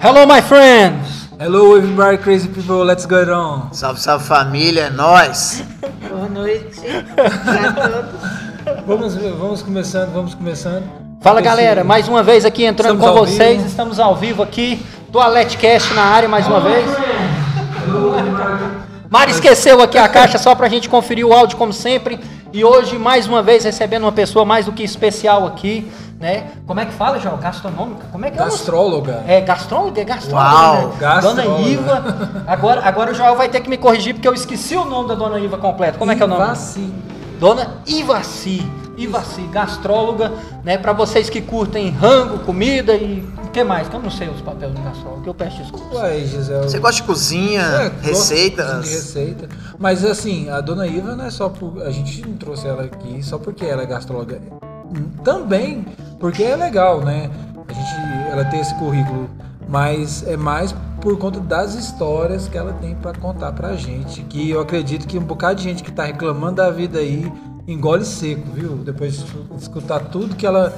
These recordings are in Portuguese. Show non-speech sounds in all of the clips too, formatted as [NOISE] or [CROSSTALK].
Hello, my friends! Hello, everybody, crazy people, let's get on. Salve, salve família, é nóis. [LAUGHS] Boa noite para todos. [LAUGHS] Vamos, vamos começando, vamos começando. Fala Esse- galera, mais uma vez aqui entrando Estamos com vocês, vivo. estamos ao vivo aqui, do Aletcast na área mais uma vez. Mari esqueceu aqui a caixa só pra gente conferir o áudio como sempre. E hoje, mais uma vez, recebendo uma pessoa mais do que especial aqui, né? Como é que fala, João? Gastronômica? Como é que é? Gastróloga. É, gastróloga? É gastróloga, Uau, né? gastróloga. Dona Iva. Agora, agora o João vai ter que me corrigir porque eu esqueci o nome da Dona Iva completo. Como é que é o nome? Ivaci. Dona Ivaci, Ivaci, gastróloga, né? Para vocês que curtem rango, comida e o que mais? Que eu não sei os papéis do gastrólogo, que eu peço desculpa. Ué, Gisele. Você gosta de cozinha, É, gosto receitas? De receita. Mas assim, a dona Iva não é só por. A gente não trouxe ela aqui só porque ela é gastróloga. Também porque é legal, né? A gente, ela tem esse currículo. Mas é mais por conta das histórias que ela tem pra contar pra gente. Que eu acredito que um bocado de gente que tá reclamando da vida aí engole seco, viu? Depois de escutar tudo que ela.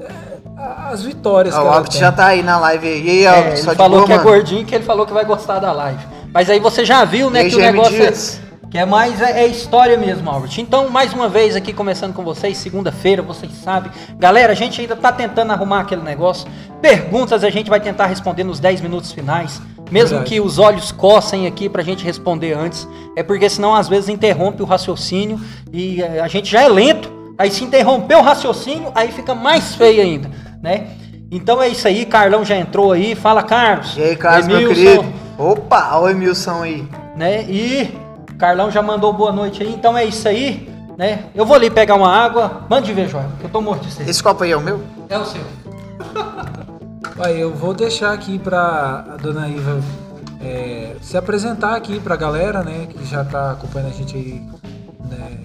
é, As vitórias Ó, que o Albert já tá aí na live aí. E aí, É, Albert, ele só falou boa, que é mano? gordinho, que ele falou que vai gostar da live. Mas aí você já viu, né, aí, que o negócio é, Dias? que é mais é, é história mesmo, Albert. Então, mais uma vez aqui começando com vocês, segunda-feira, vocês sabem. Galera, a gente ainda tá tentando arrumar aquele negócio. Perguntas a gente vai tentar responder nos 10 minutos finais. Mesmo Verdade. que os olhos coçem aqui pra gente responder antes. É porque senão às vezes interrompe o raciocínio e eh, a gente já é lento. Aí se interromper o raciocínio, aí fica mais feio ainda, né? Então é isso aí, Carlão já entrou aí. Fala, Carlos. E aí, Carlos, meu Emilson, querido? Opa, olha o Emilson aí. né? E Carlão já mandou boa noite aí, então é isso aí, né? Eu vou ali pegar uma água, mande ver, Joel, que eu tô morto de sede. Esse copo aí é o meu? É o seu. [LAUGHS] Aí eu vou deixar aqui pra a dona Iva é, se apresentar aqui pra galera, né, que já tá acompanhando a gente aí né,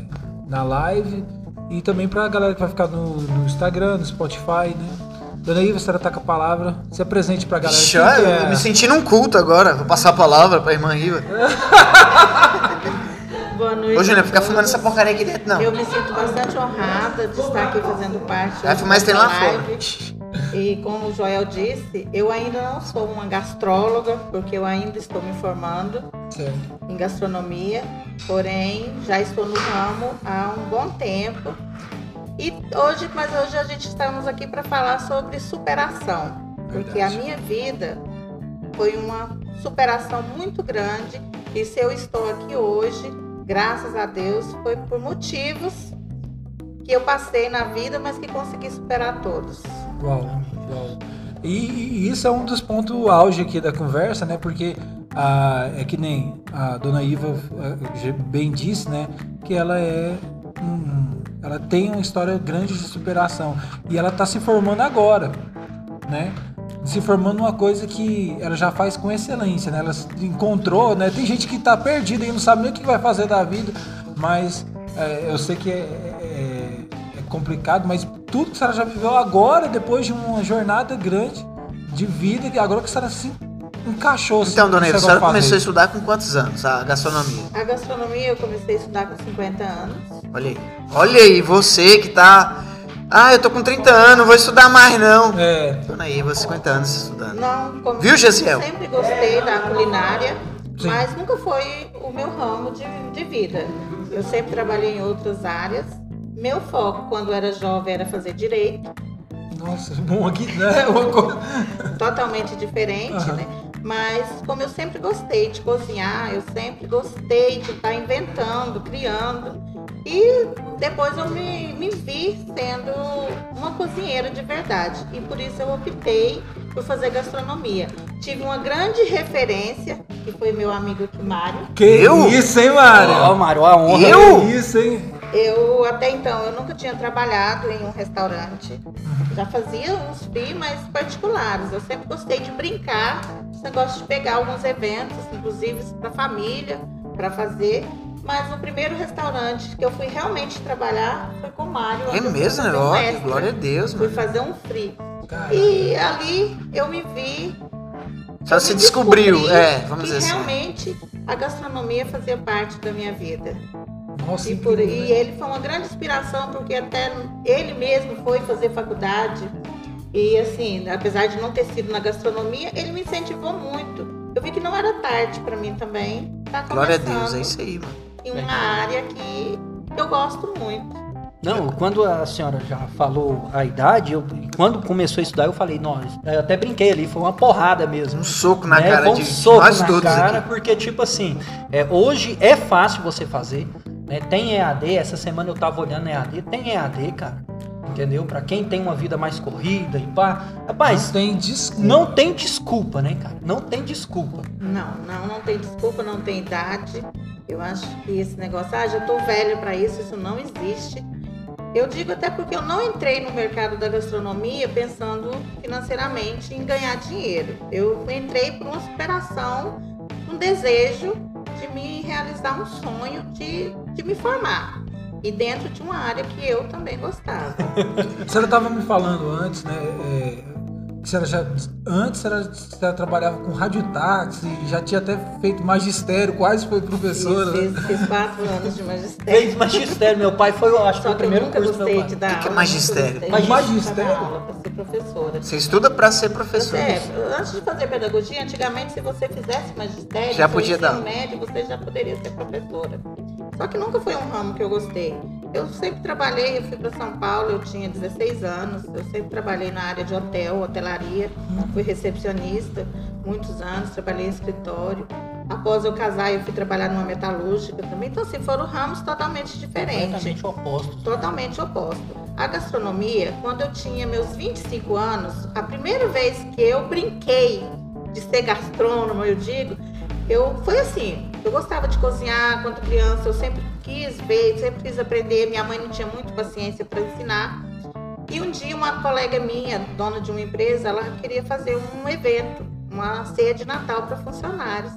na live e também pra galera que vai ficar no, no Instagram, no Spotify, né. Dona Iva, você tá com a palavra, se apresente pra galera. Ixi, Quem olha, que é? eu me senti num culto agora. Vou passar a palavra pra irmã Iva. [LAUGHS] Boa noite. Ô, Júnior, a fica todos. fumando essa porcaria aqui dentro, não. Eu me sinto bastante honrada de estar aqui fazendo parte Vai fumar esse tem lá fora. E como o Joel disse, eu ainda não sou uma gastróloga, porque eu ainda estou me formando Certo. em gastronomia, porém já estou no ramo há um bom tempo. E hoje, mas hoje a gente estamos aqui para falar sobre superação, porque a Verdade. minha vida foi uma superação muito grande e se eu estou aqui hoje, graças a Deus, foi por motivos que eu passei na vida, mas que consegui superar todos. Uau, uau. E, e isso é um dos pontos auge aqui da conversa, né? Porque ah, é que nem a dona Iva já bem disse, né? Que ela é ela tem uma história grande de superação e ela tá se formando agora, né? Se formando uma coisa que ela já faz com excelência, né? Ela encontrou, né? Tem gente que tá perdida e não sabe nem o que vai fazer da vida, mas é, eu sei que é, é- é complicado, mas tudo que a senhora já viveu agora, depois de uma jornada grande de vida, que agora que a senhora se encaixou. assim, Então, dona Iva, a senhora começou a estudar com quantos anos a gastronomia? A gastronomia eu comecei a estudar com 50 anos. Olha aí. Olha aí, você que tá. Ah, eu tô com 30 anos, não vou estudar mais não. É, Dona Iva, 50 anos estudando. Não, como Viu, Gesiel? Sempre gostei da culinária, Sim. mas nunca foi o meu ramo de, de vida. Eu sempre trabalhei em outras áreas. Meu foco, quando era jovem, era fazer direito, nossa, bom aqui, né? [LAUGHS] Totalmente diferente, Aham. né? Mas como eu sempre gostei de cozinhar, eu sempre gostei de estar inventando, criando. E depois eu me, me vi sendo uma cozinheira de verdade. E por isso eu optei por fazer gastronomia. Tive uma grande referência, que foi meu amigo aqui, Mário. Que Eu? isso, hein, Mário? Ó, Mário, a honra. Eu? Que isso, hein? Eu até então eu nunca tinha trabalhado em um restaurante. Já fazia uns FI, mas particulares. Eu sempre gostei de brincar, esse negócio de pegar alguns eventos, inclusive para família, para fazer. Mas o primeiro restaurante que eu fui realmente trabalhar foi com o Mário. É fui mesmo, né? extra. glória a Deus, Fui mano. fazer um free. Cara, E ali eu me vi. Só se descobriu, descobri é, vamos que dizer assim. realmente a gastronomia fazia parte da minha vida. Nossa, E, por- incrível, e né? ele foi uma grande inspiração, porque até ele mesmo foi fazer faculdade. E assim, apesar de não ter sido na gastronomia, ele me incentivou muito. Eu vi que não era tarde para mim também. Tá Glória a Deus, é isso aí, mano. Em uma área que eu gosto muito. Não, quando a senhora já falou a idade, eu, quando começou a estudar, eu falei, nós, eu até brinquei ali, foi uma porrada mesmo. Um soco na né? cara Foi um de soco nós na todos cara, aqui. porque tipo assim, é, hoje é fácil você fazer, né? Tem EAD, essa semana eu tava olhando EAD, tem EAD, cara. Entendeu? Pra quem tem uma vida mais corrida e pá. Rapaz, Não tem desculpa. não tem desculpa, né, cara? Não tem desculpa. Não, não, não tem desculpa, não tem idade. Eu acho que esse negócio, ah, já tô velha para isso, isso não existe. Eu digo até porque eu não entrei no mercado da gastronomia pensando financeiramente em ganhar dinheiro. Eu entrei por uma superação, um desejo de me realizar um sonho de, de me formar. E dentro de uma área que eu também gostava. [LAUGHS] Senhora estava me falando antes, né? é, que a senhora já, antes a senhora, a senhora trabalhava com radiotáxi, já tinha até feito magistério, quase foi professora. né? Fiz, fiz quatro anos de magistério. Fez magistério, meu pai foi, eu acho que foi Só o que eu primeiro nunca curso gostei de dar que é aula. magistério? magistério? dar aula para ser professora. Você estuda pra ser professor. É, antes de fazer pedagogia, antigamente, se você fizesse magistério, Já podia ensino dar. médio, você já poderia ser professora. Só que nunca foi um ramo que eu gostei. Eu sempre trabalhei, eu fui para São Paulo, eu tinha 16 anos, eu sempre trabalhei na área de hotel, hotelaria, fui recepcionista muitos anos, trabalhei em escritório. Após eu casar, eu fui trabalhar numa metalúrgica também. Então, assim, foram ramos totalmente diferentes Completamente oposto. totalmente oposto. A gastronomia, quando eu tinha meus 25 anos, a primeira vez que eu brinquei de ser gastrônoma, eu digo, eu foi assim, eu gostava de cozinhar quando criança, eu sempre quis ver, sempre quis aprender, minha mãe não tinha muito paciência para ensinar. E um dia uma colega minha, dona de uma empresa, ela queria fazer um evento, uma ceia de Natal para funcionários.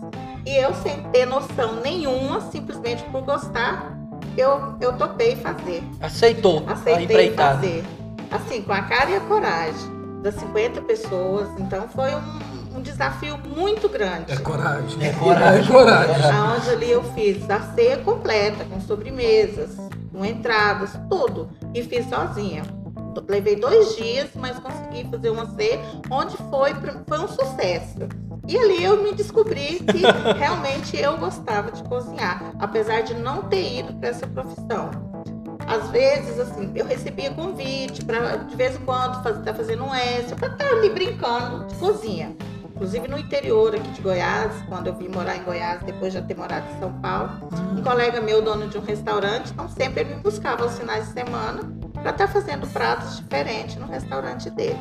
E eu, sem ter noção nenhuma, simplesmente por gostar, eu, eu topei fazer. Aceitou Aceitei fazer. Assim, com a cara e a coragem. Das 50 pessoas. Então foi um, um desafio muito grande. É coragem. É coragem. É coragem. Aonde ali eu fiz a ceia completa, com sobremesas, com entradas, tudo. E fiz sozinha. Levei dois dias, mas consegui fazer uma ceia onde foi, foi um sucesso. E ali eu me descobri que [LAUGHS] realmente eu gostava de cozinhar, apesar de não ter ido para essa profissão. Às vezes, assim, eu recebia convite para de vez em quando estar tá fazendo um extra, para estar ali brincando de cozinha. Inclusive no interior aqui de Goiás, quando eu vim morar em Goiás, depois de já ter morado em São Paulo, um colega meu, dono de um restaurante, então sempre ele me buscava aos finais de semana para estar fazendo pratos diferentes no restaurante dele.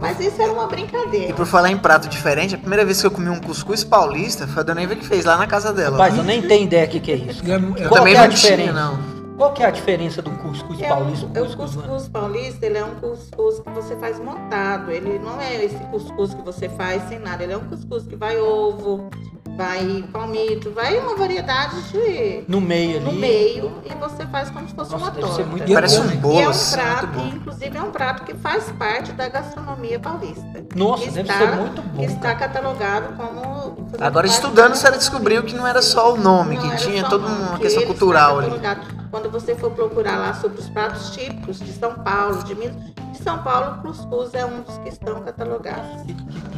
Mas isso era uma E brincadeira. por falar em prato diferente, a primeira vez que eu comi um cuscuz paulista foi a dona Eva que fez lá na casa dela. Rapaz, eu nem tenho ideia do que, que é isso. E eu qual também que é não tinha, diferença? não. Qual que é a diferença do cuscuz É paulista é o cuscuz cuscuz paulista, ele é um cuscuz que você faz montado. Ele não é esse cuscuz que você faz sem nada. Ele é um cuscuz que vai ovo, vai palmito, vai uma variedade de No meio ali. no meio e você faz como se fosse Nossa, uma deve ser torta. muito E Parece um bolo, E é um assim, prato, muito bom. que, inclusive é um prato que faz parte da gastronomia paulista. Nossa, que deve está- ser muito que bom. está catalogado como. Agora, estudando, senhora descobriu que não era só o nome, Não que tinha toda uma que questão cultural está ali. Quando você for procurar lá sobre os pratos típicos de São Paulo, de Minas, de São Paulo, o cuscuz é um dos que estão catalogados.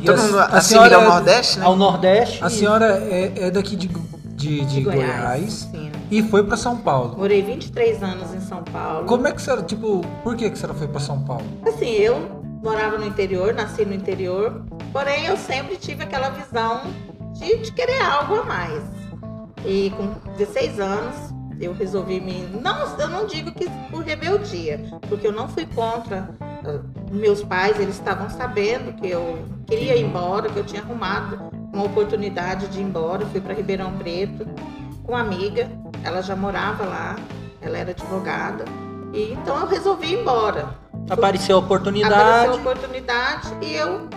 e Todo a- mundo a assimila senhora ao é- Nordeste, né? Ao Nordeste. A senhora é, é daqui de, de, de Goiás, sim. e foi pra São Paulo. Morei 23 anos em São Paulo. Como é que a senhora, tipo, por que, que a senhora foi pra São Paulo? Assim, eu morava no interior, nasci no interior, porém eu sempre tive aquela visão de, de querer algo a mais. E com 16 anos, eu resolvi me. Não, eu não digo que por rebeldia, porque eu não fui contra. ah, Meus pais, eles estavam sabendo que eu queria ir embora, que eu tinha arrumado uma oportunidade de ir embora. Eu fui para Ribeirão Preto com uma amiga, ela já morava lá, ela era advogada. E então eu resolvi ir embora. Apareceu a Apareceu oportunidade. a oportunidade e eu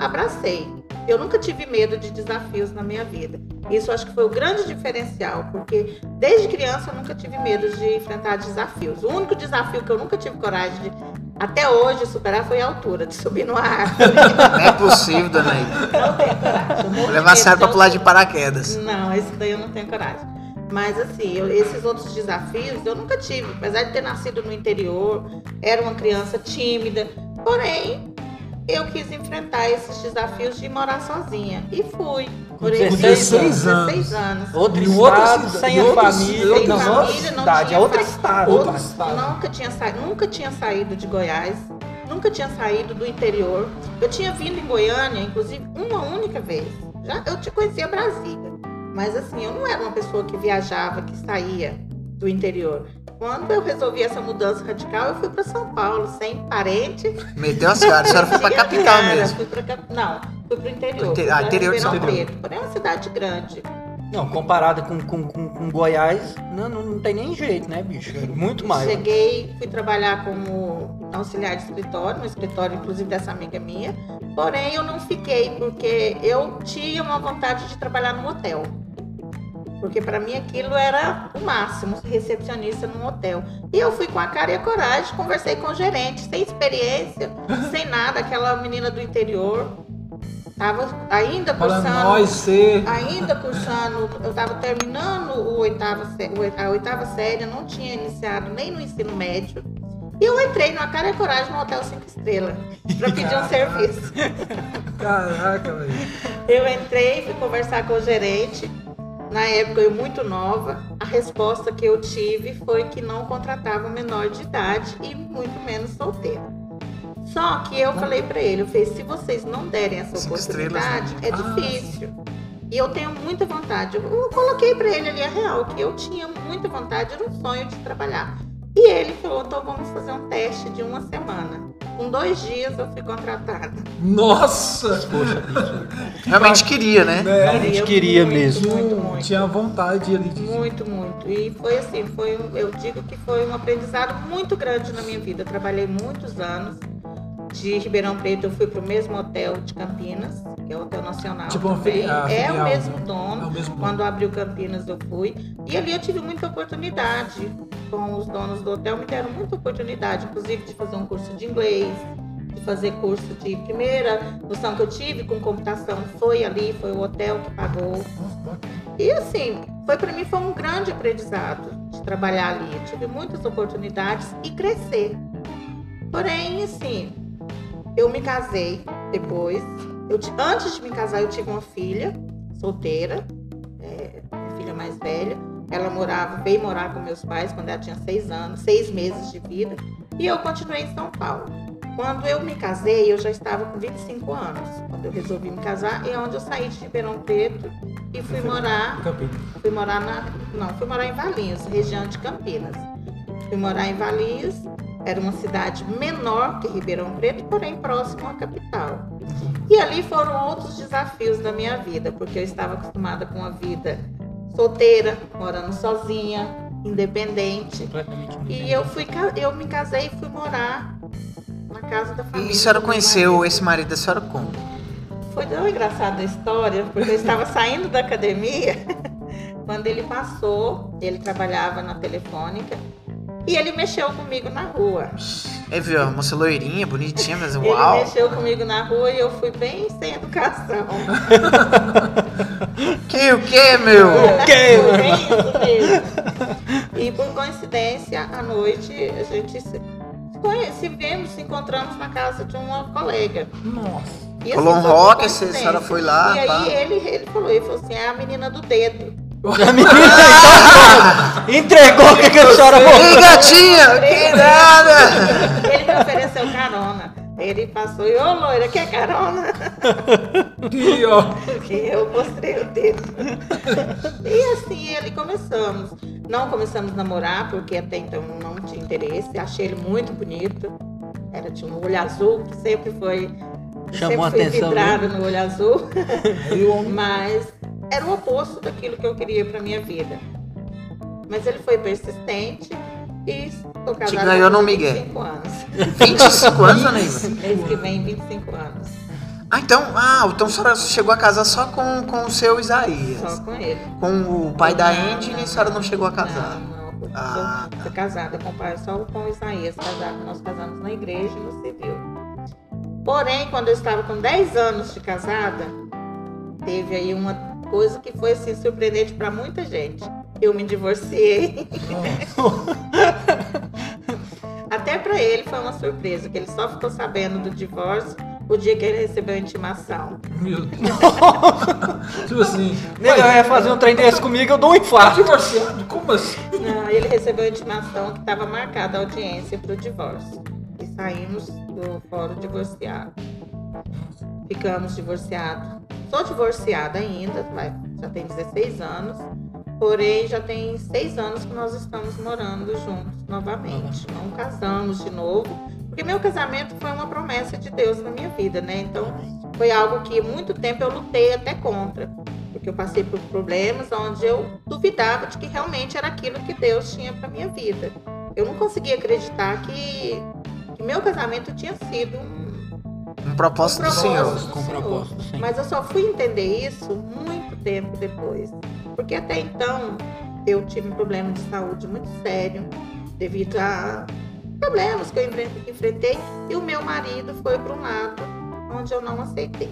abracei. Eu nunca tive medo de desafios na minha vida. Isso acho que foi o grande diferencial, porque desde criança eu nunca tive medo de enfrentar desafios. O único desafio que eu nunca tive coragem de, até hoje, superar foi a altura, de subir numa árvore. [LAUGHS] Não é possível, dona. Não tenho coragem. Vou levar a medo senhora de pra pular de paraquedas. Não, esse daí eu não tenho coragem. Mas assim, eu- esses outros desafios eu nunca tive. Apesar de ter nascido no interior, era uma criança tímida. Porém, eu quis enfrentar esses desafios de morar sozinha. E fui. Morei 16 anos. 16 anos. Outro Em outra estado, sem em a outra família. Sem não, família, outra não cidade, tinha é outro estado. Outro Outro- estado. Nunca tinha, sa... nunca tinha saído de Goiás, nunca tinha saído do interior. Eu tinha vindo em Goiânia, inclusive, uma única vez. Já eu te conhecia Brasília. Mas assim, eu não era uma pessoa que viajava, que saía do interior. Quando eu resolvi essa mudança radical, eu fui para São Paulo, sem parente. Meteu as caras, a senhora foi pra tinha capital mesmo. Fui pra, cap- não, fui pro interior. Inte- fui ah, interior de São Paulo. Preto. Porém, é uma cidade grande. Não, comparada com, com, com, com Goiás, não, não, não tem nem jeito, né, bicho? É muito maior. Cheguei, fui trabalhar como auxiliar de escritório, no escritório inclusive dessa amiga minha. Porém, eu não fiquei porque eu tinha uma vontade de trabalhar num hotel. Porque para mim aquilo era o máximo, recepcionista num hotel. E eu fui com a cara e a coragem, conversei com o gerente, sem experiência, [LAUGHS] sem nada, aquela menina do interior. Tava ainda Para cursando nós ser. ainda cursando, eu estava terminando o oitava, a oitava série, eu não tinha iniciado nem no ensino médio. E eu entrei na cara e coragem no Hotel 5 Estrelas para pedir um [LAUGHS] serviço. Caraca, velho. Eu entrei, fui conversar com o gerente. Na época eu muito nova, a resposta que eu tive foi que não contratava menor de idade e muito menos solteira. Só que eu falei para ele, eu falei, se vocês não derem essa Cinco estrelas, né? oportunidade, é Ah, difícil. E eu tenho muita vontade. Eu, eu coloquei para ele ali a real, que eu tinha muita vontade, era um sonho de trabalhar. E ele falou, então vamos fazer um teste de uma semana. Com dois dias eu fui contratada. Nossa! [LAUGHS] Realmente queria, né? Né? A gente queria muito, mesmo. Muito, muito. Tinha vontade ali de. Muito, muito. E foi assim, foi um- eu digo que foi um aprendizado muito grande na minha vida. Eu trabalhei muitos anos. De Ribeirão Preto eu fui para o mesmo hotel de Campinas, que é o Hotel Nacional. Tipo também. fili- a é filial, o mesmo né? dono. É o mesmo dono. Quando abriu Campinas eu fui. E ali eu tive muita oportunidade. Com os donos do hotel me deram muita oportunidade, inclusive de fazer um curso de inglês, de fazer curso de primeira noção que eu tive com computação foi ali, foi o hotel que pagou. E assim, foi para mim foi um grande aprendizado de trabalhar ali. Eu tive muitas oportunidades e crescer. Porém, assim, eu me casei depois. Eu, antes de me casar, eu tive uma filha solteira, é, minha filha mais velha. Ela morava, veio morar com meus pais quando ela tinha seis anos, seis meses de vida. E eu continuei em São Paulo. Quando eu me casei, eu já estava com 25 anos. Quando eu resolvi me casar, é onde eu saí de Ribeirão Preto e fui morar Campinas. Fui morar na. Não, fui morar em Valinhos, região de Campinas. Fui morar em Valinhos, era uma cidade menor que Ribeirão Preto, porém próximo à capital. E ali foram outros desafios da minha vida, porque eu estava acostumada com a vida solteira, morando sozinha, independente. E eu fui eu me casei e fui morar na casa da família. E a senhora conheceu marido. esse marido da senhora como? Foi tão engraçada a história, porque eu estava saindo da academia [LAUGHS] quando ele passou, ele trabalhava na telefônica e ele mexeu comigo na rua. Aí viu, a moça loirinha, bonitinha, mas Ele uau. mexeu comigo na rua e eu fui bem sem educação. [LAUGHS] Que o que, meu? [LAUGHS] quê, Foi meu bem isso mesmo. E por coincidência, à noite, a gente se, se vemos, se encontramos na casa de uma colega. Nossa. E, Rolou um rock, a senhora foi lá, E pá. aí ele, ele falou, ele falou assim, é a menina do dedo. A menina então, entregou o que, que a senhora falou. gatinha! Que nada! Ele me ofereceu carona. Ele passou e, ô loira, quer carona? E ó. E eu mostrei o dedo. E assim ele começamos. Não começamos a namorar, porque até então não tinha interesse. Achei ele muito bonito. Era, tinha um olho azul, que sempre foi. Chamou a sempre fui atenção, vidrada no olho azul. Mas era o oposto daquilo que eu queria pra minha vida. Mas ele foi persistente e estou casada ganhou há no Miguel. 25 anos. [LAUGHS] 25 anos, Anaíma? Mês que vem, 25 anos. Ah, então, ah, então a senhora chegou a casar só com, com o seu Só Isaías. com ele. Com o pai da Andy, não, a senhora não chegou a casar. Não, não. Eu Ah, sou, sou casada com o pai, só com o Isaías casado. Nós casamos na igreja e no civil. Porém, quando eu estava com 10 anos de casada, teve aí uma coisa que foi assim, surpreendente para muita gente. eu me divorciei. [LAUGHS] Até pra ele foi uma surpresa, que ele só ficou sabendo do divórcio o dia que ele recebeu a intimação. Meu [LAUGHS] Deus. tipo assim. Ele ia fazer um trem desse comigo, eu dou um infarto. divorciado? Como assim? Não, ele recebeu a intimação que estava marcada a audiência para o divórcio. E saímos do fórum divorciado. Ficamos divorciados. Sou divorciada ainda, já tem 16 anos. Porém, já tem seis anos que nós estamos morando juntos novamente. Não casamos de novo, porque meu casamento foi uma promessa de Deus na minha vida, né? Então, foi algo que muito tempo eu lutei até contra, porque eu passei por problemas onde eu duvidava de que realmente era aquilo que Deus tinha para minha vida. Eu não conseguia acreditar que, que meu casamento tinha sido um Um propósito do Senhor. propósito Com do Senhor. propósito, sim. Mas eu só fui entender isso muito tempo depois. Porque até então eu tive um problema de saúde muito sério devido a problemas que eu enfren- enfrentei e o meu marido foi para um lado onde eu não aceitei.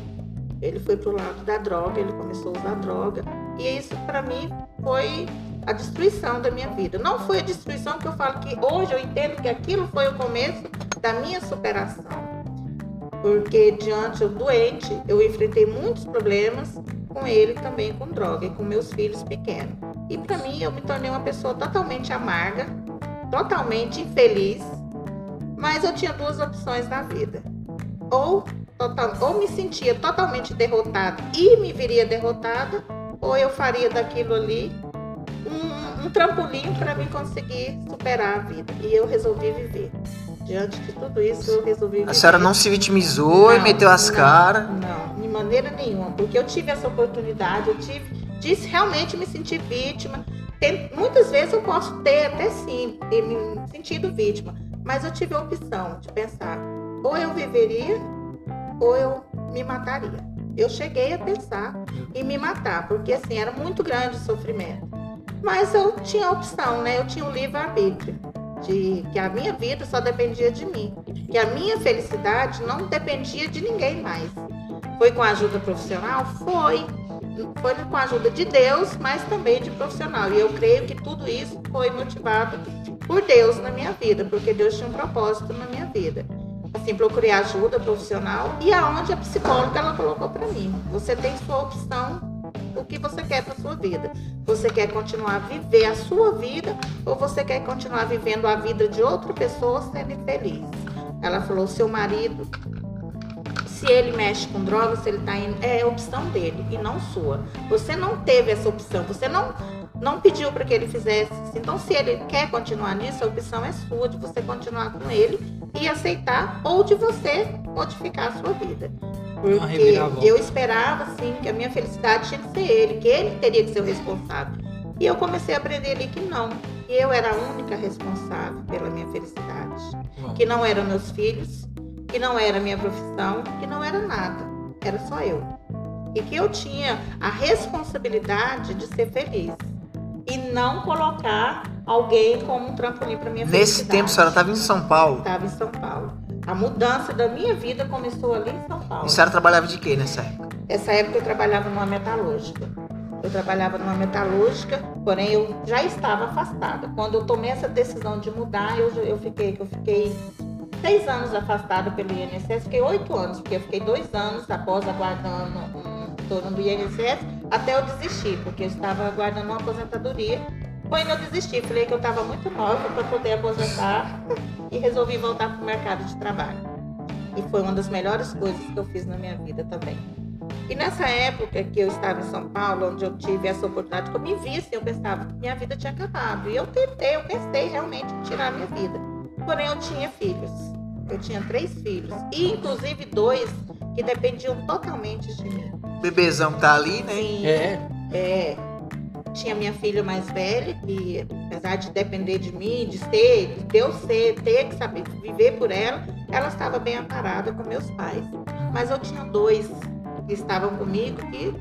Ele foi para o lado da droga, ele começou a usar droga e isso para mim foi a destruição da minha vida. Não foi a destruição que eu falo que hoje eu entendo que aquilo foi o começo da minha superação porque diante eu doente, eu enfrentei muitos problemas com ele também com droga e com meus filhos pequenos. E para mim eu me tornei uma pessoa totalmente amarga, totalmente infeliz, mas eu tinha duas opções na vida. Ou, total, ou me sentia totalmente derrotada e me viria derrotada, ou eu faria daquilo ali um, um trampolim para me conseguir superar a vida. E eu resolvi viver. Diante de tudo isso, eu resolvi viver. A senhora não se vitimizou e Não, meteu as caras. Não, de maneira nenhuma, porque eu tive essa oportunidade, eu tive de realmente me sentir vítima. Tem- muitas vezes eu posso ter até sim ter me sentido vítima, mas eu tive a opção de pensar, ou eu viveria, ou eu me mataria. Eu cheguei a pensar em me matar, porque assim, era muito grande o sofrimento. Mas eu tinha a opção, né? Eu tinha o livre-arbítrio. De que a minha vida só dependia de mim. Que a minha felicidade não dependia de ninguém mais. Foi com a ajuda profissional? Foi. Foi com a ajuda de Deus, mas também de profissional. E eu creio que tudo isso foi motivado por Deus na minha vida, porque Deus tinha um propósito na minha vida. Assim, procurei ajuda profissional e aonde a psicóloga ela colocou para mim. Você tem sua opção o que você quer para sua vida. Você quer continuar a viver a sua vida ou você quer continuar vivendo a vida de outra pessoa sendo infeliz? Ela falou: seu marido, se ele mexe com drogas, ele tá indo, é opção dele e não sua. Você não teve essa opção, você não não pediu para que ele fizesse. Então, se ele quer continuar nisso, a opção é sua de você continuar com ele e aceitar ou de você modificar a sua vida. Porque eu esperava, assim, que a minha felicidade tinha que ser ele, que ele teria que ser o responsável. E eu comecei a aprender ali que não, que eu era a única responsável pela minha felicidade. Bom, Que não eram meus filhos, que não era minha profissão, que não era nada. Era só eu. E que eu tinha a responsabilidade de ser feliz. E não colocar alguém como um trampolim para minha Nesse felicidade. tempo a senhora estava em São Paulo. Estava em São Paulo. A mudança da minha vida começou ali em São E Paulo. a senhora trabalhava de quê nessa época? Essa época eu trabalhava numa metalúrgica. Eu trabalhava numa metalúrgica, porém eu já estava afastada. Quando eu tomei essa decisão de mudar, eu, eu fiquei, eu fiquei seis anos afastada pelo INSS, fiquei oito anos, porque eu fiquei dois anos após aguardando um retorno do INSS, até eu desistir, porque eu estava aguardando uma aposentadoria. Quando eu desisti, falei que eu estava muito nova para poder aposentar e resolvi voltar para o mercado de trabalho. E foi uma das melhores coisas que eu fiz na minha vida também. E nessa época que eu estava em São Paulo, onde eu tive essa oportunidade, que eu me vi assim, eu pensava que minha vida tinha acabado. E eu tentei, eu pensei realmente em tirar a minha vida. Porém, eu tinha filhos. Eu tinha três filhos. E inclusive dois que dependiam totalmente de mim. O bebezão tá ali, né? Sim, É, é, tinha minha filha mais velha, que apesar de depender de mim, de ser, de eu ser, ter que saber viver por ela, ela estava bem amparada com meus pais. Mas eu tinha dois que estavam comigo que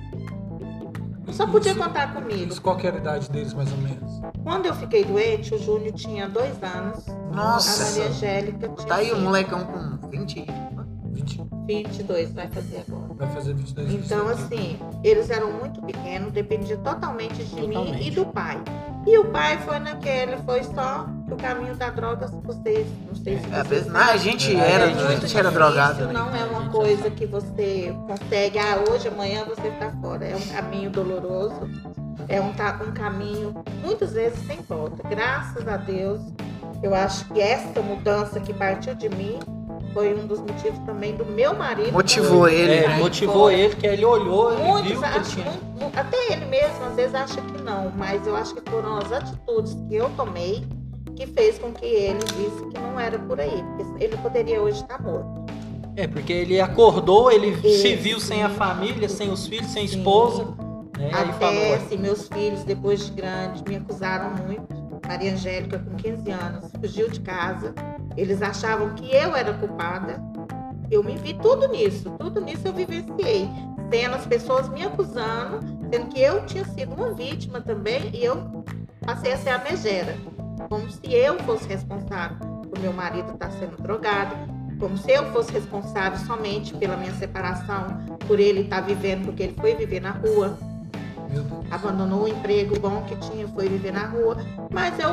só podia isso- contar comigo. isso, Qual que era a idade deles, mais ou menos? Quando eu fiquei doente, o Júnior tinha dois anos, a Nossa. Maria Angélica tinha Tá aí o cinco. molecão com 20. 20. 22 vai fazer agora. Vai fazer 22 de Então, assim, eles eram muito pequenos, dependiam totalmente de mim Totalmente. e do pai. E o pai foi naquele, foi só o caminho da droga, vocês, não sei se É, vocês mas a gente É, era, é a gente era drogado. né? Não é uma coisa que você consegue, ah, hoje, amanhã você está fora. É um caminho doloroso, é um, um caminho, muitas vezes sem volta. Graças a Deus, eu acho que essa mudança que partiu de mim foi um dos motivos também do meu marido. Motivou ele. É, né? motivou ele, que ele olhou e Muitos viu que tinha. até ele mesmo às vezes acha que não, mas eu acho que foram as atitudes que eu tomei que fez com que ele visse que não era por aí, porque ele poderia hoje estar morto. É, porque ele acordou, ele se viu sem a família, sem os filhos, sem a esposa. Né? Aí Até falou, assim, meus filhos, depois de grandes, me acusaram muito. Maria Angélica, com 15 anos, fugiu de casa. Eles achavam que eu era culpada. Eu me vi tudo nisso, tudo nisso eu vivenciei. Sendo as pessoas me acusando, sendo que eu tinha sido uma vítima também e eu passei a ser a megera. Como se eu fosse responsável por meu marido estar sendo drogado, como se eu fosse responsável somente pela minha separação, por ele estar vivendo, porque ele foi viver na rua abandonou o emprego bom que tinha, foi viver na rua. Mas eu,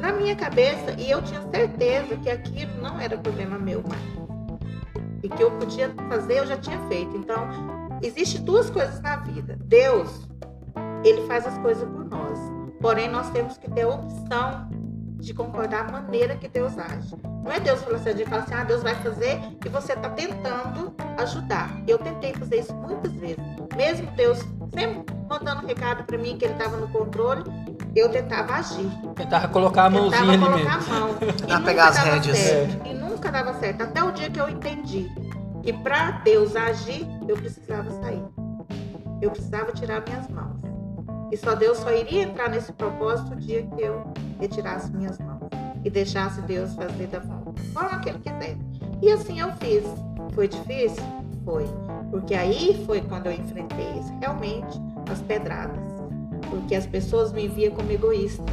na minha cabeça, e eu tinha certeza que aquilo não era problema meu mais. E que eu podia fazer, eu já tinha feito. Então, existe duas coisas na vida. Deus, ele faz as coisas por nós. Porém, nós temos que ter a opção de concordar a maneira que Deus age. Não é Deus falando assim, fala assim, ah, Deus vai fazer e você está tentando ajudar. Eu tentei fazer isso muitas vezes. Mesmo Deus sempre mandando recado para mim que ele estava no controle, eu tentava agir. tentava colocar a mãozinha Tentava ali colocar mesmo. a mão. [LAUGHS] E nunca pegar as dava rédeas. certo. E nunca dava certo. Até o dia que eu entendi que para Deus agir, eu precisava sair. Eu precisava tirar minhas mãos. E só Deus só iria entrar nesse propósito o dia que eu retirasse minhas mãos. E deixasse Deus fazer da forma que Ele quiser. E assim eu fiz. Foi difícil? Foi. Porque aí foi quando eu enfrentei realmente as pedradas. Porque as pessoas me viam como egoísta.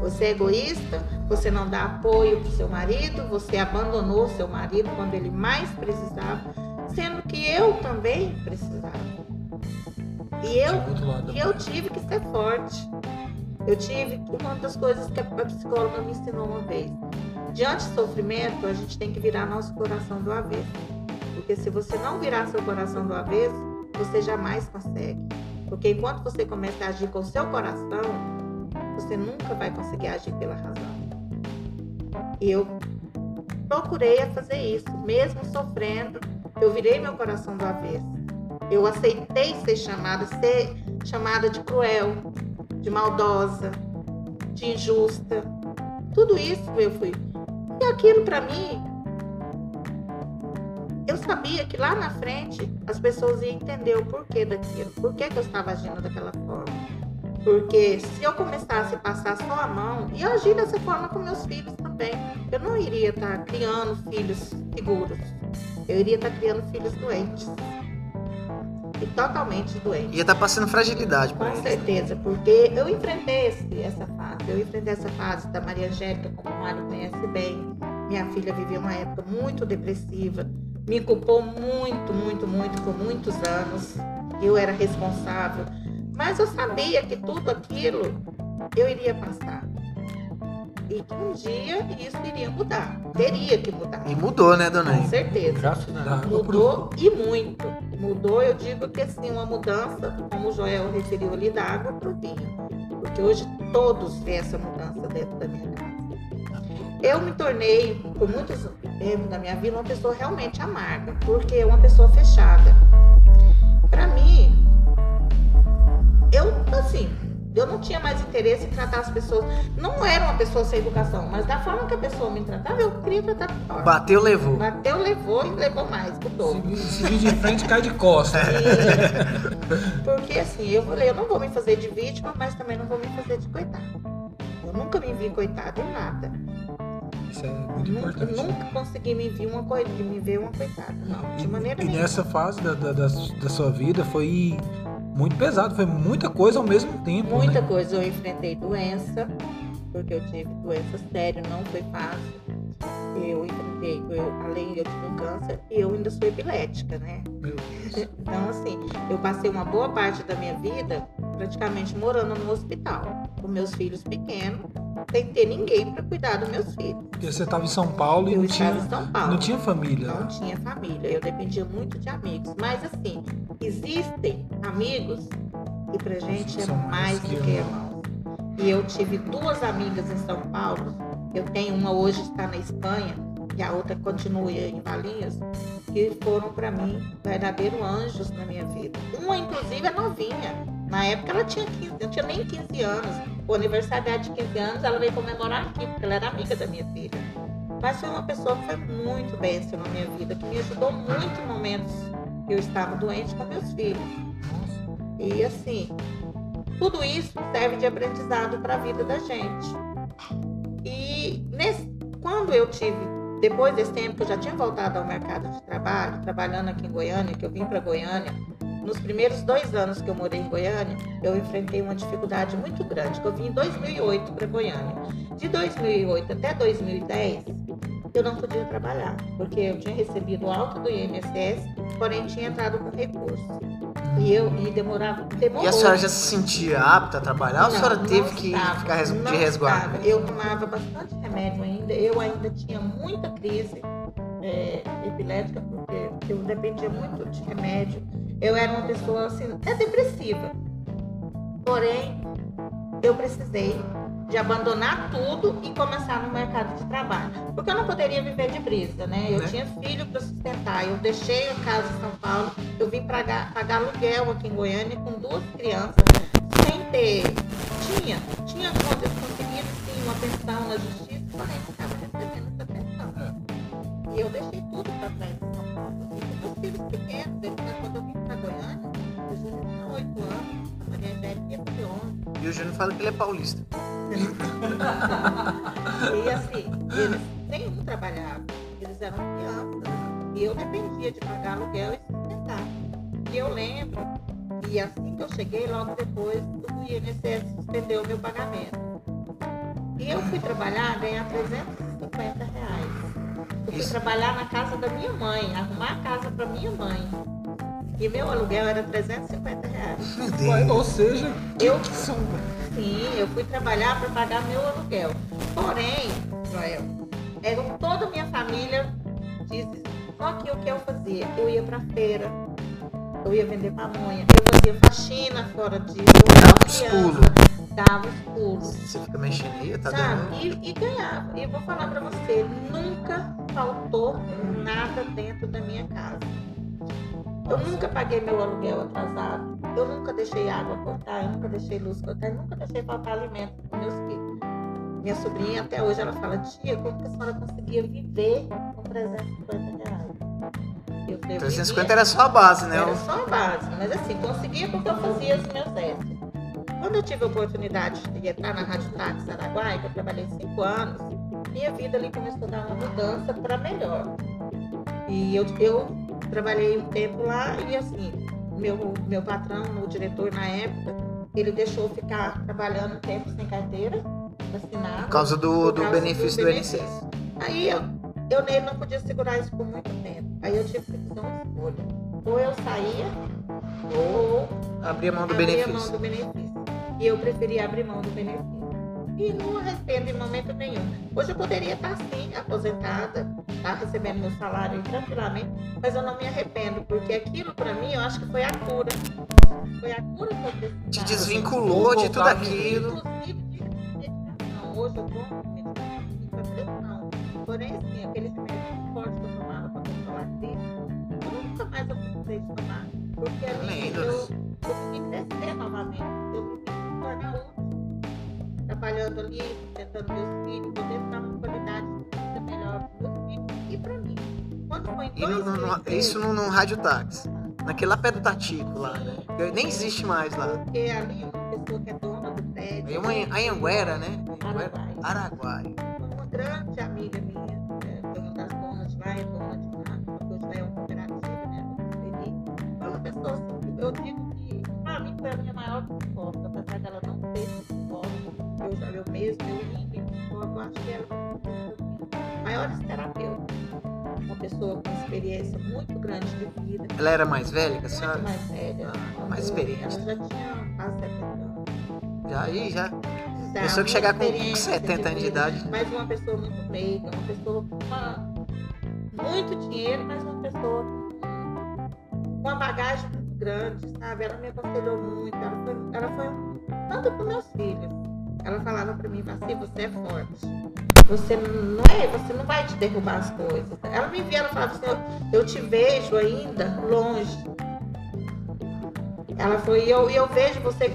Você é egoísta, você não dá apoio para seu marido, você abandonou seu marido quando ele mais precisava, sendo que eu também precisava. E eu, e eu tive que ser forte. Eu tive uma das coisas que a psicóloga me ensinou uma vez. Diante do sofrimento, a gente tem que virar nosso coração do avesso. Porque se você não virar seu coração do avesso, você jamais consegue. Porque enquanto você começa a agir com o seu coração, você nunca vai conseguir agir pela razão. E eu procurei a fazer isso, mesmo sofrendo, eu virei meu coração do avesso. Eu aceitei ser chamada, ser chamada de cruel, de maldosa, de injusta. Tudo isso eu fui. E aquilo para mim, eu sabia que lá na frente as pessoas iam entender o porquê daquilo, por que, eu estava agindo daquela forma. Porque se eu começasse a passar só a mão e agir dessa forma com meus filhos também, eu não iria estar criando filhos seguros. Eu iria estar criando filhos doentes. E totalmente doentes. Ia estar passando fragilidade Com certeza, porque eu enfrentei esse- essa fase. Eu enfrentei essa fase da Maria Angélica, como o Mário conhece bem. Minha filha vivia uma época muito depressiva. Me culpou muito, muito, muito por muitos anos. Eu era responsável. Mas eu sabia que tudo aquilo eu iria passar. E que um dia isso iria mudar. Teria que mudar. E mudou, né, dona Com certeza. Graças a Deus. Da- Mudou e muito. Mudou, eu digo que assim, uma mudança, como o Joel referiu ali, da água para o vinho. Porque hoje todos vêem essa mudança dentro da minha casa. Eu me tornei, por muitos tempos da minha vida, uma pessoa realmente amarga, porque uma pessoa fechada. Para mim, eu, assim, eu não tinha mais interesse em tratar as pessoas. Não era uma pessoa sem educação, mas da forma que a pessoa me tratava, eu queria tratar pior. Bateu, levou. Bateu, levou e levou mais, mudou. Se, se vir de frente, cai de costas. E- [LAUGHS] Porque assim, eu falei, eu não vou me fazer de vítima, mas também não vou me fazer de coitada. Eu nunca me vi coitada em nada. Isso é muito Nunca, importante. nunca consegui me ver uma coitada, me ver uma coitada. Não, de maneira E nenhuma. nessa fase da, da, da, da sua vida foi muito pesado, foi muita coisa ao mesmo tempo. Muita né? coisa eu enfrentei doença, porque eu tive doença séria, não foi fácil. Eu enfrentei, eu, além de eu tive câncer, eu ainda sou epilética, né? [LAUGHS] Então, assim, eu passei uma boa parte da minha vida praticamente morando no hospital, com meus filhos pequenos, sem ter ninguém para cuidar dos meus filhos. Porque você estava em São Paulo e Eu não tinha, em São Paulo. não tinha família. Não tinha família, eu dependia muito de amigos. Mas assim, existem amigos que pra gente é São mais mais do que irmãos. E eu tive duas amigas em São Paulo. Eu tenho uma hoje está na Espanha e a outra continua em Valinhos, que foram para mim verdadeiros anjos na minha vida. Uma inclusive é novinha. Na época ela tinha 15, não tinha nem 15 anos. O aniversário de 15 anos, ela veio comemorar aqui, porque ela era amiga da minha filha. Mas foi uma pessoa que foi muito bênção na minha vida, que me ajudou muito em momentos que eu estava doente com meus filhos. E assim, tudo isso serve de aprendizado para a vida da gente. E nesse, quando eu tive, depois desse tempo que eu já tinha voltado ao mercado de trabalho, trabalhando aqui em Goiânia, que eu vim para Goiânia, nos primeiros dois anos que eu morei em Goiânia, eu enfrentei uma dificuldade muito grande, que eu vim em 2008 para Goiânia. De 2008 até 2010, eu não podia trabalhar, porque eu tinha recebido o alto do INSS, porém tinha entrado com recurso. E eu e demorava, demorou. E a senhora já se sentia apta a trabalhar ou a Não, senhora não teve que estava, ficar res- não de resguardo? estava. Eu tomava bastante remédio ainda, eu ainda tinha muita crise é, epilética, porque eu dependia muito de remédio. Eu era uma pessoa assim, é depressiva. Porém, eu precisei de abandonar tudo e começar no mercado de trabalho. Porque eu não poderia viver de brisa, né? Eu Né? tinha filho para sustentar. Eu deixei a casa em São Paulo, eu vim pagar, pagar aluguel aqui em Goiânia com duas crianças, sem ter. Tinha, tinha contas, conseguia sim uma pensão na justiça, porém estava recebendo essa pensão. E eu deixei tudo para trás em São Paulo. E meus filhos pequenos, depois, quando eu vim para Goiânia, eu tinha 8 anos, a Maria Angélica ter 11. E o Júnior fala que ele é paulista. E assim, eles nenhum trabalhava, eles eram crianças. E eu dependia de pagar aluguel e sustentar. E eu lembro, e assim que eu cheguei, logo depois, o INSS suspendeu o meu pagamento. E eu fui trabalhar, ganhar 350 reais. Eu fui Isso. trabalhar na casa da minha mãe, arrumar a casa para minha mãe. E meu aluguel era 350 reais. Meu Deus. Ou seja, Eu que são. Sim, eu fui trabalhar para pagar meu aluguel. Porém, Joel, eram toda a minha família disse, só que o que eu fazia? Eu ia para feira, eu ia vender pamonha, eu fazia faxina fora eu Dava era os criança, dava os pulos. Você fica mexendo aí, tá dando. E, e ganhava. E eu vou falar pra você, nunca faltou nada dentro da minha casa. Eu nunca paguei meu aluguel atrasado. Eu nunca deixei água cortar, eu nunca deixei luz cortar, eu nunca deixei faltar alimento para meus filhos. Minha sobrinha até hoje ela fala, tia, como que a senhora conseguia viver com 350 reais? Eu falei, eu 350 vivia- era só a base, né? era só a base, mas assim, conseguia porque eu fazia os meus extras. Quando eu tive a oportunidade de entrar na Rádio Táxi Araguaia, que eu trabalhei cinco anos, minha vida ali começou a dar uma mudança para melhor. E eu, eu trabalhei um tempo lá e assim, meu, meu patrão, o diretor na época, ele deixou ficar trabalhando um tempo sem carteira, assinada. Por causa do, por do causa benefício do benefício. INSS. Aí eu, eu nele não podia segurar isso por muito tempo. Aí eu tive que fazer uma escolha. Ou eu saía, ou Abrir a mão do abrir a mão benefício. do benefício. E eu preferi abrir mão do benefício. E não arrependo em momento nenhum. Hoje eu poderia estar sim, aposentada, estar recebendo meu salário tranquilamente, mas eu não me arrependo, porque aquilo para mim eu acho que foi a cura. Foi a cura que eu precisava. Te desvinculou de tudo aquilo. Inclusive de medicação. Hoje eu para pressão. Porém, assim, aquele que eu tomava para controlar a crise, eu nunca mais eu precisei de tomar. Porque ali Lembro. eu, eu consegui crescer novamente. Eu me tornar. Trabalhando ali, sustentando meus filhos, podendo dar uma qualidade de vida melhor para meus filhos e para mim. Quando foi E no- no- 2013, isso no, no rádio táxi. Naquele lá pé do Tatico lá, né? Nem existe mais lá. Porque ali é uma pessoa que é dona do prédio. É uma Anhanguera, né? Araguaia. Araguaia. uma grande amiga minha, é, foi uma das donas de lá, é dona de lá, hoje é uma cooperativa, né? muito feliz. Foi uma pessoa assim, eu digo que, pra mim, foi a minha maior suporte, apesar dela não ter eu já eu mesmo, eu indo, eu acho que era maiores terapeutas. Uma pessoa com experiência muito grande de vida. Ela era mais velha que a senhora? Mais velha. Ah, mais experiente. Ela já tinha quase 70 anos. Já aí, já. Já, Pessoa que chegar com muita experiência 70 anos de idade. Mas uma pessoa muito meiga, uma pessoa com uma- muito dinheiro, mas uma pessoa com uma bagagem muito grande, sabe? Ela me aconselhou muito, ela foi, ela foi tanto para meus filhos. Ela falava para mim, Vassi, você é forte. Você não é, você não vai te derrubar as coisas. Ela me via, ela falava assim, eu, te vejo ainda longe. Ela foi, e eu, eu vejo você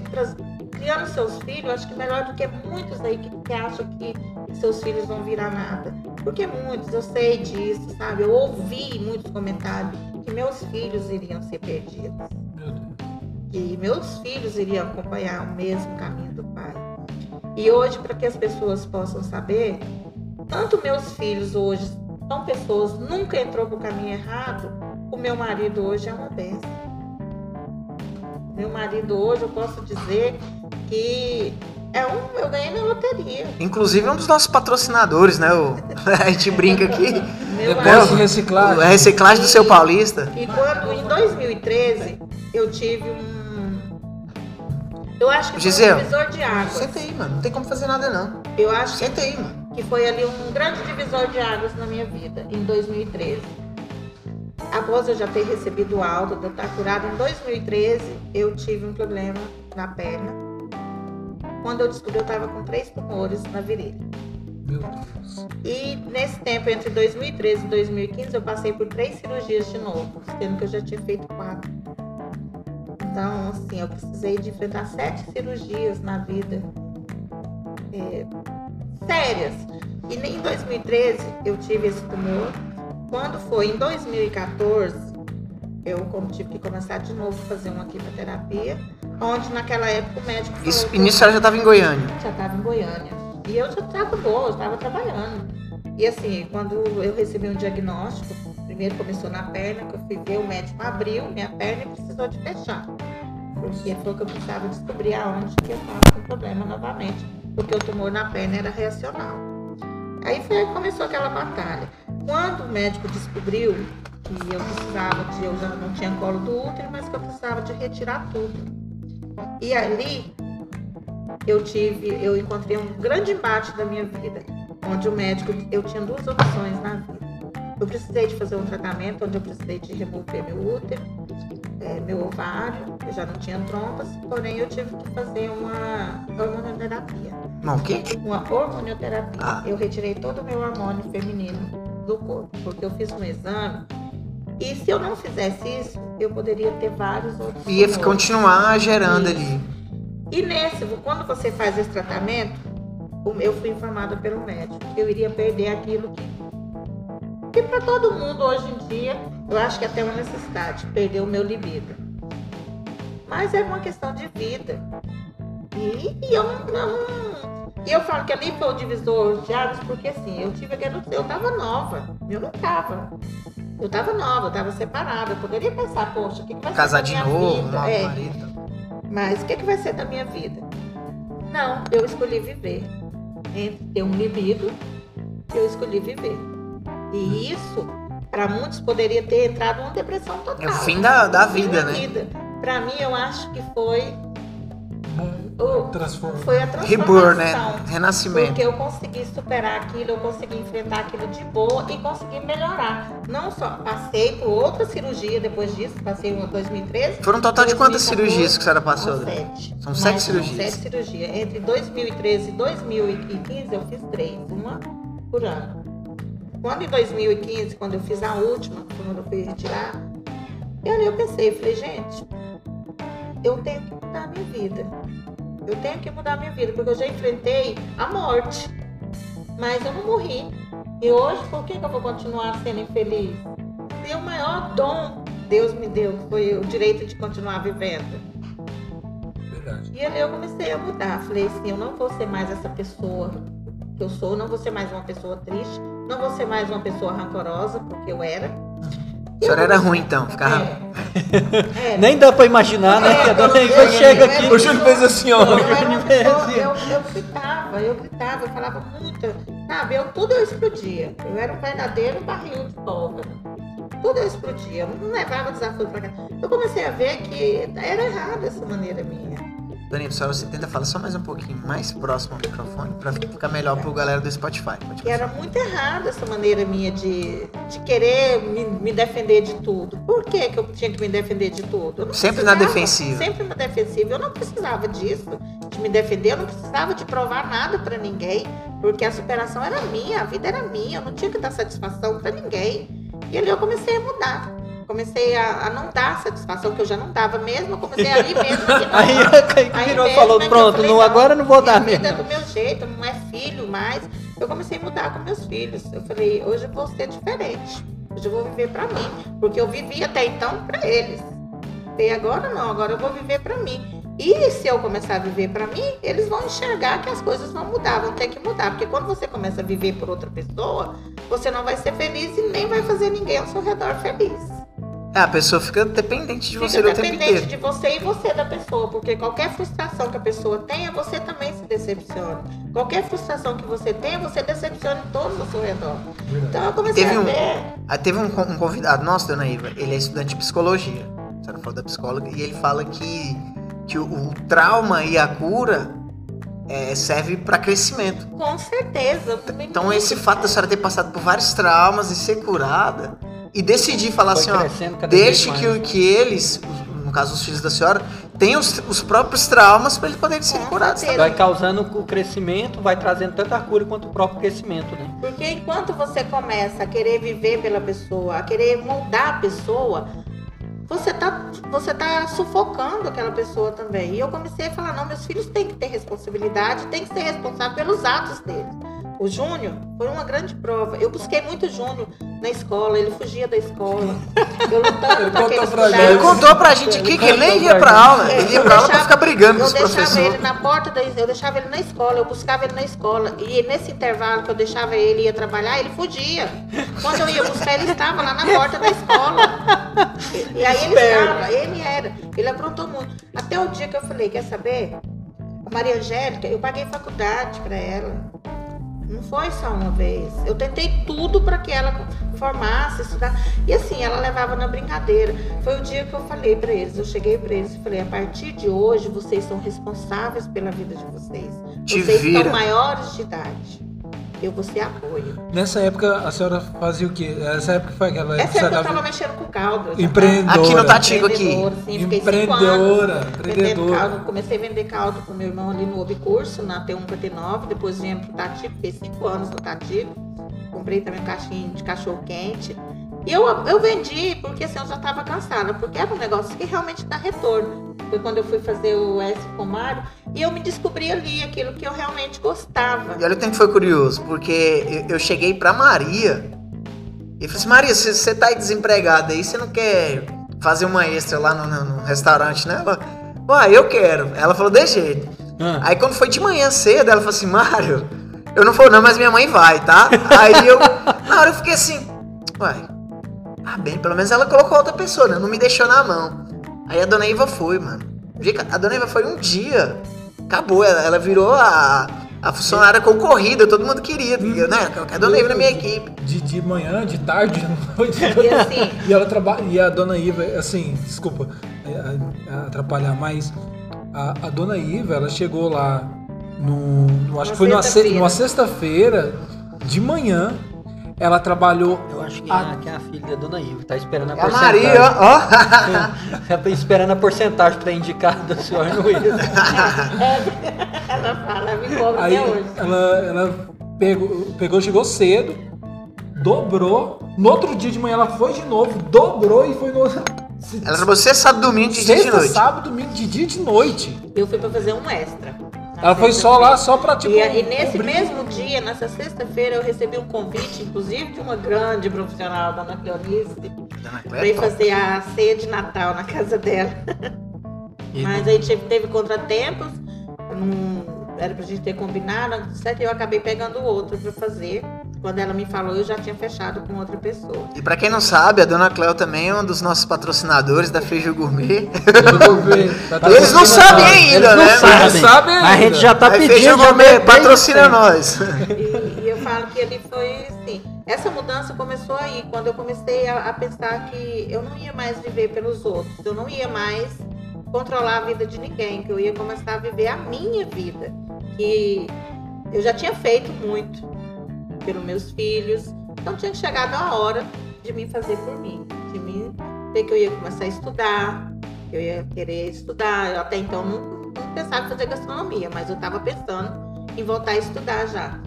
criando seus filhos, acho que melhor do que muitos aí que, que acham que seus filhos vão virar nada. Porque muitos, eu sei disso, sabe? Eu ouvi muitos comentários que meus filhos iriam ser perdidos. Meu Deus. Que meus filhos iriam acompanhar o mesmo caminho do pai. E hoje, para que as pessoas possam saber, tanto meus filhos hoje são pessoas, nunca entrou pro caminho errado, o meu marido hoje é uma benção. Meu marido hoje, eu posso dizer que é um, eu ganhei na loteria. Inclusive é um dos nossos patrocinadores, né? O- [LAUGHS] a gente brinca aqui. Meu Depósito reciclagem. A reciclagem do seu Paulista. E quando, em 2013, eu tive um. Eu acho que foi Gisele, um divisor de águas. Senta aí, mano. Não tem como fazer nada, não. Eu acho que Senta aí, mano. que foi ali um grande divisor de águas na minha vida, em 2013. Após eu já ter recebido alta, de eu estar curada, em 2013 eu tive um problema na perna. Quando eu descobri, eu estava com três tumores na virilha. Meu Deus. E nesse tempo, entre 2013 e 2015, eu passei por três cirurgias de novo, sendo que eu já tinha feito quatro. Então, assim, eu precisei de enfrentar sete cirurgias na vida. é, sérias. E nem em 2013 eu tive esse tumor. Quando foi em 2014, eu tive que começar de novo a fazer uma quimioterapia, onde naquela época o médico falou Isso, nisso ela já tava em Goiânia. já estava em Goiânia. E eu já estava boa, eu estava trabalhando. E assim, quando eu recebi um diagnóstico, primeiro começou na perna, que eu fui ver, o médico abriu minha perna e precisou de fechar. Porque falou que eu precisava descobrir aonde que eu estava com problema novamente. Porque o tumor na perna era reacional. Aí foi aí que começou aquela batalha. Quando o médico descobriu que eu precisava de, eu já não tinha colo do útero, mas que eu precisava de retirar tudo. E ali eu tive, eu encontrei um grande embate da minha vida, onde o médico, eu tinha duas opções na vida. Eu precisei de fazer um tratamento onde eu precisei de remover meu útero, eh, meu ovário, eu já não tinha trompas, porém eu tive que fazer uma hormonioterapia. Não, o quê? Uma hormonioterapia. Ah. Eu retirei todo o meu hormônio feminino do corpo, porque eu fiz um exame. E se eu não fizesse isso, eu poderia ter vários outros. Ia tumores. continuar gerando Isso. ali. E nesse, quando você faz esse tratamento, eu fui informada pelo médico que eu iria perder aquilo que, que para todo mundo hoje em dia, eu acho que é até uma necessidade, perder o meu libido. Mas é uma questão de vida. E, e eu não, não- E eu falo que ali foi o divisor de águas, porque assim, eu tive aquele. Eu tava nova, eu não tava. Eu tava nova, eu tava separada. Eu poderia pensar, poxa, o que, que vai Casar ser de da minha novo, vida? novo É, marido. mas o que, que vai ser da minha vida? Não, eu escolhi viver. Entre ter um libido, eu escolhi viver. E isso, para muitos, poderia ter entrado numa depressão total. É o fim da, da vida, da né? vida. Pra mim, eu acho que foi, Transforma. foi a Reborn, né? transformação. Renascimento. Porque eu consegui superar aquilo, eu consegui enfrentar aquilo de boa e consegui melhorar. Não só passei por outra cirurgia depois disso, passei em 2013. Foram um total de quantas 2014, cirurgias que a senhora passou? São sete. São sete Mais- cirurgias. Sete cirurgias. Entre 2013 e 2015 eu fiz três, uma por ano. Quando em 2015, quando eu fiz a última, quando eu fui retirar, eu, eu pensei, falei, gente, eu tenho que mudar a minha vida. Eu tenho que mudar a minha vida, porque eu já enfrentei a morte. Mas eu não morri. E hoje, por que, que eu vou continuar sendo infeliz? Se o maior dom Deus me deu foi o direito de continuar vivendo. Verdade. E ali eu comecei a mudar. Falei assim, eu não vou ser mais essa pessoa que eu sou, não vou ser mais uma pessoa triste, não vou ser mais uma pessoa rancorosa, porque eu era. A senhora era ruim então, ficava. É, Nem dá pra imaginar, né? Que a dona Iva eu- chega eu- aqui. O Júlio fez assim, ó. Eu, pessoa- eu, eu gritava, eu gritava, eu falava muito, sabe? Eu, tudo eu explodia. Eu era um verdadeiro barril de pólvora. Tudo eu explodia, eu não levava desafio pra cá. Eu comecei a ver que era errado essa maneira minha. A senhora você tenta falar só mais um pouquinho mais próximo ao microfone pra ficar melhor pro galera do Spotify. Que era muito errado essa maneira minha de, de querer me, me defender de tudo. Por que, que eu tinha que me defender de tudo? Sempre na defensiva. Sempre na defensiva. Eu não precisava disso, de me defender, eu não precisava de provar nada pra ninguém, porque a superação era minha, a vida era minha, eu não tinha que dar satisfação pra ninguém. E ali eu comecei a mudar. Comecei a, a não dar satisfação, que eu já não dava mesmo, eu comecei ali [LAUGHS] mesmo. não. Aí Aí virou e falou, é eu pronto, falei, não, agora eu não vou dar minha mesmo. vida é do meu jeito, não é filho mais. Eu comecei a mudar com meus filhos. Eu falei, hoje eu vou ser diferente. Hoje eu vou viver pra mim. Porque eu vivi até então pra eles. E agora não, agora eu vou viver pra mim. E se eu começar a viver pra mim, eles vão enxergar que as coisas vão mudar, vão ter que mudar. Porque quando você começa a viver por outra pessoa, você não vai ser feliz e nem vai fazer ninguém ao seu redor feliz. É, a pessoa fica dependente de você Fica o tempo dependente inteiro. de você e você da pessoa, porque qualquer frustração que a pessoa tenha, você também se decepciona. Qualquer frustração que você tenha, você decepciona todos ao seu redor. Então eu comecei Teve a um- ver. Aí teve um, um convidado nosso, dona Iva, ele é estudante de psicologia. A senhora falou da psicóloga, e ele fala que, que o, o trauma e a cura é, serve para crescimento. Com certeza. Então esse fato da senhora ter passado por vários traumas e ser curada e decidir falar Foi assim, ó, deixe que, o- que eles, no caso os filhos da senhora, tenham os, os próprios traumas para eles poderem ser curados. certeza. Vai causando o crescimento, vai trazendo tanto a cura quanto o próprio crescimento, né? Porque enquanto você começa a querer viver pela pessoa, a querer moldar a pessoa, você tá, você tá sufocando aquela pessoa também. E eu comecei a falar, não, meus filhos têm que ter responsabilidade, têm que ser responsável pelos atos deles. O Júnior foi uma grande prova. Eu busquei muito o Júnior na escola, ele fugia da escola. [LAUGHS] Eu lutando Ele ele contou pra gente. Ele contou pra gente aqui que ele nem ia pra aula, ele ia pra aula pra ficar brigando com eu os deixava professores. ele na porta, da, eu deixava ele na escola, eu buscava ele na escola. E nesse intervalo que eu deixava ele ia trabalhar, ele fugia. Quando eu ia buscar, ele estava lá na porta da escola. E, e aí ele estava, ele era. Ele aprontou muito. Até o dia que eu falei, quer saber? A Maria Angélica, eu paguei faculdade para ela. Não foi só uma vez. Eu tentei tudo para que ela formasse, estudar. E assim, ela levava na brincadeira. Foi o dia que eu falei para eles. Eu cheguei para eles e falei: a partir de hoje, vocês são responsáveis pela vida de vocês. Te vocês vira. são maiores de idade. Eu vou ser apoio. Nessa época, a senhora fazia o quê? Essa época foi aquela época Essa que época eu você tava mexendo com caldo. Empreendedora. Aqui no Tatigo aqui. empreendedora, sim, fiquei cinco Empreendedora, empreendedora. caldo. Comecei a vender caldo com meu irmão ali no Obcurso, na T1 para T9. Depois vim pro Tatigo, fiquei cinco anos no Tatigo. Comprei também um caixinho de cachorro quente. E eu, eu vendi porque assim, eu já estava cansada, porque era um negócio que realmente dá retorno. Foi quando eu fui fazer o S com o Mário e eu me descobri ali aquilo que eu realmente gostava. E olha o tempo que foi curioso, porque eu, eu cheguei pra Maria e falei assim, Maria, você você tá aí desempregada aí, você não quer fazer uma extra lá no, no- no restaurante, né? Ela, uai, eu quero. Ela falou, de jeito. Ah, Aí quando foi de manhã cedo, ela falou assim, Mário, eu não vou não, mas minha mãe vai, tá? Aí eu, na hora eu fiquei assim, uai, ah bem, pelo menos ela colocou outra pessoa, né? Não me deixou na mão. Aí a dona Iva foi, mano. A dona Iva foi um dia. Acabou, ela, ela virou a, a funcionária concorrida, todo mundo queria. porque, né? Eu quero a dona Iva na minha equipe. De, de manhã, de tarde, [LAUGHS] de noite. E assim, E ela trabalha. E a dona Iva, assim, desculpa é, atrapalhar, mas a, a dona Iva, ela chegou lá no. no- acho Uma que foi numa se- sexta-feira. numa sexta-feira de manhã. Ela trabalhou. eu acho que, a- é, que é a filha da Dona Iva, tá esperando a É a porcentagem. Maria, ó. [LAUGHS] Tá esperando a porcentagem pra indicar da senhora no Will. [LAUGHS] ela fala, me cobra Aí até hoje. ela, ela pegou, pegou, chegou cedo, dobrou. No outro dia de manhã ela foi de novo, dobrou e foi no. Ela trabalhou sexta, sábado, domingo, de dia e de Sexta, noite. sábado, domingo, de dia e de noite. Eu fui pra fazer um extra. Ela foi só lá só pra tipo. E, e nesse cobrir. mesmo dia, nessa sexta-feira, eu recebi um convite, inclusive de uma grande profissional, da Ana Cleonice, Dona pra ir fazer a ceia de Natal na casa dela. E Mas aí teve, teve contratempos, não, era pra gente ter combinado, certo? E eu acabei pegando outro pra fazer. Quando ela me falou, eu já tinha fechado com outra pessoa. E pra quem não sabe, a Dona Cléo também é um dos nossos patrocinadores da Feijão Gourmet. [LAUGHS] Eles não sabem ainda, Eles não né? sabem. Sabem A gente ainda. já tá Aí pedindo. Feijão Gourmet, patrocina nós. [LAUGHS] E, e eu falo que ele foi assim. Essa mudança começou aí, quando eu comecei a, a pensar que eu não ia mais viver pelos outros, eu não ia mais controlar a vida de ninguém, que eu ia começar a viver a minha vida. Que eu já tinha feito muito pelos meus filhos, então tinha chegado a hora de me fazer por mim, de mim ter que eu ia começar a estudar, eu ia querer estudar. Eu até então não, não pensava em fazer gastronomia, mas eu estava pensando em voltar a estudar já.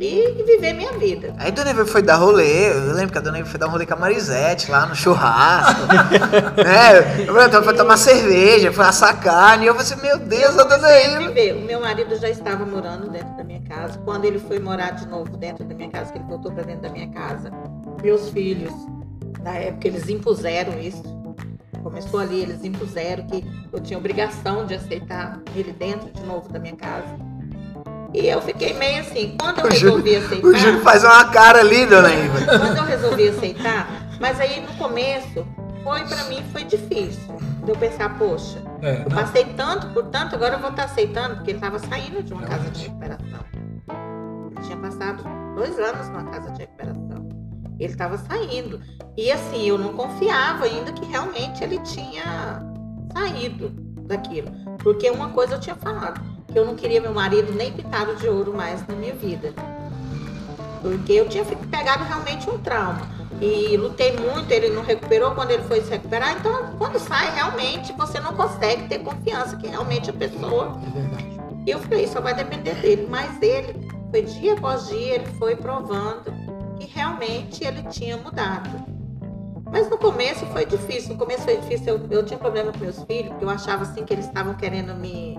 E viver minha vida. Aí Dona Eva foi dar rolê, eu lembro que a Dona Eva foi dar um rolê com a Marisete lá no churrasco. [LAUGHS] né? Eu então foi tomar cerveja, foi assar carne. E eu falei assim, meu Deus, a Dona Eva. viver. O meu marido já estava morando dentro da minha casa. Quando ele foi morar de novo dentro da minha casa, que ele voltou para dentro da minha casa, meus filhos, na época, eles impuseram isso. Começou ali, eles impuseram que eu tinha obrigação de aceitar ele dentro de novo da minha casa. E eu fiquei meio assim, quando eu O Júlio- resolvi aceitar. O Júlio faz uma cara ali, Dona Eva. Quando eu resolvi aceitar, mas aí no começo, foi para mim, foi difícil. De eu pensar, poxa, É, eu não, passei tanto por tanto, agora eu vou estar aceitando, porque ele estava saindo de uma casa de recuperação. Ele tinha passado dois anos numa casa de recuperação. Ele estava saindo. E assim, eu não confiava ainda que realmente ele tinha saído daquilo. Porque uma coisa eu tinha falado, que eu não queria meu marido nem pitado de ouro mais na minha vida. Porque eu tinha pegado realmente um trauma. E lutei muito, ele não recuperou quando ele foi se recuperar. Então, quando sai, realmente, você não consegue ter confiança que realmente a pessoa. É verdade. E eu falei, só vai depender dele. Mas ele, foi dia após dia, ele foi provando que realmente ele tinha mudado. Mas no começo foi difícil. No começo foi difícil. Eu, eu tinha problema com meus filhos, porque eu achava assim que eles estavam querendo me,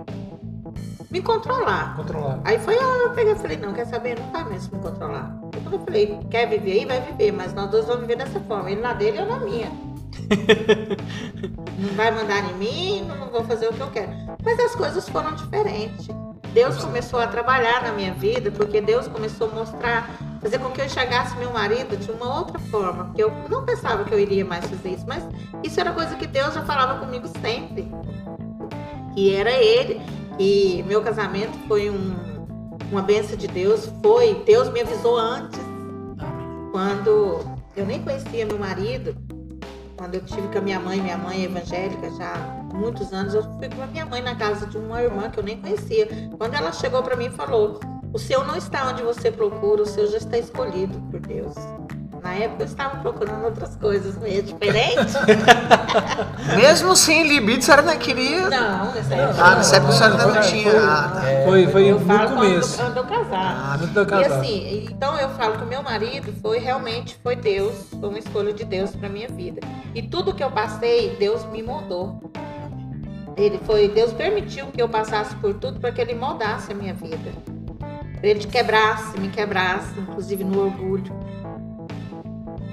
me controlar. controlar. Aí foi eu peguei e falei, não, quer saber? Não vai mesmo me controlar. Eu falei, quer viver aí, vai viver, mas nós dois vamos viver dessa forma. Ele na dele, eu na minha. [LAUGHS] não vai mandar em mim, não vou fazer o que eu quero. Mas as coisas foram diferentes. Deus começou a trabalhar na minha vida, porque Deus começou a mostrar, fazer com que eu enxergasse meu marido de uma outra forma. Porque eu não pensava que eu iria mais fazer isso, mas isso era coisa que Deus já falava comigo sempre. Que era ele. E meu casamento foi um, uma benção de Deus. Foi, Deus me avisou antes, quando eu nem conhecia meu marido. Quando eu tive com a minha mãe, minha mãe é evangélica já há muitos anos, eu fui com a minha mãe na casa de uma irmã que eu nem conhecia. Quando ela chegou para mim e falou: O seu não está onde você procura, o seu já está escolhido por Deus. Na época eu estava procurando outras coisas meio diferentes. [LAUGHS] Mesmo sem libido, a senhora não queria. não, nessa época. Ah, nessa época a senhora Não, não foi- tinha. Ah, tá. Foi, foi eu no falo começo. quando andou casado. Ah, eu E casar. assim, então eu falo que o meu marido foi realmente foi Deus, foi uma escolha de Deus para minha vida. E tudo que eu passei, Deus me moldou. Ele foi, Deus permitiu que eu passasse por tudo para que ele moldasse a minha vida. Para ele quebrasse, me quebrasse, inclusive no orgulho.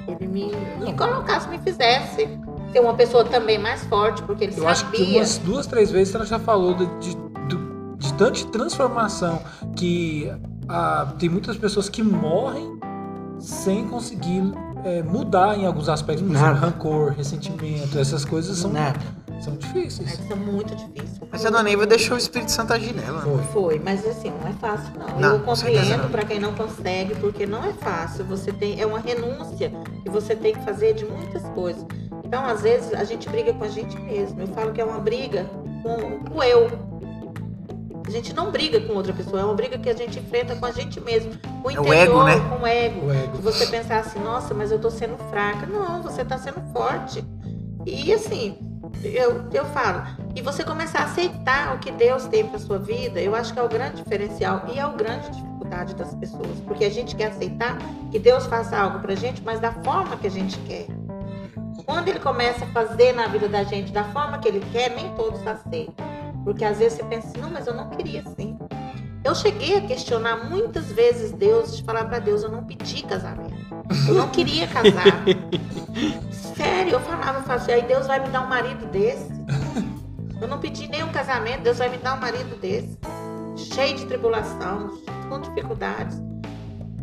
Ele me, me colocasse, me fizesse ser uma pessoa também mais forte, porque ele Eu acho que sabia. umas duas, três vezes ela já falou de, de, de tanta transformação que ah, tem muitas pessoas que morrem sem conseguir é, mudar em alguns aspectos, por exemplo, rancor, ressentimento, essas coisas são, Nada. São difíceis. É muito difícil. Mas a Dona Eva deixou o Espírito Santo agir nela. Foi. Foi, mas assim, não é fácil não. Não, eu com compreendo para quem não consegue, porque não é fácil. Você tem é uma renúncia que você tem que fazer de muitas coisas. Então, às vezes a gente briga com a gente mesmo. Eu falo que é uma briga com o eu. A gente não briga com outra pessoa, é uma briga que a gente enfrenta com a gente mesmo, com o É o interior, ego, né? com o ego. O ego. Você pensar assim, nossa, mas eu tô sendo fraca. Não, você tá sendo forte. E assim, eu, eu falo, e você começar a aceitar o que Deus tem para sua vida, eu acho que é o grande diferencial e é o grande dificuldade das pessoas, porque a gente quer aceitar que Deus faça algo pra gente, mas da forma que a gente quer. Quando ele começa a fazer na vida da gente da forma que ele quer, nem todos aceitam. Porque às vezes você pensa assim, não, mas eu não queria assim. Eu cheguei a questionar muitas vezes Deus, de falar para Deus, eu não pedi casamento. Eu não queria casar. Sério, eu falava, eu falava assim, aí Deus vai me dar um marido desse. Eu não pedi nenhum casamento, Deus vai me dar um marido desse. Cheio de tribulação, com dificuldades.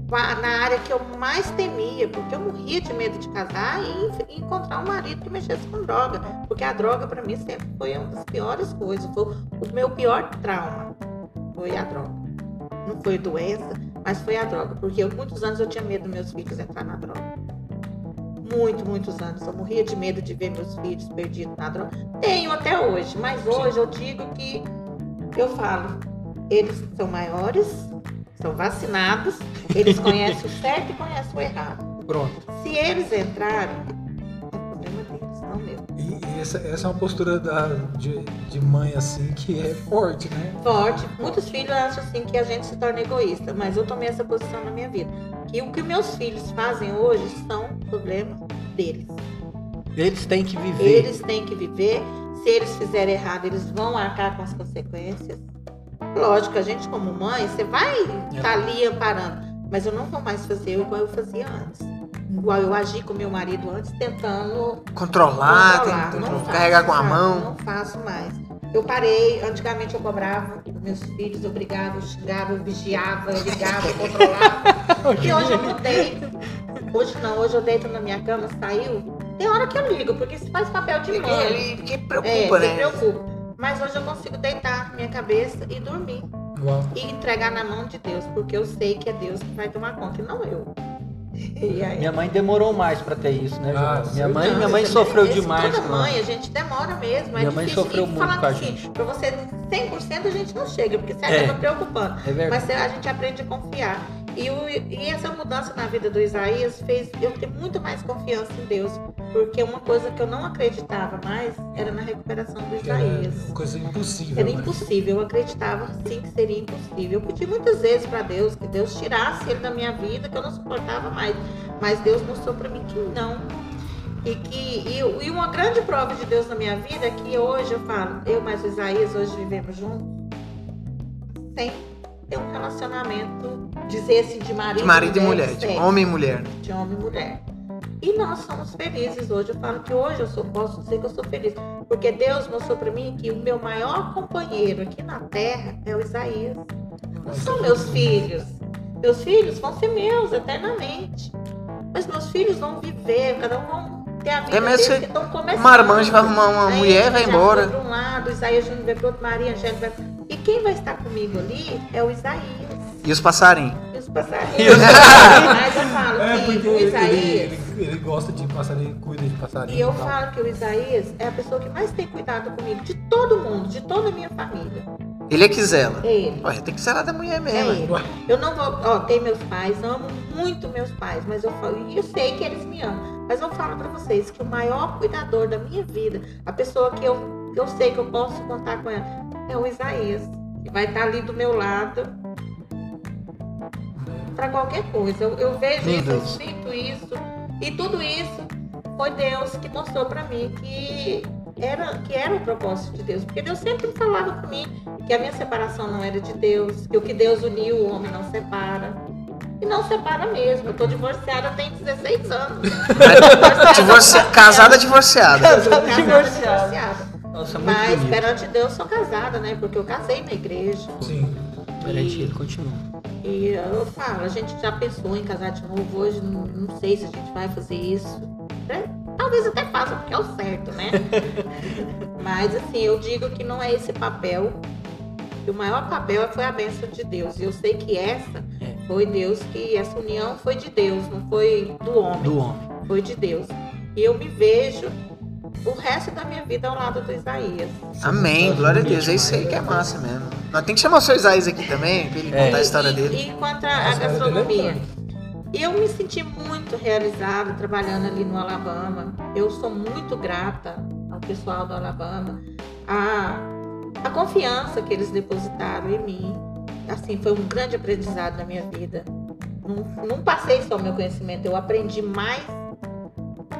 na área que eu mais temia, porque eu morria de medo de casar e encontrar um marido que mexesse com droga. Porque a droga, para mim, sempre foi uma das piores coisas. Foi o meu pior trauma. Foi a droga. Não foi doença, mas foi a droga. Porque eu, muitos anos eu tinha medo dos meus filhos entrar na droga. Muito, muitos anos. Eu morria de medo de ver meus filhos perdidos na droga. Tenho até hoje, mas hoje eu digo que eu falo, eles são maiores, são vacinados, eles conhecem o certo e conhecem o errado. Pronto. Se eles entrarem, essa, essa é uma postura da, de, de mãe assim que é forte, né? Forte. Muitos filhos acham assim que a gente se torna egoísta, mas eu tomei essa posição na minha vida. Que o que meus filhos fazem hoje são problemas deles. Eles têm que viver. Eles têm que viver. Se eles fizerem errado, eles vão arcar com as consequências. Lógico, a gente como mãe, você vai estar ali amparando. Mas eu não vou mais fazer igual eu fazia antes. Igual eu agi com meu marido antes, tentando Controlar, controlar. faço, carregar com a mão. Não faço mais. Eu parei, antigamente eu cobrava meus filhos, eu brigava, eu xingava, eu vigiava, eu ligava, eu controlava. [LAUGHS] E hoje eu mudei. Hoje não, hoje eu deito na minha cama, saiu. Tem hora que eu ligo, porque isso faz papel de mãe. ele- porque É, preocupa, se né? preocupa. Mas hoje eu consigo deitar minha cabeça e dormir. Igual. E entregar na mão de Deus, porque eu sei que é Deus que vai tomar conta, e não eu. Aí, Minha mãe demorou mais pra ter isso, né, Ah, João? Minha mãe, Não, minha mãe esse- sofreu esse- demais. Toda mãe, a gente demora mesmo. Minha é mãe difícil. sofreu E muito com a assim, gente. Pra você 100% a gente não chega, porque você É. acaba preocupando. É verdade. Mas a gente aprende a confiar. E, o- e essa mudança na vida do Isaías fez eu ter muito mais confiança em Deus. Porque uma coisa que eu não acreditava mais era na recuperação do Que era Isaías. uma coisa impossível. Era né? impossível, eu acreditava sim que seria impossível. Eu pedi muitas vezes para Deus que Deus tirasse ele da minha vida, que eu não suportava mais. Mas Deus mostrou para mim que não. E que e, e uma grande prova de Deus na minha vida é que hoje eu falo, eu mais o Isaías hoje vivemos juntos, sem ter um relacionamento, dizer assim, de marido, De marido e mulher, de homem e mulher. de homem e mulher. E nós somos felizes hoje. Eu falo que hoje eu sou, posso dizer que eu sou feliz. Porque Deus mostrou para mim que o meu maior companheiro aqui na terra é o Isaías. Não são meus filhos. Meus filhos vão ser meus eternamente. Mas meus filhos vão viver, cada um ter a vida É mesmo deles estão começando. Uma armante vai arrumar uma Aí mulher e vai embora. Para um lado, Isaías Júnior vai para outro, Maria Angélica vai pra- E quem vai estar comigo ali é o Isaías. E os passarinhos? E os passarinhos. [LAUGHS] Mas eu falo É, que o ele, Isaías. ele, ele gosta de passarinho, cuida de passarinho. E eu tal. falo que o Isaías é a pessoa que mais tem cuidado comigo, de todo mundo, de toda a minha família. Ele é que zela. É ele. Olha, tem que zelar da mulher É mesmo. ele. Eu não vou. Ó, tem meus pais, amo muito meus pais, mas eu falo, e eu sei que eles me amam. Mas eu falo pra vocês que o maior cuidador da minha vida, a pessoa que eu, eu sei que eu posso contar com ela, é o Isaías. Que vai estar ali do meu lado pra qualquer coisa. Eu, eu vejo isso, eu sinto isso. E tudo isso foi Deus que mostrou pra mim que era, que era o propósito de Deus. Porque Deus sempre falava pra mim que a minha separação não era de Deus, que o que Deus uniu, o homem não separa. E não separa mesmo. Eu tô divorciada tem 16 anos. Divorcia... Casada divorciada. Casada divorciada. divorciada. Nossa, muito Mas bonito. perante Deus sou casada, né? Porque eu casei na igreja. Sim. Perante ele, continua. E eu falo, a gente já pensou em casar de novo hoje, não, não sei se a gente vai fazer isso. né? Talvez até faça, porque é o certo, né? [LAUGHS] Mas assim, eu digo que não é esse papel. O maior papel foi a bênção de Deus. E eu sei que essa É. foi Deus, que essa união foi de Deus, não foi do homem, Do homem. foi de Deus. E eu me vejo o resto da minha vida ao lado do Isaías. Amém, glória a Deus. É isso aí que é massa mesmo. Nós temos que chamar o seu Isaías aqui também, pra ele É. contar a história e, dele. E quanto à é gastronomia. eu me senti muito realizada trabalhando ali no Alabama. Eu sou muito grata ao pessoal do Alabama. A, a confiança que eles depositaram em mim. Assim, foi um grande aprendizado na minha vida. Não, não passei só o meu conhecimento, eu aprendi mais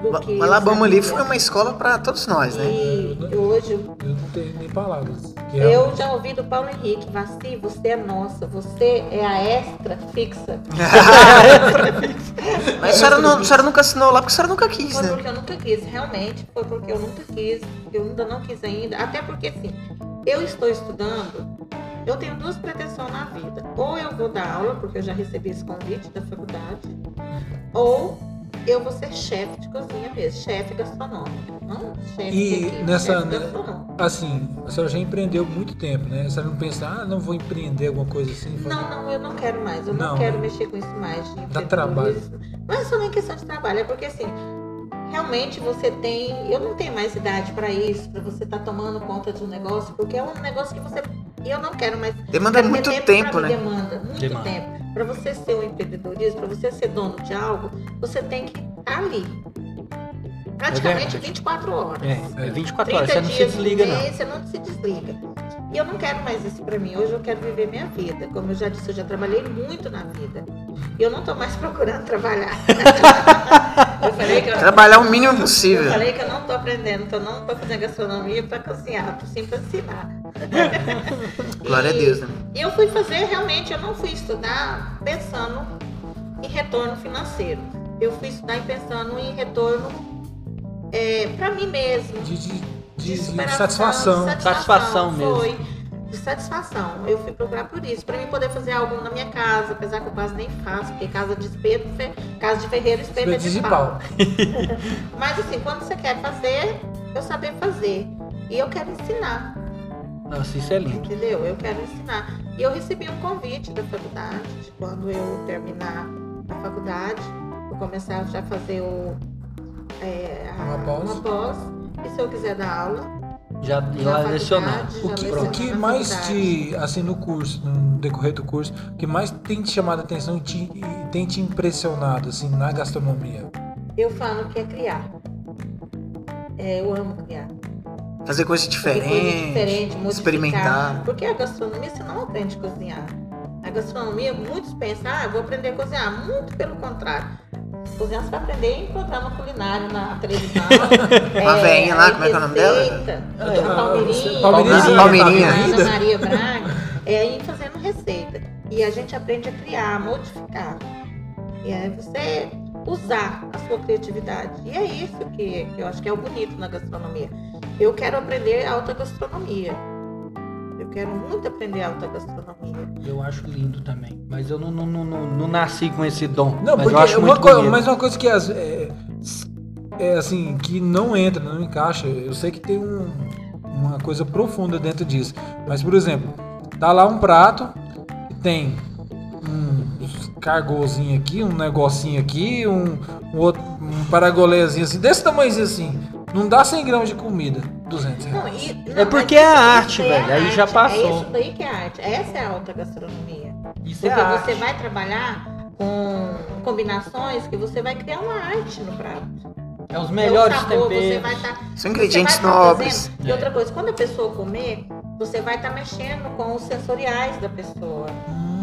do que. O eu Alabama ali foi uma escola pra todos nós, né? E hoje Eu não tenho nem palavras. Que é eu já ouvi do Paulo Henrique, Vassi, você é nossa, você é [LAUGHS] a extra fixa. Mas a senhora, não, a senhora nunca assinou lá porque a senhora nunca quis, Foi né? porque eu nunca quis, realmente, foi porque eu nunca quis, eu ainda não quis ainda, até porque assim, eu estou estudando eu tenho duas pretensões na vida. Ou eu vou dar aula, porque eu já recebi esse convite da faculdade, ou eu vou ser chefe de cozinha mesmo, chefe gastronômico. Não chefe de E nessa- chefe gastronômico. Assim, a senhora já empreendeu muito tempo, né? A senhora não pensa, ah, não vou empreender alguma coisa assim? Não, não, eu não quero mais. Eu não, Não, quero né? mexer com isso mais. Dá trabalho. Não é só nem questão de trabalho, é porque assim, realmente você tem. Eu não tenho mais idade para isso, para você estar tomando conta de um negócio, porque é um negócio que você. E eu não quero mais. Demanda Quero muito tempo, né? Demanda, muito Demanda. tempo. Para você ser um empreendedorismo, para você ser dono de algo, você tem que estar ali. Praticamente verdade. 24 horas. É, é 24 horas, 30 você não se desliga, não. mês, Você não se desliga. E eu não quero mais isso pra mim. Hoje eu quero viver minha vida. Como eu já disse, eu já trabalhei muito na vida. E eu não tô mais [LAUGHS] procurando trabalhar. eu falei que eu, Trabalhar o mínimo eu possível. falei que eu não tô aprendendo, tô não pra fazer gastronomia pra cozinhar, tô sim pra ensinar. Glória a Deus, né? E eu fui fazer realmente, eu não fui estudar pensando em retorno financeiro. Eu fui estudar pensando em retorno é, para mim mesmo. De, de, de- superação, satisfação. de Satisfação mesmo. Foi. De satisfação. Eu fui procurar por isso. Pra mim poder fazer algo na minha casa, apesar que eu quase nem faço, porque casa de espeto, fe- casa de ferreiro, espeto é Espeto de de pau. [LAUGHS] Mas assim, quando você quer fazer, eu saber fazer. E eu quero ensinar, Nossa, isso é lindo. entendeu? Eu quero ensinar. E eu recebi um convite da faculdade, de quando eu terminar a faculdade, eu começar já a fazer o. é, a- Uma pós. uma pós. E se eu quiser dar aula, Já faculdade, lecionar. já O que, o que mais te, assim, no curso, no decorrer do curso, o que mais tem te chamado a atenção e, te- e tem te impressionado, assim, na gastronomia? Eu falo que é criar. É, eu amo criar. Fazer coisa Fazer coisa diferente, experimentar. Porque a gastronomia você não aprende a cozinhar. A gastronomia, muitos pensam, ah, eu vou aprender a cozinhar. Muito pelo contrário. Cozinhar você vai aprender em programa culinário na televisão. [LAUGHS] Uma veinha lá, como é que é o nome dela? receita, É, a Palmeirinha. Palmeirinha, Palmeirinha. ainda? Ana Maria Braga. É ir fazendo receita. E a gente aprende a criar, a modificar. E é você usar a sua criatividade. E é isso que, que eu acho que é o bonito na gastronomia. Eu quero aprender alta gastronomia. Quero muito aprender alta gastronomia. Eu acho lindo também. Mas eu não, não, não, não, não nasci com esse dom. Não, mas eu acho uma muito coisa, bonito. mas uma coisa que as- é, é, assim, que não entra, não encaixa, eu sei que tem um- uma coisa profunda dentro disso. Mas, por exemplo, tá lá um prato que tem um cargozinho aqui, um negocinho aqui, um, um outro um paragolézinho assim, desse tamanhozinho assim. Não dá 100 gramas de comida, 200 reais. Não, e- É não, porque mas é isso- arte, isso é velho, aí já arte, passou. É isso daí que é arte. Essa é a alta gastronomia. Isso é Porque arte. você vai trabalhar com combinações que você vai criar uma arte no prato. É os É melhores sabor, Você temperos. vai estar São ingredientes você vai tá nobres. fazendo- E outra coisa, quando a pessoa comer, você vai estar mexendo com os sensoriais da pessoa.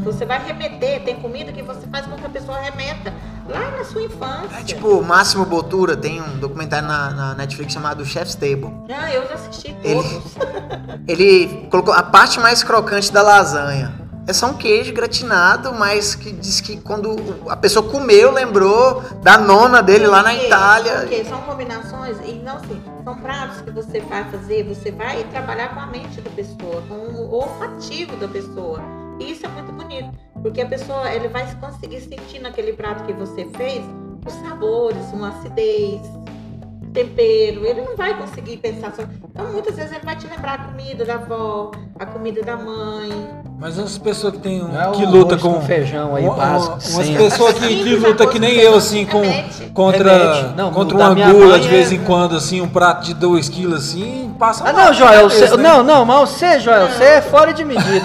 Você vai remeter, tem comida que você faz com que a pessoa remeta lá na sua infância. É tipo, o Máximo Botura tem um documentário na, na Netflix chamado Chef's Table. Ah, eu já assisti Ele- todos. [LAUGHS] Ele colocou a parte mais crocante da lasanha. É só um queijo gratinado, mas que diz que quando a pessoa comeu, lembrou da nona dele lá na? Itália. Porque são combinações e não assim, são pratos que você vai fazer, você vai trabalhar com a mente da pessoa, com o olfativo da pessoa. Isso é muito bonito, porque a pessoa ele vai conseguir sentir naquele prato que você fez os sabores, uma acidez, tempero. Ele não vai conseguir pensar só. Então muitas vezes ele vai te lembrar a comida da avó, a comida da mãe. Mas as pessoas que tem um, é o que luta com, com feijão aí, uma- básico, umas pessoas que, que luta que nem eu assim com remete. contra Remete. Não, contra uma gula de vez é- em quando assim um prato de 2 quilos assim passa Ah, mal não, Joel, você, cabeça, né? não, não, mas você, Joel, você é fora de medida.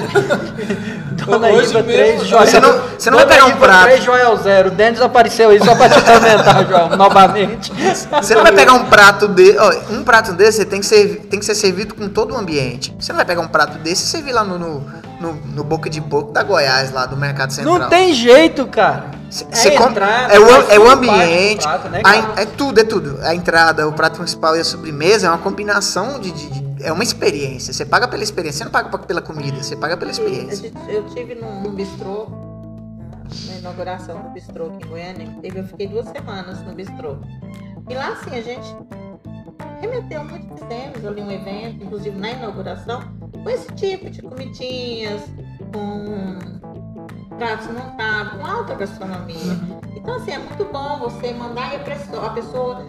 [LAUGHS] Dona Hoje Iva 3, Joel. Você não- você não vai pegar um Iva prato. 3, Joel 0. O Denis apareceu aí só pra te atormentar, Joel, [LAUGHS] novamente. Você não vai pegar um prato de, ó, um prato desse tem que ser tem que ser servido com todo o ambiente. Você não vai pegar um prato desse e servir lá no, no, no- no boca de porco da Goiás lá do Mercado Central. Não tem jeito, cara. Você É entrada, é o, é o ambiente, prato, né, a é tudo, é tudo. A entrada, o prato principal e a sobremesa é uma combinação de- de- é uma experiência. Você paga pela experiência, você não paga pela comida, você paga pela experiência. Eu tive num, num bistrô, na inauguração do bistrô aqui em Goiânia, teve, eu fiquei duas semanas no bistrô. E lá assim, a gente remeteu muito, fizemos ali um evento, inclusive na inauguração, com esse tipo de comidinhas, com pratos montados, com alta gastronomia. Então, assim, é muito bom você mandar e a pessoa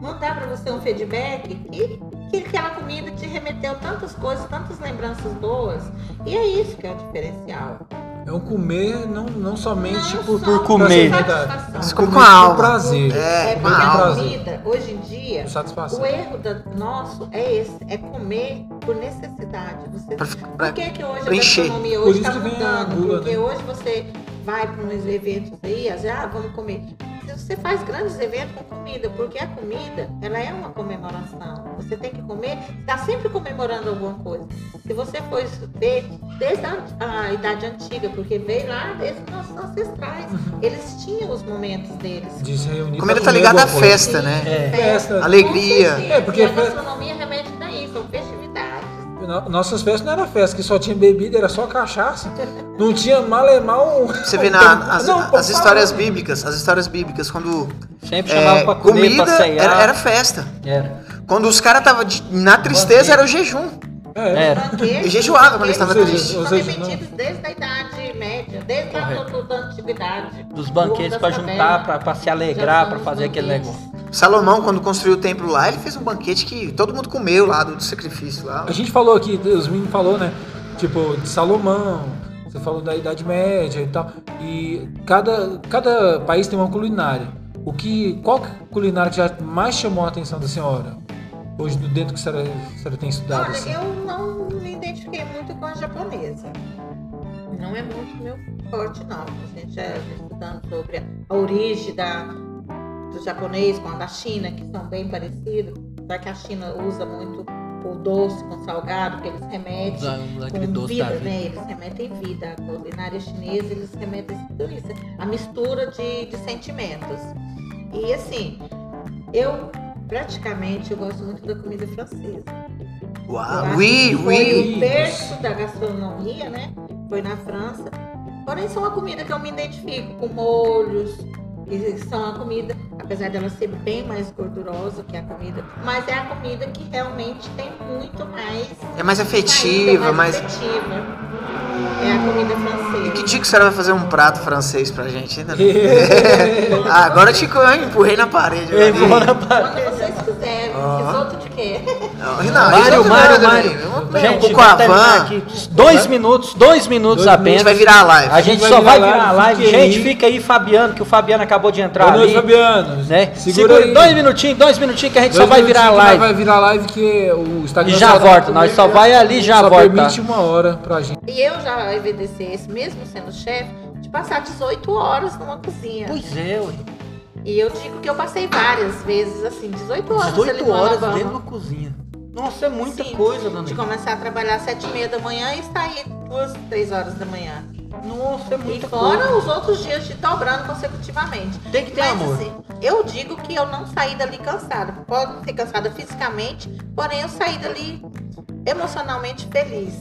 mandar para você um feedback e que aquela comida te remeteu tantas coisas, tantas lembranças boas. E é isso que é o diferencial. É um comer não, não somente Não por, só por por comer. satisfação. Mas Com comer a alma. por prazer. É, É com porque a comida, hoje em dia, Por satisfação. o erro da, nosso é esse, é comer por necessidade. Você, Pra- por pra- que, que hoje a gastronomia Por hoje está mudando? gula, porque né? hoje você vai para uns eventos aí, às vezes, ah, vamos comer. Você faz grandes eventos com comida, porque a comida, ela é uma comemoração. Você tem que comer, está sempre comemorando alguma coisa. Se você for ver desde a, a idade antiga, porque veio lá desde os nossos ancestrais, Uhum. eles tinham os momentos deles. De se reunir Comida tá comer ligada à festa, né? É. Festa. Alegria. É, porque E a gastronomia remete daí, são festividades. No- Nossas festas não era festa, que só tinha bebida, era só cachaça. Não tinha malemar um. Você vê na, as, Não, as histórias falar. bíblicas, as histórias bíblicas, quando Sempre chamava é, pra comer, comida pra ceiar. era, era festa. Era. Quando os caras estavam na tristeza, era o jejum. É. Era. E jejuava quando eles estavam banquetes tristes. São remetidos desde a idade média, desde a Correto. da, da antiguidade. Dos banquetes cavernas. juntar, pra, pra se alegrar, são fazer aquele negócio. Salomão, quando construiu o templo lá, ele fez um banquete que todo mundo comeu lá do, do sacrifício lá. A gente falou aqui, os meninos falou, né? Tipo, de Salomão, você falou da Idade Média e tal. E cada, cada país tem uma culinária. O que, qual que é culinária que já mais chamou a atenção da senhora? Hoje, do dentro que a senhora, a senhora tem estudado Olha, assim? eu não me identifiquei muito com a japonesa. Não é muito meu forte, não. A gente já estudando sobre a origem da, do japonês com a da China, que são bem parecidos. Só que a China usa muito o doce com salgado, porque eles remetem Da- com doce vida, da vida. né? Eles remetem vida. A culinária chinesa, eles remetem tudo isso. A mistura de, de sentimentos. E assim, eu praticamente eu gosto muito da comida francesa. Uau, oui, que foi oui. o berço da gastronomia, né? Foi na França. Porém, são uma comida que eu me identifico com molhos. E são uma comida, apesar dela ser bem mais gordurosa que a comida, mas é a comida que realmente tem muito mais. É mais afetiva, mais. afetiva. É a comida francesa. E que dia que a senhora vai fazer um prato francês pra gente ainda? [LAUGHS] ah, agora eu te eu empurrei na parede. Ei, ali. bora pra- Quando vocês quiserem, Ó. risoto de quê? Não, não, Mário, risoto Mário, Mário. né? Gente, pouco a van. Dois minutos, dois minutos Dois A apenas. gente vai virar a live. A gente vai só virar vai live, virar a live. Gente, aí. fica aí, Fabiano, que o Fabiano acabou de entrar Boa noite, ali. Fabiano. Né? Segura, Segura aí. dois minutinhos, dois minutinhos que a gente Dois só vai virar a live. Vai virar live que o Instagram E já volta, nós só vai ali e já só volta. permite uma hora pra gente. E eu já evidenciei esse, mesmo sendo chefe, de passar 18 horas numa cozinha. Pois é, ué. E eu digo que eu passei várias vezes, assim, 18 horas. 18 ali no horas dentro da cozinha. Nossa, é muita Sim, coisa, dona De começar a trabalhar às 7 e meia da manhã e sair duas, três horas da manhã. Nossa, é E muita fora coisa. os outros dias de dobrando consecutivamente. Tem que ter Mas amor. assim, eu digo que eu não saí dali cansada. Pode ser cansada fisicamente, porém eu saí dali emocionalmente feliz,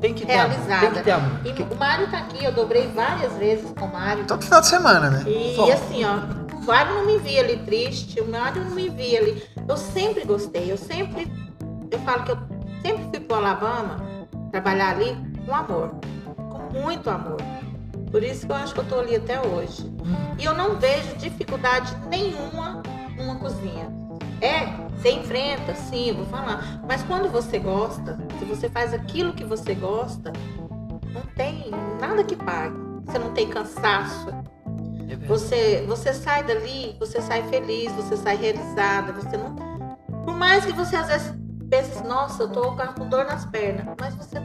Tem que ter amor. realizada. Tem que ter amor. E o Mário tá aqui, eu dobrei várias vezes com o Mário. Todo final de semana, né? E Só. assim, ó, o Mário não me via ali triste, o Mário não me via ali. Eu sempre gostei, eu sempre. Eu falo que eu sempre fui pro Alabama trabalhar ali com amor. Com muito amor. Por isso que eu acho que eu tô ali até hoje. E eu não vejo dificuldade nenhuma numa cozinha. É, você enfrenta, sim, vou falar. Mas quando você gosta, se você faz aquilo que você gosta, não tem nada que pague. Você não tem cansaço, É você, você sai dali, você sai feliz, você sai realizada, você não. Por mais que você às vezes pense, assim, nossa, eu tô com dor nas pernas, mas você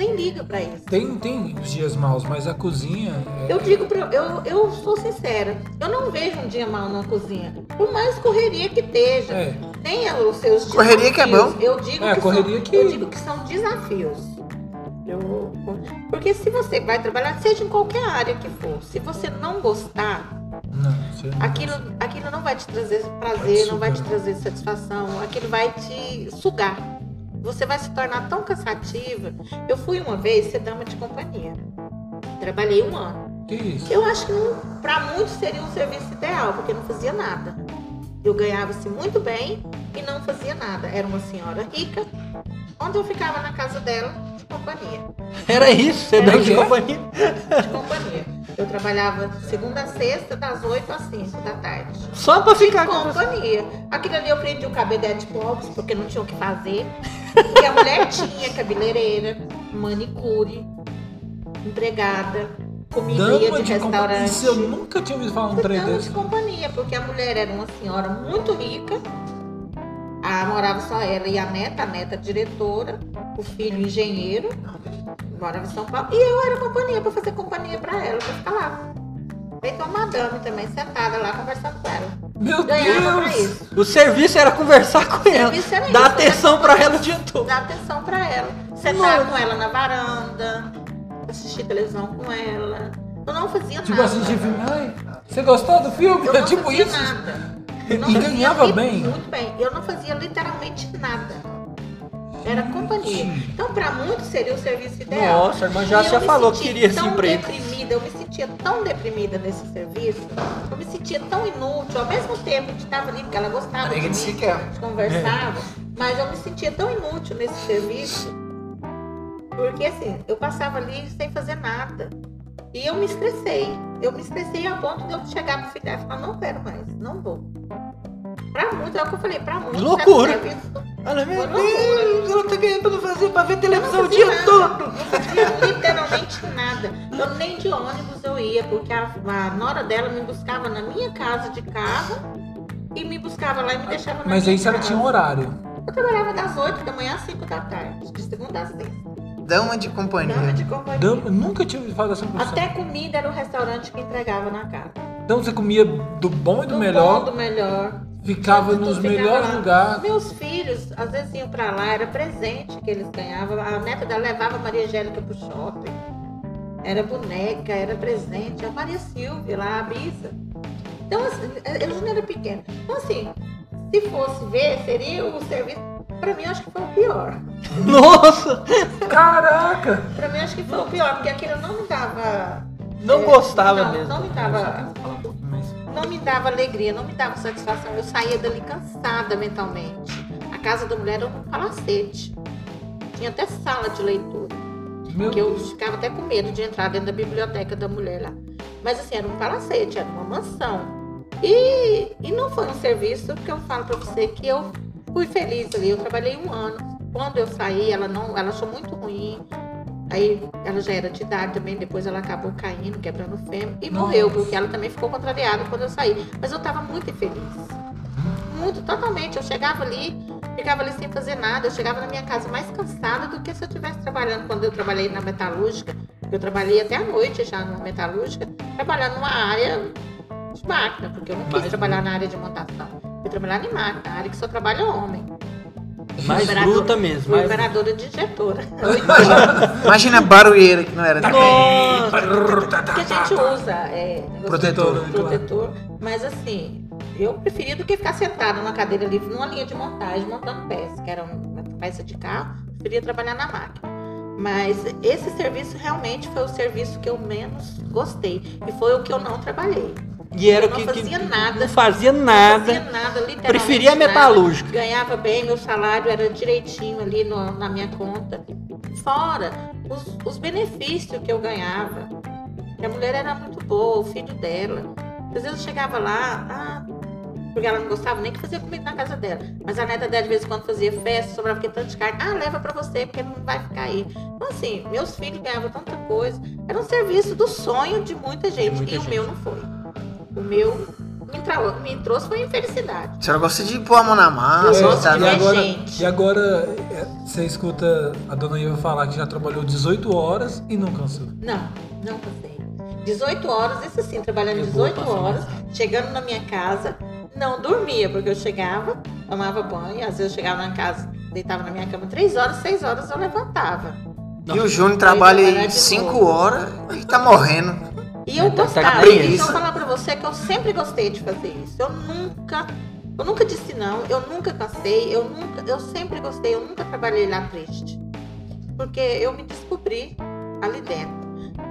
nem liga pra isso. Tem, tem os dias maus, mas a cozinha. é- Eu digo pra. Eu, eu sou sincera, eu não vejo um dia mal na cozinha. Por mais correria que esteja. É, Tenha os seus Correria que é desafios. bom. Eu digo, É, que, correria são, que- eu digo que são desafios. Eu- porque se você vai trabalhar, seja em qualquer área que for, se você não gostar, não, aquilo, aquilo não vai te trazer prazer, não vai te trazer satisfação, aquilo vai te sugar. Você vai se tornar tão cansativa. Eu fui uma vez ser dama de companhia. Trabalhei um ano. Que isso? Eu acho que para muitos seria um serviço ideal, porque não fazia nada. Eu ganhava-se muito bem e não fazia nada. Era uma senhora rica, onde eu ficava na casa dela, de companhia. Era isso, você Era deu de companhia. De companhia. Eu trabalhava segunda a sexta, das 8 às 5 da tarde. Só pra De ficar com você. companhia. Aquilo ali eu prendi o cabelo de pobres, porque não tinha o que fazer. Porque a mulher tinha cabeleireira, manicure, empregada, comida Dama de de restaurante. Isso eu nunca tinha ouvido falar um trem Dama de desse. companhia, porque a mulher era uma senhora muito rica. Ah, morava só ela e a neta, a neta diretora, o filho engenheiro, morava em São Paulo. E eu era companhia para fazer companhia para ela, para ficar lá. Feito uma madame também, sentada lá conversando com ela. Meu Ganhava pra Deus! isso. O serviço era conversar com ela. serviço era Dar isso, atenção pra ela o dia todo. Dar atenção para ela. Sentar com ela na varanda, assistir televisão com ela. Eu não fazia Tipo nada. assistir filme. Ai, você gostou do filme? Eu É não [LAUGHS] tipo fazia isso. nada. E Eu não fazia ganhava bem. Muito bem. Eu não fazia literalmente nada. Era companhia. Então, para muitos seria o serviço ideal. Nossa, a irmã já já falou que queria esse tão emprego. deprimida, eu me sentia tão deprimida nesse serviço, eu me sentia tão inútil, ao mesmo tempo que estava ali, porque ela gostava de mim, a gente conversava, mas eu me sentia tão inútil nesse serviço, porque assim, eu passava ali sem fazer nada. E eu me estressei. Eu me estressei a ponto de eu chegar pro filho e falar, não quero mais, não vou. Pra muitos, é o que eu falei, pra muitos. Loucura. um serviço Olha, meu Deus, ela tá ganhando pra não fazer pra ver televisão o dia fazia todo. nada, Não fazia literalmente nada. Eu nem de ônibus eu ia, porque a, a nora dela me buscava na minha casa de carro e me buscava lá e me deixava na Mas minha aí se ela tinha um horário. Eu trabalhava das 8 da manhã às 5 da tarde, de segunda a sexta. Dama de companhia. Dama de companhia. Dama- nunca tinha ouvido falar dessa profissão. Até comida era o restaurante que entregava na casa. Então você comia do bom e do, Do melhor, bom, do melhor. Ficava nos ficava melhores lá. lugares. Meus filhos, às vezes iam pra lá, era presente que eles ganhavam. A neta dela levava a Maria Angélica pro shopping. Era boneca, era presente. A Maria Silvia lá, a Bisa. Então, assim, eles não eram pequenos. Então, assim, se fosse ver, seria o serviço. Pra mim, eu acho que foi o pior. Nossa, Caraca! Pra mim, eu acho que foi o pior, porque aquilo não me dava. não é, gostava não, mesmo. Não me dava. Falar um pouquinho mais. Não me dava alegria, não me dava satisfação. Eu saía dali cansada mentalmente. A casa da mulher era um palacete. Tinha até sala de leitura. Meu Que eu ficava até com medo de entrar dentro da biblioteca da mulher lá. Mas assim, era um palacete, era uma mansão. E, e não foi um serviço que eu falo pra você que eu fui feliz ali. Eu trabalhei um ano. Quando eu saí, ela não, ela achou muito ruim. Aí ela já era de idade também, depois ela acabou caindo, quebrando o fêmur e Nossa. morreu, porque ela também ficou contrariada quando eu saí. Mas eu tava muito infeliz. Muito, totalmente. Eu chegava ali, ficava ali sem fazer nada. Eu chegava na minha casa mais cansada do que se eu estivesse trabalhando quando eu trabalhei na metalúrgica. Eu trabalhei até a noite já na metalúrgica, trabalhando numa área de máquina, porque eu não quis Mais trabalhar na área de montação. Fui trabalhar em máquina, na área que só trabalha homem. Mais Operador- bruta mesmo. Mais... operadora de injetora. [LAUGHS] Imagina a barulheira que não era também. Nossa, que a gente usa é, Protetor. protetor, mas assim, eu preferia do que ficar sentada na cadeira livre numa linha de montagem, montando peça, que era uma peça de carro, preferia trabalhar na máquina. Mas esse serviço realmente foi o serviço que eu menos gostei e foi o que eu não trabalhei. E era Eu não que, que- fazia que nada. não fazia Não nada. fazia nada, literalmente Preferia a nada. metalúrgica. Ganhava bem, meu salário era direitinho ali no- na minha conta. Fora os, os benefícios que eu ganhava. A mulher era muito boa, o filho dela. Às vezes eu chegava lá, ah, porque ela não gostava nem que fazia comida na casa dela. Mas a neta dela de vez em quando fazia festa, sobrava aquele tanto de carne. Ah, leva pra você, porque não vai ficar aí. Então, assim, meus filhos ganhavam tanta coisa. Era um serviço do sonho de muita gente. muita e o gente. meu não foi. O meu me, tra- me trouxe foi infelicidade. A senhora gosta de pôr a mão na massa, tá? de e ver agora, gente. e agora é, você escuta a dona Iva falar que já trabalhou 18 horas e não cansou. Não, não passei. 18 horas, isso sim, trabalhando É boa 18 passar horas, chegando na minha casa, não dormia, porque eu chegava, tomava banho, às vezes eu chegava na casa, deitava na minha cama 3 horas, 6 horas eu levantava. E o Júnior trabalha trabalhar aí de 5 novo. horas e tá morrendo. E eu Tá- tá gostava. Então, preguiça. eu falar pra você que eu sempre gostei de fazer isso. Eu nunca, eu nunca disse não, eu nunca cansei, eu nunca, eu sempre gostei, eu nunca trabalhei lá triste. Porque eu me descobri ali dentro.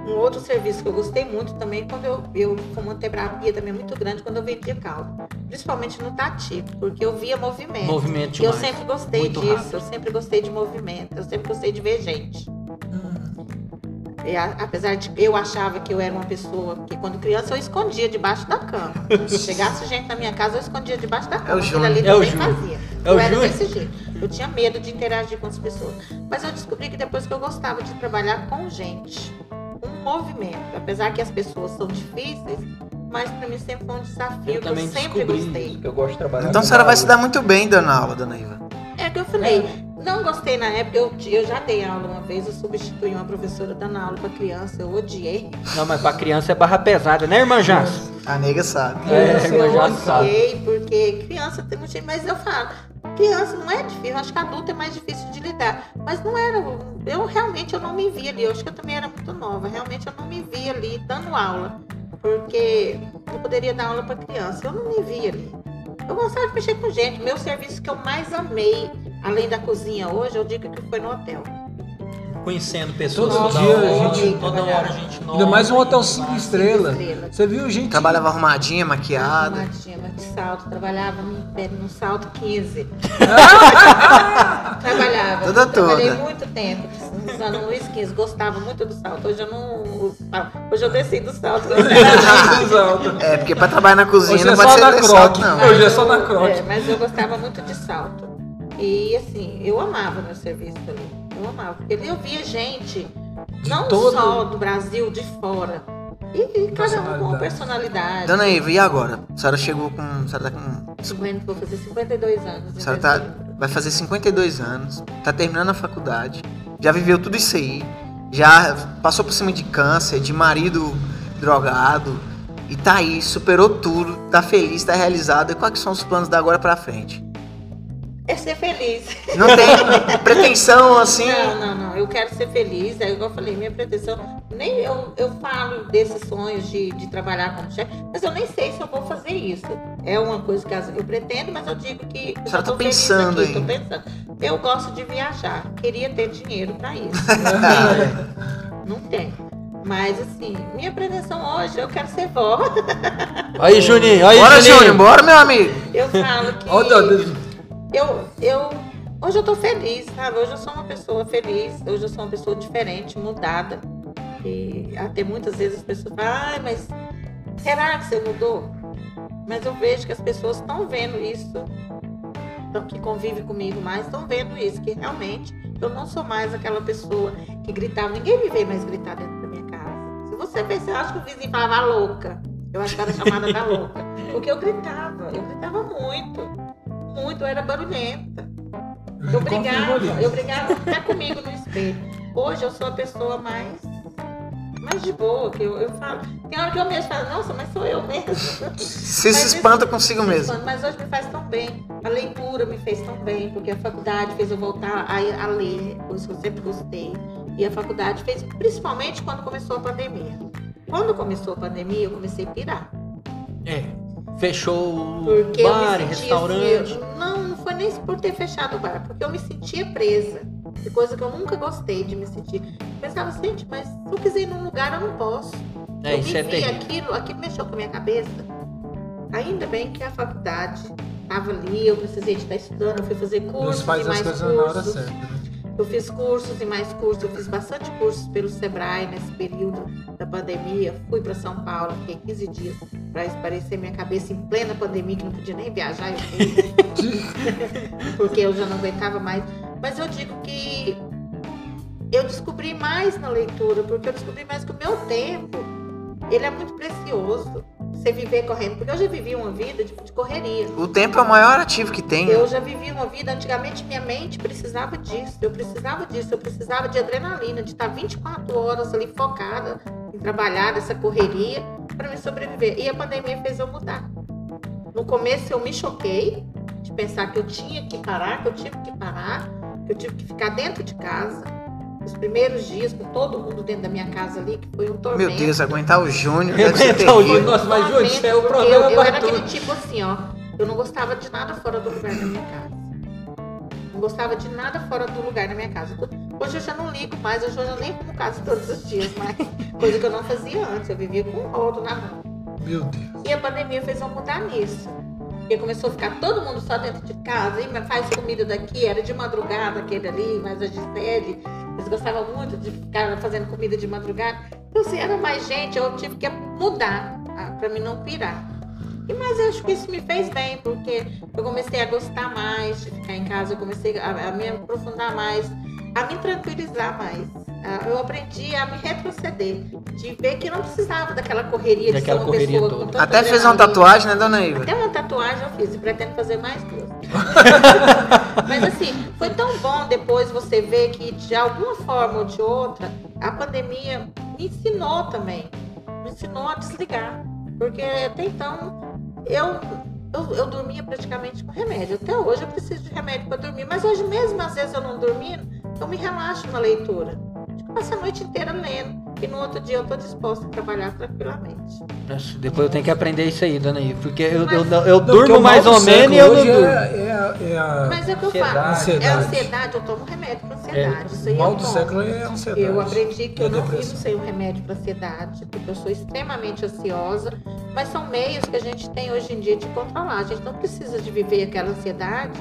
Um outro serviço que eu gostei muito também, quando eu, eu com uma terapia também muito grande, quando eu vendia caldo. Principalmente no Tati, porque eu via movimento. Movimento E eu sempre gostei Muito disso, rápido. eu sempre gostei de movimento, eu sempre gostei de ver gente. E a- apesar de eu achava que eu era uma pessoa que quando criança eu escondia debaixo da cama. Se [LAUGHS] chegasse gente na minha casa, eu escondia debaixo da cama. Aquilo ali É o também Júnior. fazia. É o eu era Júnior. desse jeito. Eu tinha medo de interagir com as pessoas. Mas eu descobri que depois que eu gostava de trabalhar com gente, um movimento, apesar que as pessoas são difíceis, mas para mim sempre foi um desafio Eu que também eu sempre descobri gostei. eu gosto de trabalhar Então a senhora vai se dar muito bem dando aula, dona Iva. É que eu falei, não gostei na época, eu, eu já dei aula uma vez, eu substituí uma professora dando aula para criança, eu odiei. Não, mas pra criança é barra pesada, né, irmã Jans? A nega sabe. É, eu eu já sabe. odiei, porque criança tem muito jeito, mas eu falo, criança não é difícil, eu acho que adulto é mais difícil de lidar. Mas não era, eu realmente eu não me via ali, eu acho que eu também era muito nova, realmente eu não me via ali dando aula. Porque eu poderia dar aula para criança, eu não me via ali. Eu gostava de mexer com gente. Meu serviço que eu mais amei, além da cozinha hoje, eu digo que foi no hotel. Conhecendo pessoas Todo toda dia hora, a gente- toda hora a gente nova. Ainda mais um hotel 5 estrelas. estrelas. Você viu gente. Trabalhava arrumadinha, maquiada. Arrumadinha, mas de salto, trabalhava no, salto 15. [LAUGHS] trabalhava. Toda Trabalhei toda. muito tempo usando Luiz 15, gostava muito do salto. Hoje eu não uso salto. Hoje eu desci do salto. [LAUGHS] É, porque pra trabalhar na cozinha Hoje não é pode só ser croque. salto, não. Hoje é só na crote. É, mas eu gostava muito de salto. E assim, eu amava meu serviço ali. Eu amava. Porque ali eu via gente, De não todo- só do Brasil, de fora. E, e cada um com Personalidade. personalidade. Dona Iva, e agora? A senhora chegou com. A senhora tá com. 50, vou fazer 52 anos. A senhora tá, vai fazer 52 anos, tá terminando a faculdade, já viveu tudo isso aí, já passou por cima de câncer, de marido drogado, e tá aí, superou tudo, tá feliz, tá realizado. E quais são os planos da agora pra frente? É ser feliz. [LAUGHS] Não tem pretensão assim? Não, não, não. Eu quero ser feliz. É igual eu falei, minha pretensão. Nem eu, eu falo desses sonhos de, de trabalhar como chefe, mas eu nem sei se eu vou fazer isso. É uma coisa que eu pretendo, mas eu digo que. A senhora eu tá pensando aqui, tô aí. pensando. Eu gosto de viajar. Queria ter dinheiro pra isso. [LAUGHS] Não tenho. Mas assim, minha pretensão hoje, eu quero ser vó. Aí, Juninho, aí, Bora, Juninho. Júnior, bora, meu amigo! Eu falo que. Eu, eu hoje eu tô feliz, sabe? Hoje eu sou uma pessoa feliz, hoje eu sou uma pessoa diferente, mudada. E até muitas vezes as pessoas falam, ai, mas será que você mudou? Mas eu vejo que as pessoas estão vendo isso, então, que convive comigo mais, estão vendo isso, que realmente eu não sou mais aquela pessoa que gritava, ninguém me vê mais gritar dentro da minha casa. Se você você acha que o vizinho falava "Ah, louca. Eu acho que era chamada da louca. [LAUGHS] Porque eu gritava, eu gritava muito muito, eu era barulhenta. Eu brigava, eu brigava até comigo no espelho. Hoje eu sou a pessoa mais, mais de boa, que eu, eu falo. Tem hora que eu mesmo falo, nossa, mas sou eu mesmo. Você se isso- espanta consigo mesmo. Mas hoje me faz tão bem. A leitura me fez tão bem, porque a faculdade fez eu voltar a, a ler, coisa que eu sempre gostei. E a faculdade fez, principalmente quando começou a pandemia. Quando começou a pandemia, eu comecei a pirar. É, fechou o Porque bar, sentia restaurante. assim, não, não foi nem por ter fechado o bar, porque eu me sentia presa. De coisa que eu nunca gostei de me sentir. Pensava, gente, mas se eu quiser ir num lugar, eu não posso. É, eu isso me é vi aquilo, aquilo mexeu com a minha cabeça. Ainda bem que a faculdade estava ali, eu precisei de estar estudando, eu fui fazer cursos faz e as mais coisas na hora cursos. certa. Eu fiz cursos e mais cursos, eu fiz bastante cursos pelo Sebrae nesse período da pandemia. Fui para São Paulo, fiquei 15 dias para esparecer minha cabeça em plena pandemia, que não podia nem viajar, eu fui, [LAUGHS] porque eu já não aguentava mais. Mas eu digo que eu descobri mais na leitura, porque eu descobri mais que o meu tempo, ele é muito precioso. Você viver correndo, porque eu já vivi uma vida de, de correria. O tempo é o maior ativo que tem. Eu já vivi uma vida, antigamente minha mente precisava disso, eu precisava disso, eu precisava de adrenalina, de estar 24 horas ali focada em trabalhar nessa correria para me sobreviver. E a pandemia fez eu mudar. No começo eu me choquei de pensar que eu tinha que parar, que eu tive que parar, que eu tive que ficar dentro de casa. Os primeiros dias com todo mundo dentro da minha casa ali, que foi um tormento. Meu Deus, aguentar o Júnior Aguentar o. Júnior. Nossa, mas, Júnior, isso é o problema eu, eu era tudo. aquele tipo assim, ó. Eu não gostava de nada fora do lugar da minha casa. Não gostava de nada fora do lugar da minha casa. Hoje eu já não ligo mais, hoje eu já nem como casa todos os dias, mas [LAUGHS] coisa que eu não fazia antes. Eu vivia com um rodo na mão. Meu Deus. E a pandemia fez eu mudar nisso. Porque começou a ficar todo mundo só dentro de casa, e faz comida daqui, era de madrugada aquele ali, mas a Gisele, eles gostavam muito de ficar fazendo comida de madrugada. Então, se era mais gente, eu tive que mudar ah, para mim não pirar. E, mas eu acho que isso me fez bem, porque eu comecei a gostar mais de ficar em casa, eu comecei a, a me aprofundar mais, a me tranquilizar mais. Ah, Eu aprendi a me retroceder, de ver que não precisava daquela correria de ser uma correria pessoa toda. com Até fez uma tatuagem, né, dona Iva? Até uma tatuagem eu fiz e pretendo fazer mais duas. [LAUGHS] Mas assim, foi tão bom depois você ver que de alguma forma ou de outra, a pandemia me ensinou também. Me ensinou a desligar. Porque até então eu, eu, eu dormia praticamente com remédio. Até hoje eu preciso de remédio para dormir. Mas hoje mesmo, às vezes eu não dormindo, eu me relaxo na leitura. Eu passo a noite inteira lendo. E no outro dia eu estou disposta a trabalhar tranquilamente. Nossa, Depois eu tenho que aprender isso aí, dona Iva. Porque eu, eu, Mas- eu Não, porque durmo o mais ou menos e eu não hoje durmo. É, é, é a- Mas é o que eu Ansiedade. falo. É Ansiedade. ansiedade, eu tomo remédio para ansiedade. Isso aí o mal eu do século é a ansiedade. Eu aprendi que É eu não depressão. vivo sem um remédio para ansiedade, porque eu sou extremamente ansiosa, mas são meios que a gente tem hoje em dia de controlar. A gente não precisa de viver aquela ansiedade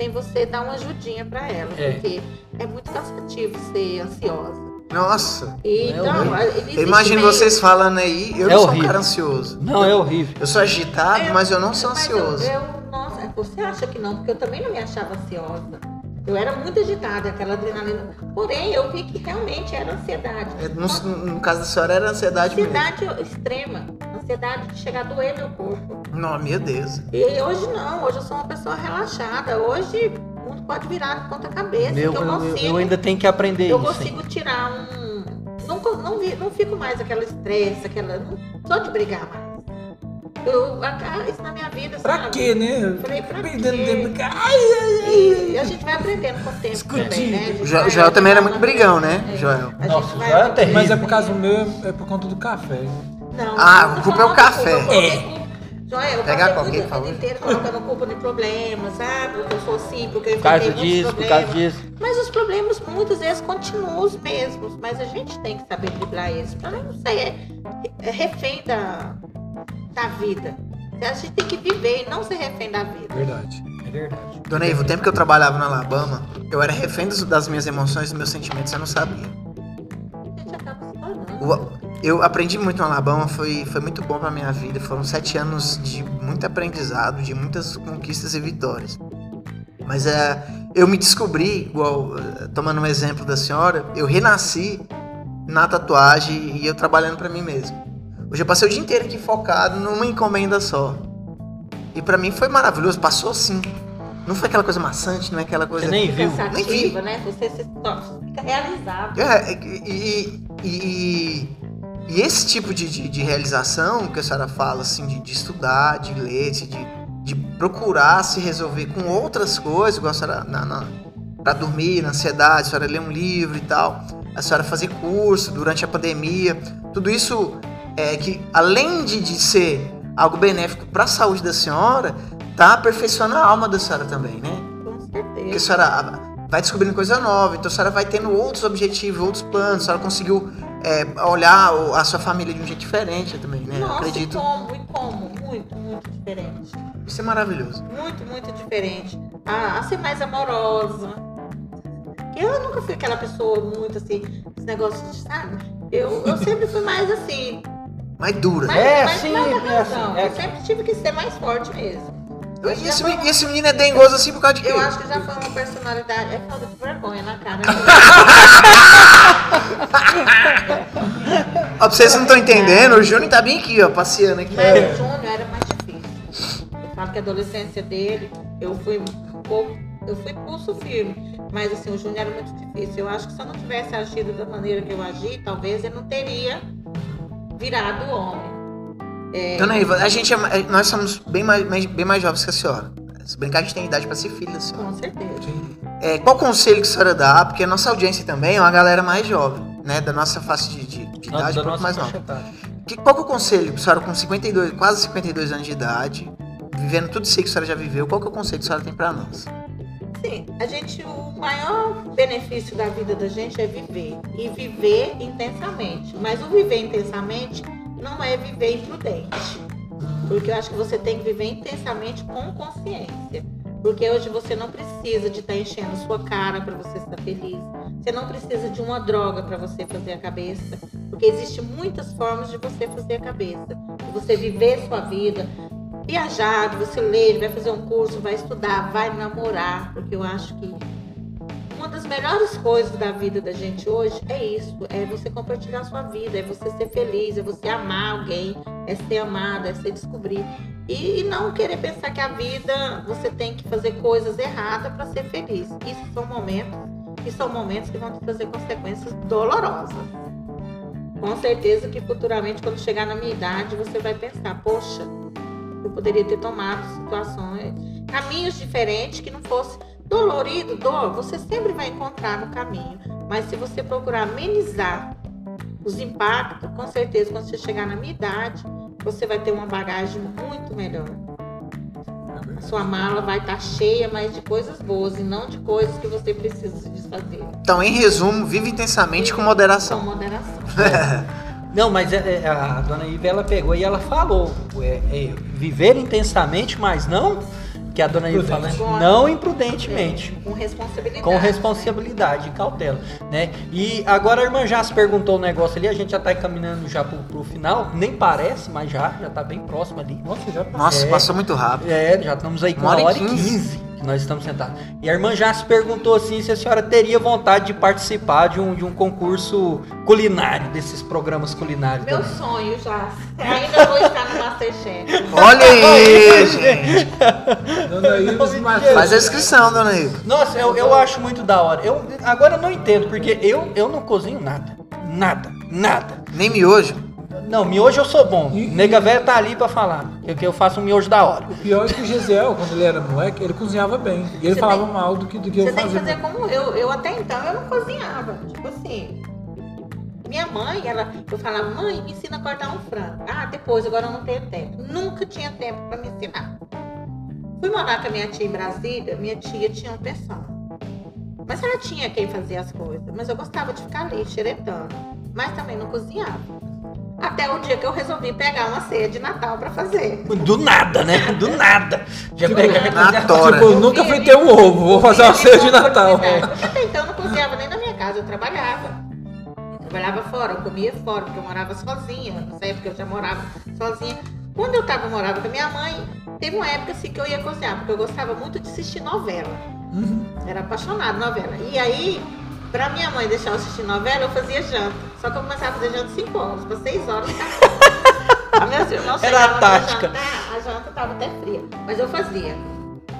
sem você dar uma ajudinha para ela, É. porque é muito cansativo ser ansiosa. Nossa. É então, horrível. imagino meio- vocês falando aí, eu É não sou um horrível. cara ansioso. Não, é horrível. Eu sou agitado, É, mas eu não sou mas ansioso. Eu, eu- nossa, você acha que não? Porque eu também não me achava ansiosa. Eu era muito agitada, aquela adrenalina. Porém, eu vi que realmente era ansiedade. É, No, no caso da senhora era ansiedade mesmo. Ansiedade extrema. Ansiedade de chegar a doer meu corpo. Não, meu Deus. E hoje não, hoje eu sou uma pessoa relaxada. Hoje o mundo pode virar de ponta cabeça. Meu, que eu eu, eu- consigo, eu ainda tenho que aprender eu isso. hein? consigo tirar um. Não, não, não fico mais aquela estresse, aquela. Não sou de brigar mais. Eu, isso na minha vida, Pra sabe? quê, né? Falei, pra Perdendo quê? tempo. Ai, ai, ai. E a gente vai aprendendo com o tempo Escudinho. também, né? O Jo- Joel também era muito brigão, né, É. Joel? A Nossa, gente o vai Joel é terrível. Mas é por causa do meu, é por conta do café. Não, Ah, tô culpa é o café. culpa, eu Pegar passei qualquer favor. vida inteira colocando culpa de problemas, ah, porque eu sou assim, porque eu Por causa enfrentei muitos disso, por causa problemas. disso. Mas os problemas muitas vezes continuam os mesmos, mas a gente tem que saber driblar eles, pra não ser é, refém da, da vida. A gente tem que viver e não ser refém da vida. Verdade. É verdade. Dona Iva, o tempo que eu trabalhava na Alabama, eu era refém das minhas emoções e dos meus sentimentos, eu não sabia. A gente acaba se tornando. O- Eu aprendi muito no Alabama, foi, foi muito bom pra minha vida. Foram sete anos de muito aprendizado, de muitas conquistas e vitórias. Mas é, eu me descobri, igual, eh, tomando um exemplo da senhora, eu renasci na tatuagem e eu trabalhando pra mim mesmo. Hoje eu passei o dia inteiro aqui focado numa encomenda só. E pra mim foi maravilhoso, passou assim. Não foi aquela coisa maçante, não é aquela coisa. Você nem viu. Nem vi. Cansativa, né? Você se torna- fica realizado. É, e, e, e, e esse tipo de, de, de realização que a senhora fala, assim, de, de estudar, de ler, de, de procurar se resolver com outras coisas, igual a senhora, na, na, pra dormir, na ansiedade, a senhora ler um livro e tal, a senhora fazer curso durante a pandemia, tudo isso é que, além de, de ser algo benéfico para a saúde da senhora, tá aperfeiçoando a alma da senhora também, né? Com Porque a certeza. senhora vai descobrindo coisa nova, então a senhora vai tendo outros objetivos, outros planos, a senhora conseguiu é, olhar a sua família de um jeito diferente também, né? Eu Nossa, acredito. e como, e como? Muito, muito diferente. Isso é maravilhoso. Muito, muito diferente. A, a ser mais amorosa. Eu nunca fui aquela pessoa muito assim, esse negócio de, sabe? Eu, eu [LAUGHS] sempre fui mais assim. Mais dura. Mais, É, mais sim, não, é assim, é Eu assim. sempre tive que ser mais forte mesmo. E esse, foi esse menino é dengoso assim por causa de quê? Eu acho que já foi uma personalidade. É falta de vergonha na cara. Ó, pra vocês não estão entendendo, o Júnior tá bem aqui, ó, passeando aqui. Mas o Júnior era mais difícil. Eu falo que a adolescência dele, eu fui um pouco. Eu fui pulso firme. Mas assim, o Júnior era muito difícil. Eu acho que se eu não tivesse agido da maneira que eu agi, talvez ele não teria virado homem. É, Dona Iva, a gente é, é- nós somos bem mais, bem mais jovens que a senhora. Se brincar, a gente tem idade pra ser filho da senhora. com certeza. Sim. É, qual conselho que a senhora dá? Porque a nossa audiência também é uma galera mais jovem, né? Da nossa face de, de, de idade, Da um pouco mais faixa nova. etária. Que, qual que é o conselho, pra senhora, com 52, quase 52 anos de idade, vivendo tudo isso que a senhora já viveu, qual que é o conselho que a senhora tem pra nós? Assim, a gente, o maior benefício da vida da gente é viver. E viver intensamente. Mas o viver intensamente não é viver imprudente. Porque eu acho que você tem que viver intensamente com consciência. Porque hoje você não precisa de estar enchendo sua cara para você estar feliz. Você não precisa de uma droga para você fazer a cabeça. Porque existem muitas formas de você fazer a cabeça. De você viver sua vida, viajar, você ler, vai fazer um curso, vai estudar, vai namorar. Porque eu acho que melhores coisas da vida da gente hoje é isso, é você compartilhar sua vida, é você ser feliz, é você amar alguém, é ser amado, é se descobrir. E, e não querer pensar que a vida você tem que fazer coisas erradas para ser feliz. Isso são momentos, e são momentos que vão te trazer consequências dolorosas. Com certeza que futuramente, quando chegar na minha idade, você vai pensar, poxa, eu poderia ter tomado situações, caminhos diferentes que não fosse Dolorido, dor, você sempre vai encontrar no caminho. Mas se você procurar amenizar os impactos, com certeza, quando você chegar na minha idade, você vai ter uma bagagem muito melhor. Sua mala vai estar cheia, mas de coisas boas e não de coisas que você precisa se desfazer. Então, em resumo, vive intensamente com moderação. Com moderação. [LAUGHS] Não, mas é, é, a dona Iva, ela pegou e ela falou, é, é, viver intensamente, mas não que a dona Iva fala, não imprudentemente. É, com responsabilidade. Com responsabilidade e cautela, né? E agora a irmã já se perguntou o um negócio ali, a gente já tá encaminhando já pro, pro final, nem parece, mas já, já tá bem próximo ali. Nossa, já Nossa, é, passou muito rápido. É, já estamos aí com uma, hora e quinze que nós estamos sentados. E a irmã já se perguntou assim se a senhora teria vontade de participar de um, de um concurso culinário, desses programas culinários. Meu também. sonho já. Ainda vou estar no Masterchef. Olha aí, gente. dona Iva, Faz a inscrição, dona Iva. Nossa, eu, eu acho muito da hora. Eu, agora eu não entendo, porque eu, eu não cozinho nada. Nada, nada. Nem miojo. Não, miojo eu sou bom. E, Nega velha tá ali pra falar. Que, que eu faço um miojo da hora. O pior é que o Gesiel, quando ele era moleque, ele cozinhava bem. E ele você falava tem, mal do que, do que eu fazia. Você tem que fazer como eu. Eu até então eu não cozinhava. Tipo assim. Minha mãe, ela, eu falava, mãe, me ensina a cortar um frango. Ah, depois, agora eu não tenho tempo. Nunca tinha tempo para me ensinar. Fui morar com a minha tia em Brasília, minha tia tinha uma pensão. Mas ela tinha quem fazia as coisas. Mas eu gostava de ficar ali, xeretando. Mas também não cozinhava. Até o dia que eu resolvi pegar uma ceia de Natal pra fazer. Do nada, né? Do nada. Já tipo, pegar na tora. Tipo, eu nunca fui ter um ovo, vou fazer uma ceia de Natal. Porque até então eu não cozinhava nem na minha casa, eu trabalhava. Eu trabalhava fora, eu comia fora, porque eu morava sozinha. Nessa época eu já morava sozinha. Quando eu tava morava com a minha mãe, teve uma época assim que eu ia cozinhar, porque eu gostava muito de assistir novela. Uhum. Era apaixonada novela. E aí, Pra minha mãe deixar eu assistir novela, eu fazia janta. Só que eu começava a fazer janta 5 horas, pra 6 horas [LAUGHS] a minha irmã Era a tática. Janta, é, a janta tava até fria. Mas eu fazia.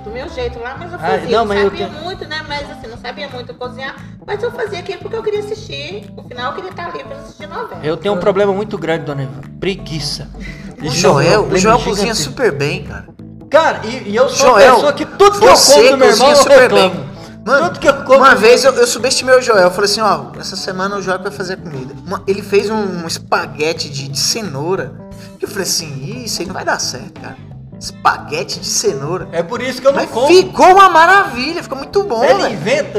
Do meu jeito lá, mas eu ah, fazia. Ah, não, não sabia tenho... muito, né? Mas assim, não sabia muito cozinhar. Mas eu fazia aquilo porque eu queria assistir. No final eu queria estar ali pra assistir novela. Eu tenho um problema muito grande, dona Eva. Preguiça. O Joel, o Joel cozinha super bem, cara. Cara, e, e eu sou Joel, uma pessoa que tudo que eu como do meu irmão eu reclamo. Bem. Mano, que eu como uma vez eu, eu subestimei o Joel. Eu falei assim, ó, essa semana o Joel vai fazer comida. Uma, ele fez um, um espaguete de, de cenoura. Que eu falei assim, isso aí não vai dar certo, cara. Espaguete de cenoura. É por isso que eu não Mas como. Ficou uma maravilha, ficou muito bom, Ele véio. inventa.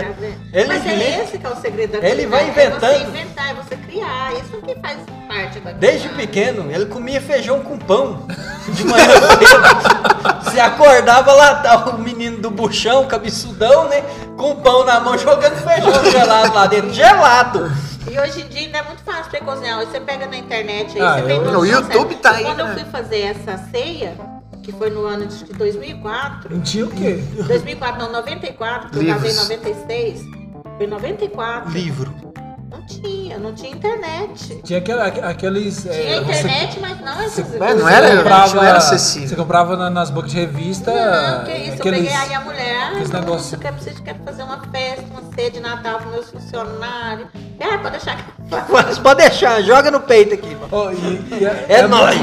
Ele Mas inventa. é esse que é o segredo da Ele vai inventando. É você inventar, é você criar. Isso que faz parte da Desde pequeno, ele comia feijão com pão. De manhã cedo. [LAUGHS] Se acordava lá, tá o menino do buchão, cabeçudão, né? Com pão na mão, jogando feijão gelado lá dentro. Gelado. E hoje em dia ainda é muito fácil pra cozinhar. Você pega na internet aí, ah, você eu, No YouTube tá aí. Quando né? eu fui fazer essa ceia, que foi no ano de 2004. Não tinha o quê? 2004, não, 94, porque eu casei em 96. Foi 94. Livro. Não tinha, não tinha internet. Tinha aquela, aqueles. Tinha é, internet, você, mas não essas você, não era, comprava, não era acessível. Você comprava na, nas bancas de revista. Não, que isso, aqueles, eu peguei aí a mulher. Eu quero, preciso, quero fazer uma festa, uma ceia de Natal com meus funcionários. É, pode deixar. Pode deixar, joga no peito aqui. Oh, e, e é, é, é nóis.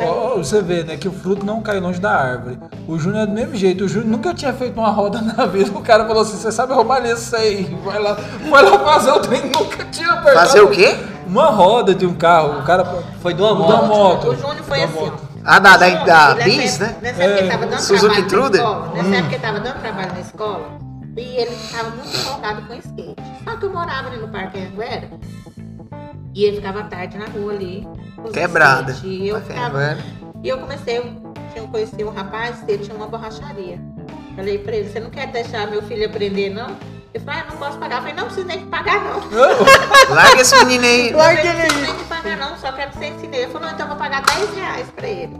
Oh, você vê, né, que o fruto não cai longe da árvore. O Júnior é do mesmo jeito. O Júnior nunca tinha feito uma roda [LAUGHS] na vida. O cara falou assim: você sabe roubar isso aí. Vai lá, vai lá fazer o trem. Nunca tinha apertado. Fazer o quê? Uma roda de um carro. O cara foi de uma moto. Da moto. O Júnior foi assim. Moto. Ah, da, da, da Bis, né? Nessa época ele tava dando Suzuki trabalho Truder? na escola. Nessa hum. época ele tava dando trabalho na escola. E ele estava muito empolgado com skate. Só que eu morava ali no Parque Anguera. E ele ficava tarde na rua ali. Quebrada. E eu, Bacana, ficava, e eu comecei, eu tinha conhecido um rapaz, ele tinha uma borracharia. Falei pra ele, você não quer deixar meu filho aprender, não? Ele falou, ah, eu não posso pagar. Eu falei, não precisa nem de pagar, não. [LAUGHS] Larga esse menino aí. Larga ele falei, não aí. precisa nem de pagar, não, só quero que você ensine. Ele falou, então eu vou pagar 10 reais pra ele.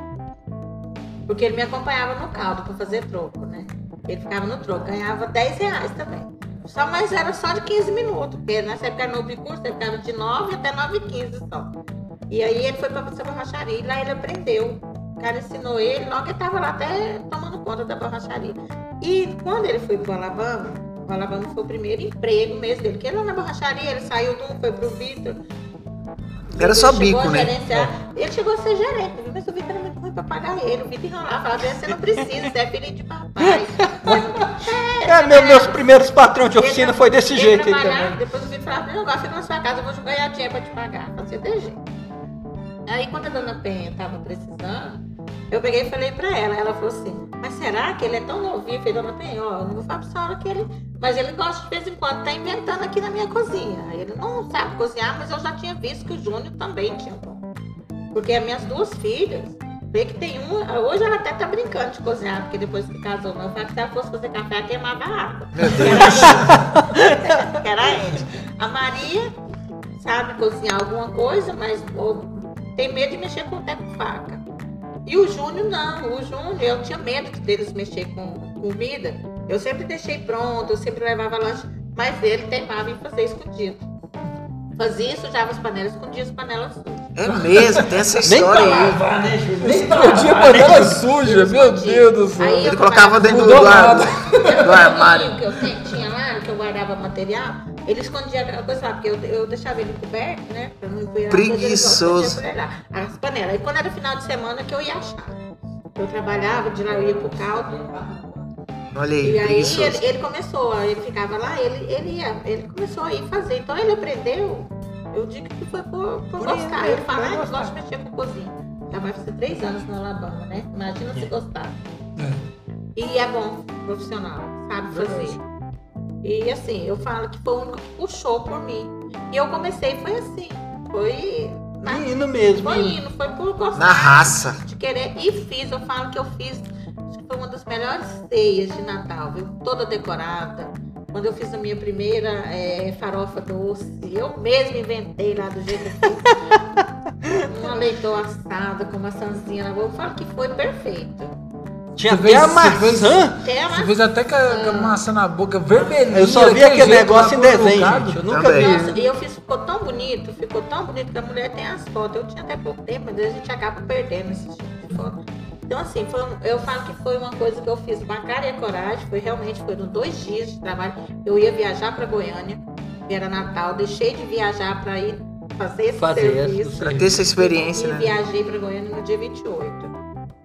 Porque ele me acompanhava no caldo pra fazer troco, né? Ele ficava no troco, ganhava 10 reais também. Só, mas era só de 15 minutos, porque nessa época era no curso, ele ficava de 9 até 9 e 15 só. E aí ele foi pra essa borracharia e lá ele aprendeu. O cara ensinou ele, logo ele tava lá até tomando conta da borracharia. E quando ele foi pro Alabama, o Alabama foi o primeiro emprego mesmo dele. Porque lá na borracharia, ele saiu um, foi pro Vitor. Era só Ele bico, né? gerenciar. Ele chegou a ser gerente, mas o Vitor era muito ruim pra pagar ele. O Vitor enrolava, falava, você não precisa, você é filho de papai. [LAUGHS] É, Cara, meu- meus primeiros patrões de ele oficina tra- foi desse ele jeito trabalhava, também. Depois o Vitor falava, não, agora fica na sua casa, eu vou ganhar dinheiro pra te pagar. Fazia desse jeito. Aí quando a dona Penha tava precisando, eu peguei e falei pra ela, ela falou assim, mas será que ele é tão novinho? Eu falei, dona Penha, ó, eu não vou falar pra senhora que ele. Mas ele gosta de vez em quando, tá inventando aqui na minha cozinha. Ele não sabe cozinhar, mas eu já tinha visto que o Júnior também tinha bom. Porque as minhas duas filhas, vê que tem uma. Hoje ela até tá brincando de cozinhar, porque depois que casou, não, eu falei que se ela fosse fazer café, ela queimava a água. Meu Que [LAUGHS] era, era a Maria sabe cozinhar alguma coisa, mas tem medo de mexer com até com faca. E o Júnior não, o Júnior, eu tinha medo deles mexer com comida. Eu sempre deixei pronto, eu sempre levava lanche, mas ele teimava em fazer escondido. Fazia, sujava as panelas, escondia as panelas sujas. É mesmo, tem essa [LAUGHS] Nem história pra aí. lavar, né, Júlio? Nem Perdi a né, panela suja, meu Deus do céu. Aí eu Ele colocava dentro do, do, ar- do armário. que eu tinha lá, que eu guardava material, ele escondia aquela coisa lá, porque eu, eu deixava ele coberto, né? Pra não empoeirar as coisas, ele Preguiçoso. As panelas. Aí quando era final de semana que eu ia achar. Eu trabalhava, de lá eu ia pro caldo. Olha aí, E aí ele, ele começou, ele ficava lá, ele, ele ia, ele começou a ir fazer. Então ele aprendeu, eu digo que foi por, por, Por gostar. ele, Ele fala, por ah, eu gostar." gosto de mexer com cozinha. Já vai fazer três anos no Alabama, né? Imagina se gostar. É. E é bom, profissional, sabe fazer. E assim, eu falo que foi o único que puxou por mim. E eu comecei, foi assim. Foi. na- Menino mesmo. Foi indo, foi por gostar. Na raça. De querer. E fiz, eu falo que eu fiz. Acho que foi uma das melhores ceias de Natal, viu? Toda decorada. Quando eu fiz a minha primeira é, farofa doce, eu mesma inventei lá do jeito que eu fiz. [LAUGHS] Uma leitoa assada com maçãzinha na boca. Eu falo que foi perfeito. Tinha Você até a fez- você fez- maçã. A Você fez até com a, com a maçã na boca vermelhinha. Eu só vi aquele jeito negócio em desenho, gente. Eu nunca Também. vi. Nossa, e eu fiz, ficou tão bonito, ficou tão bonito que a mulher tem as fotos. Eu tinha até pouco tempo, mas a gente acaba perdendo esse tipo de foto. Então, assim, foi eu falo que foi uma coisa que eu fiz com a cara e a coragem. Foi realmente, foram dois dias de trabalho. Eu ia viajar para Goiânia, que era Natal, deixei de viajar para ir fazer esse Fazer serviço. Pra ter essa experiência, e né? viajei para Goiânia no dia 28.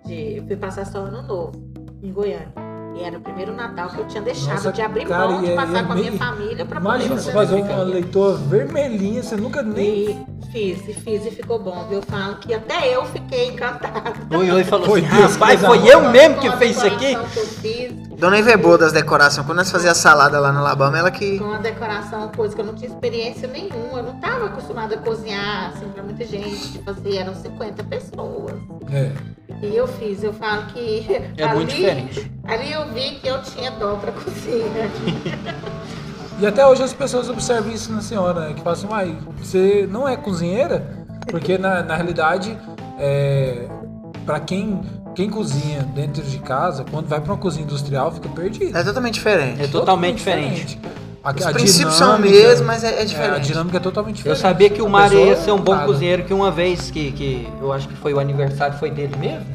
De, fui passar só ano novo em Goiânia. E era o primeiro Natal que eu tinha deixado Nossa, de abrir cara, mão de é- passar é com a minha família para poder Imagina você fazer fazer uma leitora vermelhinha, você nunca nem. e fiz, e fiz, e ficou bom. Eu falo que até eu fiquei encantada. Oi, oi, falou Foi assim, Deus, rapaz, foi eu mesmo que fez isso aqui? decoração que eu fiz, Dona Iva é boa das decorações. Quando nós fazíamos salada lá no Alabama, ela que. com a decoração, coisa que eu não tinha experiência nenhuma. Eu não estava acostumada a cozinhar, assim, pra muita gente. fazer, eram 50 pessoas. É. E eu fiz, eu falo que. É muito diferente. Ali eu vi que eu tinha dó pra [LAUGHS] cozinha. E até hoje as pessoas observam isso na senhora, né? Que falam assim, uai, você não é cozinheira? Porque na, na realidade, é, para quem, quem cozinha dentro de casa, quando vai para uma cozinha industrial, fica perdido. É totalmente diferente. É totalmente diferente. A, Os a princípios são mesmos, mas é, é é, a diferente. dinâmica é totalmente Eu diferente. sabia que o Mário ia ser um bom nada. cozinheiro, que uma vez que, que eu acho que foi o aniversário, foi dele mesmo?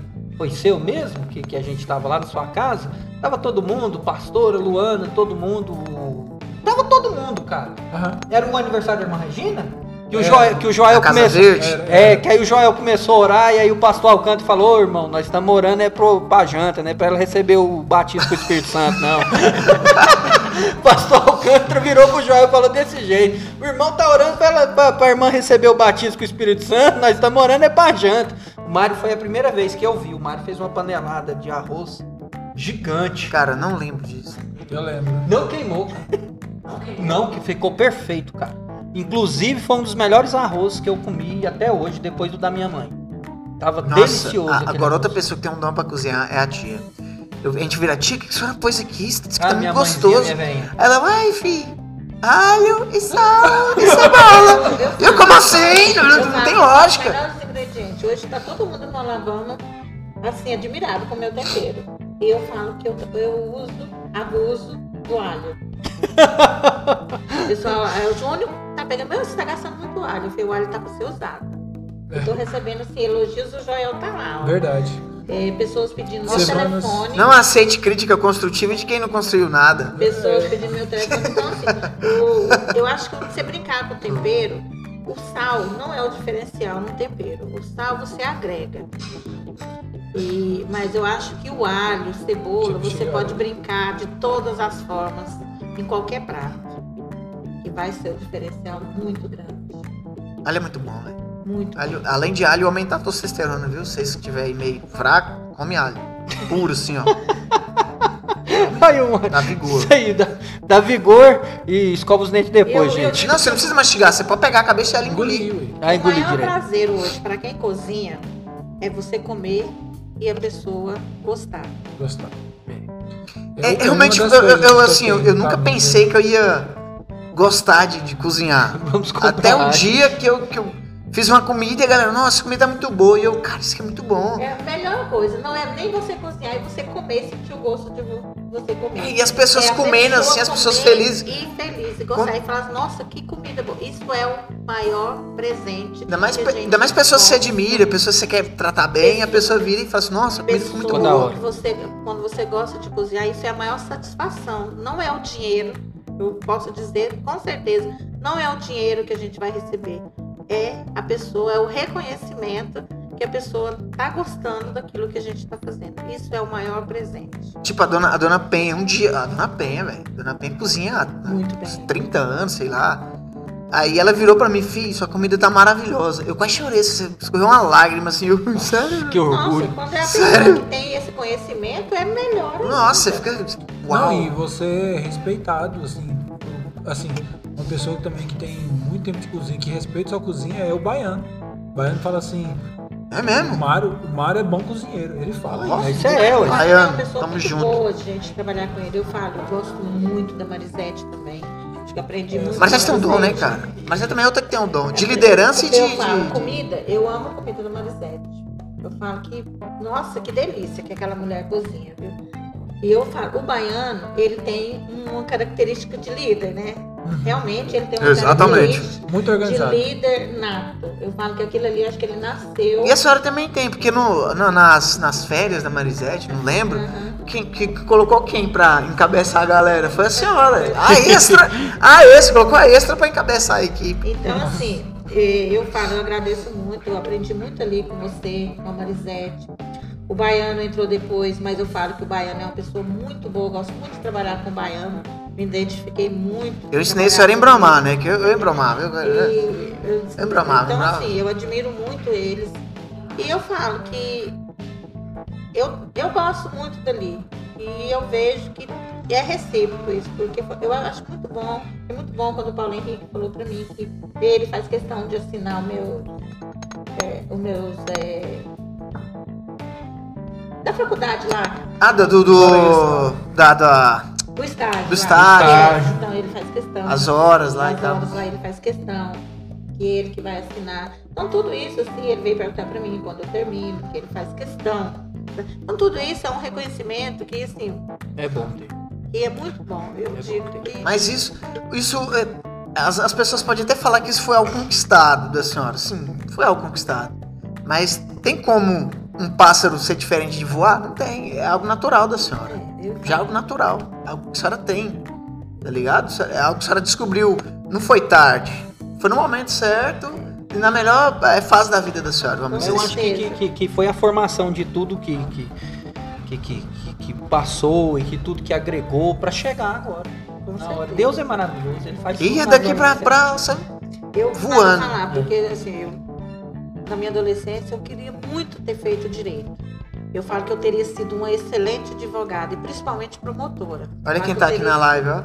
Foi seu mesmo? Que, que a gente tava lá na sua casa? Tava todo mundo, pastora, Luana, todo mundo. Tava todo mundo, cara. Aham. Era o aniversário da irmã Regina? Que o Era. Joel, que o Joel começou. É, que aí o Joel começou a orar e aí o pastor Alcântara falou, ô irmão, nós estamos orando é pro, pra janta, né? Pra ela receber o batismo com o Espírito [LAUGHS] Santo, não. [LAUGHS] o pastor Alcântara virou pro Joel e falou desse jeito. O irmão tá orando pra, ela, pra, pra irmã receber o batismo com o Espírito Santo, nós estamos orando é pra janta. O Mário foi a primeira vez que eu vi. O Mário fez uma panelada de arroz Gigante. Cara, não lembro disso. Eu lembro. Não queimou. Não, que ficou perfeito, cara. Inclusive foi um dos melhores arroz que eu comi até hoje, depois do da minha mãe. Tava Nossa, delicioso. a- agora outra arroz. pessoa que tem um dom pra cozinhar é a tia. Eu- a gente vira, tia, o que a senhora pôs aqui? Isso que Ah, tá muito gostoso. Ela, vai, fi, alho e sal e cebola. [LAUGHS] Eu como assim? Não, não tem lógica. Ingredientes. Hoje tá todo mundo no Alabama, assim, admirado com o meu tempero. E eu falo que eu, eu uso, abuso do alho. [LAUGHS] Pessoal, é, o Júnior tá pegando, meu, você tá gastando muito alho. Eu falei, o alho tá pra ser usado. Eu tô recebendo, assim, elogios, o Joel tá lá. ó. Verdade. É, pessoas pedindo meu telefone. Não aceite crítica construtiva de quem não construiu nada. Pessoas pedindo meu telefone. Então, assim, o- eu acho que você brincar com o tempero, o sal não é o diferencial no tempero. O sal você agrega. E, mas eu acho que o alho, cebola, você pode brincar de todas as formas, em qualquer prato. Que vai ser um diferencial muito grande. Alho é muito bom, velho. Muito. Alho- Além de alho, aumenta a testosterona, viu? Se você estiver aí meio fraco, come alho. Puro, assim, ó. [LAUGHS] Aí, uma... Dá vigor. Isso aí, dá, dá vigor e escova os dentes depois, Eu- eu- gente. Não, você não precisa mastigar. Você pode pegar a cabeça e ela engolir. Engoliu, ué. Aí o maior direto. prazer hoje para quem cozinha é você comer e a pessoa gostar. Gostar. É, Eu- realmente, eu, eu- assim, eu, eu nunca pensei que eu ia gostar de, de cozinhar. [LAUGHS] Vamos comprar. Até o dia que eu, que eu fiz uma comida e a galera, nossa, essa comida é muito boa. E eu, cara, isso aqui é muito bom. É a melhor coisa, não é nem você cozinhar e você comer e sentir o gosto de vo- você comer. E as pessoas É a comendo, pessoa assim, as pessoas felizes. E felizes, e gostar e falar, nossa, que comida boa. Isso é o maior presente. Ainda mais, a ainda mais pessoas que você admira, pessoas que você quer tratar bem, a pessoa vira e fala assim, nossa, a comida ficou muito boa. que você, quando você gosta de cozinhar, isso é a maior satisfação. Não é o dinheiro, eu posso dizer com certeza, não é o dinheiro que a gente vai receber. É a pessoa, é o reconhecimento que a pessoa tá gostando daquilo que a gente tá fazendo. Isso é o maior presente. Tipo, a dona, a dona Penha, um dia. A dona Penha, velho. A dona Penha cozinha há Muito uns bem. 30 anos, sei lá. Aí ela virou pra mim, filho, sua comida tá maravilhosa. Eu quase chorei, você escorreu uma lágrima assim, eu, [LAUGHS] sério? Que Nossa, orgulho. quando é a pessoa que tem esse conhecimento, é melhor. Nossa, você fica. Uau! Não, e você é respeitado, assim. Assim, uma pessoa também que tem muito tempo de cozinha, que respeita sua cozinha, é o baiano. O baiano fala assim, É o mesmo? Mário, o Mário é bom cozinheiro. Ele fala Nossa, isso. É, ué. Mas Baiano, é uma pessoa tamo muito junto. boa de gente trabalhar com ele. Eu falo, eu gosto muito da Marisete também. Acho que aprendi muito. Mas com já a tem um dom, né, Marisete. cara? Mas já também é outra que tem um dom. De liderança e de. Eu falo, de- comida, eu amo a comida da Marisete. Eu falo que, nossa, que delícia que aquela mulher cozinha, viu? E eu falo, o baiano, ele tem uma característica de líder, né? Realmente ele tem uma Exatamente. característica Muito de organizado. líder nato. Eu falo que aquilo ali, acho que ele nasceu. E a senhora também tem, porque no, nas, nas férias da Marisete, não lembro, Aham. quem, que que colocou quem pra encabeçar a galera? Foi a senhora. A extra. A extra, colocou a extra pra encabeçar a equipe. Então, assim, eh, eu falo, eu agradeço muito, eu aprendi muito ali com você, com a Marisete. O Baiano entrou depois, mas eu falo que o Baiano é uma pessoa muito boa, eu gosto muito de trabalhar com o Baiano, me identifiquei muito. Eu ensinei a senhora a embromar, né? Que eu, eu embromava. Eu, eu- E eu, Eu embromava, então, embromava. assim, eu admiro muito eles. E eu falo que eu, eu gosto muito dali. E eu vejo que é recíproco isso, porque eu acho muito bom. É muito bom quando o Paulo Henrique falou pra mim que ele faz questão de assinar o meu, é, os meus. é, da faculdade lá, Ah, do. do, do- da, da- do estágio. Do estágio. Então ele faz questão. as horas lá e As tal. horas lá ele faz questão, que ele que vai assinar. Então tudo isso, assim, ele veio perguntar pra mim quando eu termino, que ele faz questão. Então tudo isso é um reconhecimento que, assim, É bom ter. que é muito bom. Eu digo que Mas isso. Isso. é, as, as pessoas podem até falar que isso foi algo conquistado da senhora. Sim, foi algo conquistado. Mas tem como um pássaro ser diferente de voar? Não tem. É algo natural da senhora. é, Já é algo natural. É algo que a senhora tem. Tá ligado? É algo que a senhora descobriu. Não foi tarde. Foi no momento certo e na melhor é, fase da vida da senhora, vamos dizer Eu assim. acho que, que, que- que foi a formação de tudo que, que, que, que, que- passou e que tudo que agregou pra chegar agora. Deus é maravilhoso, ele faz E tudo é daqui pra, certa. pra sabe? Eu voando. voando. falar, porque assim, eu, na minha adolescência eu queria muito ter feito direito. Eu falo que eu teria sido uma excelente advogada e principalmente promotora. Olha quem que tá eu aqui teria na live, ó.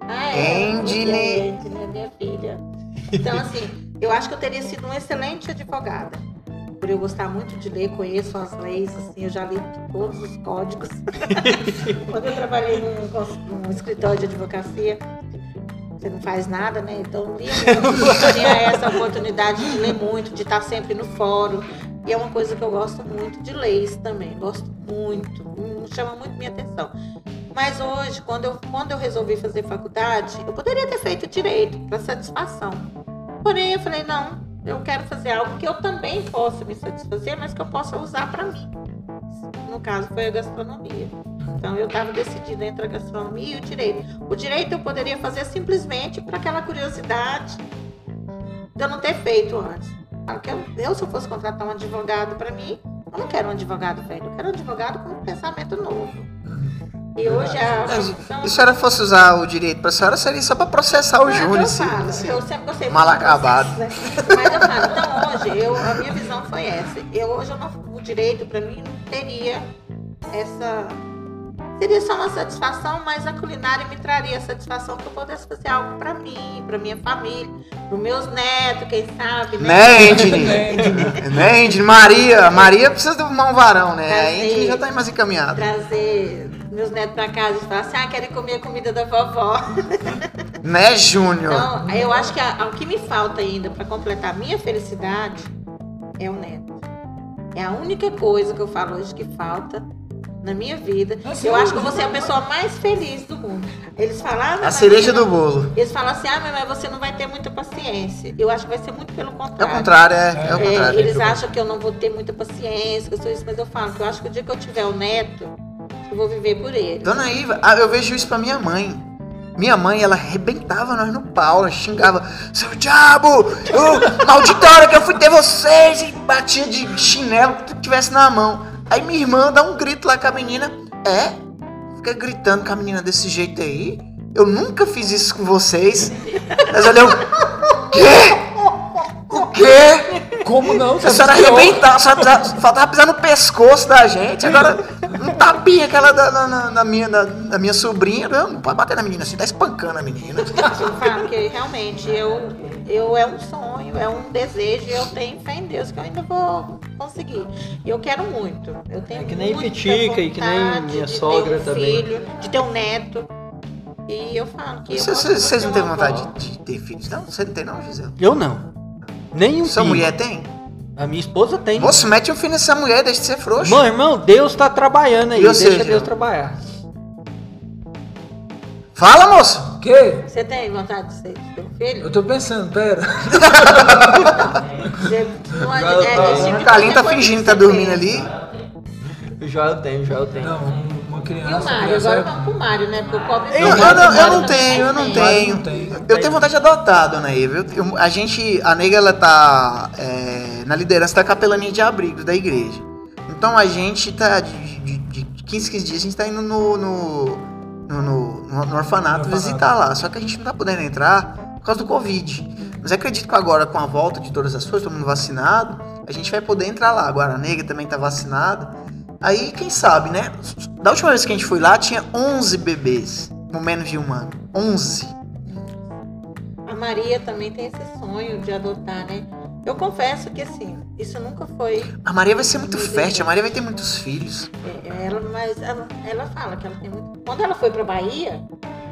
Ah, é. Angeli. Angeli, minha filha. Então, assim, [LAUGHS] eu acho que eu teria sido uma excelente advogada. Por eu gostar muito de ler, conheço as leis, assim, eu já li todos os códigos. [LAUGHS] Quando eu trabalhei num, num escritório de advocacia, você não faz nada, né? Então, muito, tinha essa oportunidade de ler muito, de estar sempre no fórum. E é uma coisa que eu gosto muito de leis também, gosto muito, hum, chama muito minha atenção. Mas hoje, quando eu, quando eu resolvi fazer faculdade, eu poderia ter feito direito para satisfação. Porém, eu falei, não, eu quero fazer algo que eu também possa me satisfazer, mas que eu possa usar para mim. No caso, foi a gastronomia. Então, eu estava decidida entre a gastronomia e o direito. O direito eu poderia fazer simplesmente para aquela curiosidade de eu não ter feito antes. Eu, se eu fosse contratar um advogado para mim, eu não quero um advogado velho, eu quero um advogado com um pensamento novo. E hoje a profissão- se a senhora fosse usar o direito pra senhora, seria só pra processar o Júnior. eu falo, assim. eu sempre gostei mal acabado. processo, né? Mas eu falo, então hoje, eu, a minha visão foi essa. Eu, hoje eu não, o direito para mim não teria essa. Seria só uma satisfação, mas a culinária me traria a satisfação que eu pudesse fazer algo para mim, para minha família, para meus netos, quem sabe, né? Né, Endine? né, Endine? Maria. Maria precisa de arrumar um varão, né? A Prazer. Endine já tá mais encaminhada. Trazer meus netos para casa e falar assim, ah, querem comer a comida da vovó. [LAUGHS] Né, Júnior? Então, eu acho que a- o que me falta ainda para completar a minha felicidade é o neto. É a única coisa que eu falo hoje que falta na minha vida. Nossa, eu eu- acho que eu vou ser a pessoa mais feliz do mundo. Eles falam, ah, a cereja você do bolo. Eles falam assim, ah, mas você não vai ter muita paciência. Eu acho que vai ser muito pelo É o contrário. contrário, é. É o É, contrário. eles acham que eu não vou ter muita paciência, que eu sou isso, mas eu falo que eu acho que o dia que eu tiver o neto, eu vou viver por ele. Dona Iva, ah, eu vejo isso pra minha mãe. Minha mãe, ela arrebentava nós no pau, ela xingava, seu diabo, ô, maldita hora que eu fui ter vocês, e batia de chinelo que tu tivesse na mão. Aí minha irmã dá um grito lá com a menina, é? Fica gritando com a menina desse jeito aí? Eu nunca fiz isso com vocês. Mas olha, eu, quê? O quê? Como não? A senhora arrebentar, a senhora precisava- faltava pisar no pescoço da gente. Agora, tapinha aquela da, da- da- da minha, da, da minha sobrinha. Não, não pode bater na menina assim, tá espancando a menina. [LAUGHS] Eu falo que realmente eu, eu é um sonho, é um desejo, e eu tenho fé em Deus que eu ainda vou conseguir. E eu quero muito. Eu tenho É que nem Pitica e que nem minha de sogra ter um também. filho, de ter um neto. E eu falo que Vocês de não têm vontade de, de ter filhos? Não, você não tem não, Gisele. Eu não. Nem um Sua filho. mulher tem? A minha esposa tem. Moço, mete um filho nessa mulher, deixa de ser frouxo. Mano, irmão, Deus tá trabalhando aí. E você, Deixa? Deus trabalhar. Fala, moço! O quê? Você tem vontade de ser- um filho? Eu tô pensando, pera. Você- não é- Eu é tipo O tá que fingindo que tá dormindo ali. Já eu tenho, já eu tenho. Não, uma E o criança. Mário? criança Agora é- vamos pro Mário, né? Porque o pobre Eu, eu não, eu não tenho, eu não tenho. Não tem. Eu tenho vontade de adotar, dona Eva. Eu- eu- a gente, a nega, ela tá é, na liderança da capelania de abrigos da igreja. Então a gente tá, de, de, de 15, 15 dias, a gente tá indo no, no, no, no- no- no orfanato visitar lá. Só que a gente não tá podendo entrar por causa do Covid. Mas acredito que agora, com a volta de todas as coisas, todo mundo vacinado, a gente vai poder entrar lá. Agora a nega também tá vacinada. Aí, quem sabe, né? Da última vez que a gente foi lá, tinha 11 bebês, com menos de um ano. 11. A Maria também tem esse sonho de adotar, né? Eu confesso que assim, isso nunca foi. A Maria vai ser muito fértil, a Maria vai ter muitos filhos. é, Ela, mas ela, ela fala que ela tem muito. Quando ela foi pra Bahia,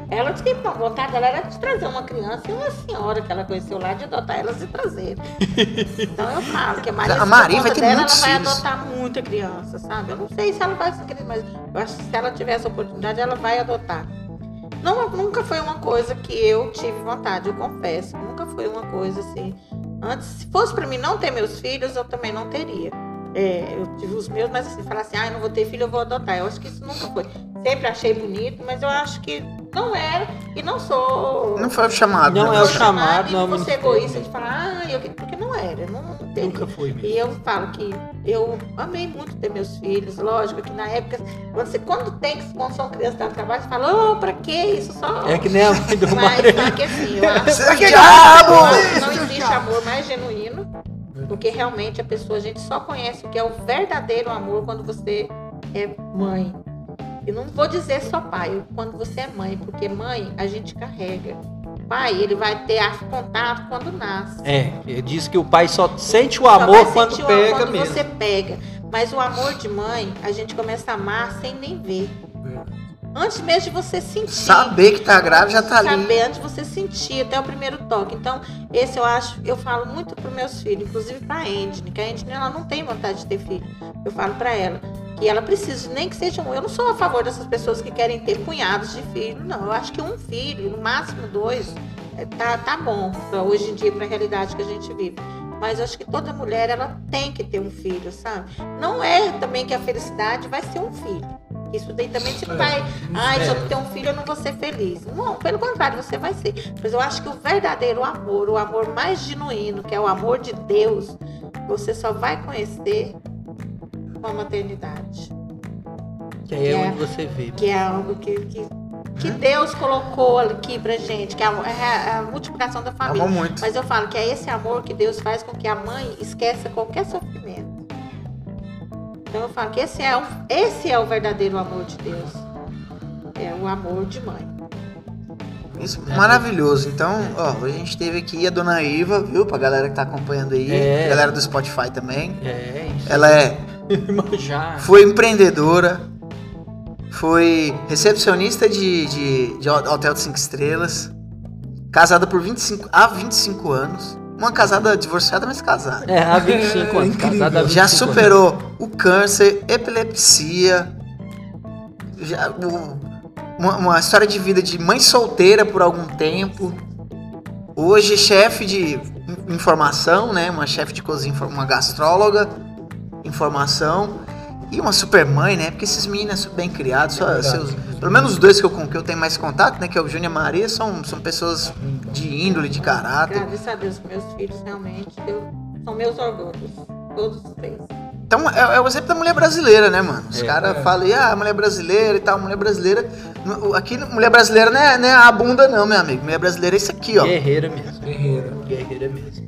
ela disse que a vontade dela era de trazer uma criança e uma senhora que ela conheceu lá de adotar elas e trazer. [LAUGHS] Então eu falo que a Maria, A Maria vai ter dela, ela vai filhos. adotar muita criança, sabe? Eu não sei se ela vai querer, mas eu acho que se ela tiver essa oportunidade, ela vai adotar. Não, nunca foi uma coisa que eu tive vontade, eu confesso. Nunca foi uma coisa assim. Antes, se fosse pra mim não ter meus filhos, eu também não teria. É, eu tive os meus, mas assim, falar assim, ah, eu não vou ter filho, eu vou adotar. Eu acho que isso nunca foi. Sempre achei bonito, mas eu acho que não era e não sou. Não foi o chamado. Não né? é o chamado, e não, não foi. egoísta de falar, ah, eu, porque não era, não, não teria. Nunca foi mesmo. E eu falo que eu amei muito ter meus filhos, lógico que na época, quando, você, quando tem que quando são crianças dando trabalho, você fala, oh, pra que isso? Só. É que nem a mãe do Mas só que assim, eu [LAUGHS] acho que diabo! não existe amor mais genuíno Porque realmente a pessoa, a gente só conhece o que é o verdadeiro amor quando você é mãe. E não vou dizer só pai, quando você é mãe, porque mãe a gente carrega. Pai, ele vai ter contato quando nasce. É, ele diz que o pai só sente o Só amor vai quando o amor pega quando mesmo. você pega. Mas o amor de mãe, a gente começa a amar sem nem ver. Antes mesmo de você sentir. Saber que tá grávida já tá ali. saber antes de você sentir até o primeiro toque. Então, esse eu acho, eu falo muito para meus filhos, inclusive para a Endine, que a Endine ela não tem vontade de ter filho. Eu falo para ela que ela precisa, nem que seja um. Eu não sou a favor dessas pessoas que querem ter punhados de filho, não. Eu acho que um filho, no máximo dois, é, tá, tá bom hoje em dia, para a realidade que a gente vive. Mas eu acho que toda mulher ela tem que ter um filho, sabe? Não é também que a felicidade vai ser um filho. Isso daí também você não É, vai. Ai, se é. eu ter um filho, eu não vou ser feliz. Não, pelo contrário, você vai ser. Mas eu acho que o verdadeiro amor, o amor mais genuíno, que é o amor de Deus, você só vai conhecer com a maternidade. Que aí é, É. onde você vê. Que é algo que, que, que Deus colocou aqui pra gente, que é a, é a multiplicação da família. Amou muito. Mas eu falo que é esse amor que Deus faz com que a mãe esqueça qualquer sofrimento. Então eu falo que esse é, o, esse é o verdadeiro amor de Deus. É o amor de mãe. Isso, maravilhoso. Então, ó, hoje a gente teve aqui a dona Iva, viu? Pra galera que tá acompanhando aí. É. Galera do Spotify também. É isso. Ela é, Foi empreendedora, foi recepcionista de, de, de hotel de 5 estrelas, casada por 25, há 25 anos. Uma casada divorciada, mas casada. É, há 25 anos. Incrível. casada há 25 Já anos. superou o câncer, epilepsia, já, o- uma, uma história de vida de mãe solteira por algum tempo. Hoje chefe de in- informação, né? Uma chefe de cozinha, uma gastróloga, informação. E uma super mãe, né? Porque esses meninos são bem criados. Só, verdade. seus- pelo menos os dois que eu, com que eu tenho mais contato, né? Que é o Júnior e a Maria, são, são pessoas de índole, de caráter. Agradeço a Deus que meus filhos realmente eu- são meus orgulhos. Todos os três. Então é, é o exemplo da mulher brasileira, né, mano? Os É. caras É. falam, ah, mulher brasileira e tal, mulher brasileira. Aqui, mulher brasileira não é, não é a bunda, não, meu amigo. Mulher brasileira é isso aqui, ó. Guerreira mesmo. Guerreira. Guerreira mesmo.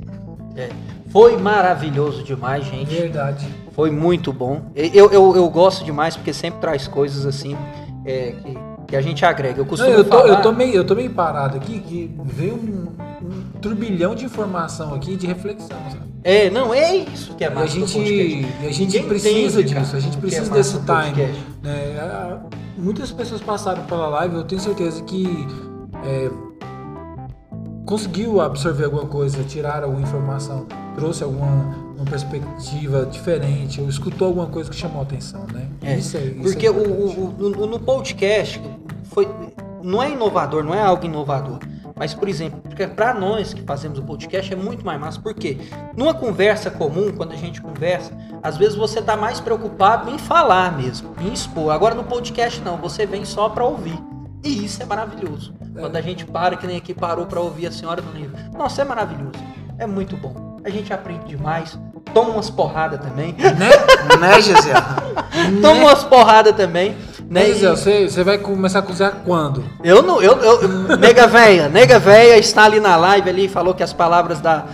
É. Foi maravilhoso demais, gente. Verdade. Foi muito bom. Eu, eu, eu gosto demais porque sempre traz coisas assim é, que, que a gente agrega. Eu Não, costumo eu, tô, falar... eu, tô meio, eu tô meio parado aqui, que veio um, um turbilhão de informação aqui, de reflexão, sabe? É, não, é isso que é E a gente, e a gente precisa entende, disso, a gente é precisa massa desse time. né? Muitas pessoas passaram pela live, eu tenho certeza que é, conseguiu absorver alguma coisa, tirar alguma informação, trouxe alguma uma perspectiva diferente, ou escutou alguma coisa que chamou a atenção, né? É, isso é, isso Porque é o, o- o- no podcast foi, não é inovador, não é algo inovador. Mas, por exemplo, para nós que fazemos o podcast é muito mais massa. Por quê? Numa conversa comum, quando a gente conversa, às vezes você tá mais preocupado em falar mesmo, em expor. Agora no podcast não, você vem só para ouvir. E isso é maravilhoso. Quando a gente para, que nem aqui parou para ouvir a senhora do livro. Nossa, é maravilhoso. É muito bom. A gente aprende demais. Toma umas porradas [LAUGHS] também. né? Né, Gisele? Toma umas porradas também. Né? E- Zé, você, você vai começar a cozinhar quando? Eu não, eu, eu nega véia, nega véia está ali na live ali, falou que as palavras da,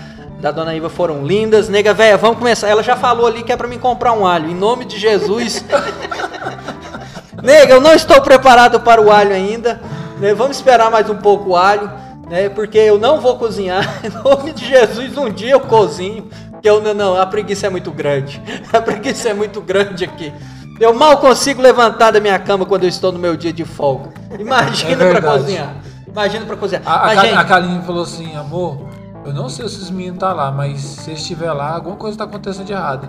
da dona Iva foram lindas. Nega véia, vamos começar. Ela já falou ali que é para mim comprar um alho. Em nome de Jesus. Nega, eu não estou preparado para o alho ainda. né? Vamos esperar mais um pouco o alho, né? Porque eu não vou cozinhar. [LAUGHS] Em nome de Jesus, um dia eu cozinho. Porque eu não, não, a preguiça é muito grande. [LAUGHS] A preguiça é muito grande aqui. Eu mal consigo levantar da minha cama quando eu estou no meu dia de folga. Imagina É pra verdade. cozinhar. Imagina pra cozinhar. A, a, Mas, Ka- gente, a Kaline falou assim, amor, eu não sei se os meninos tá lá, mas se estiver lá, alguma coisa tá acontecendo de errado.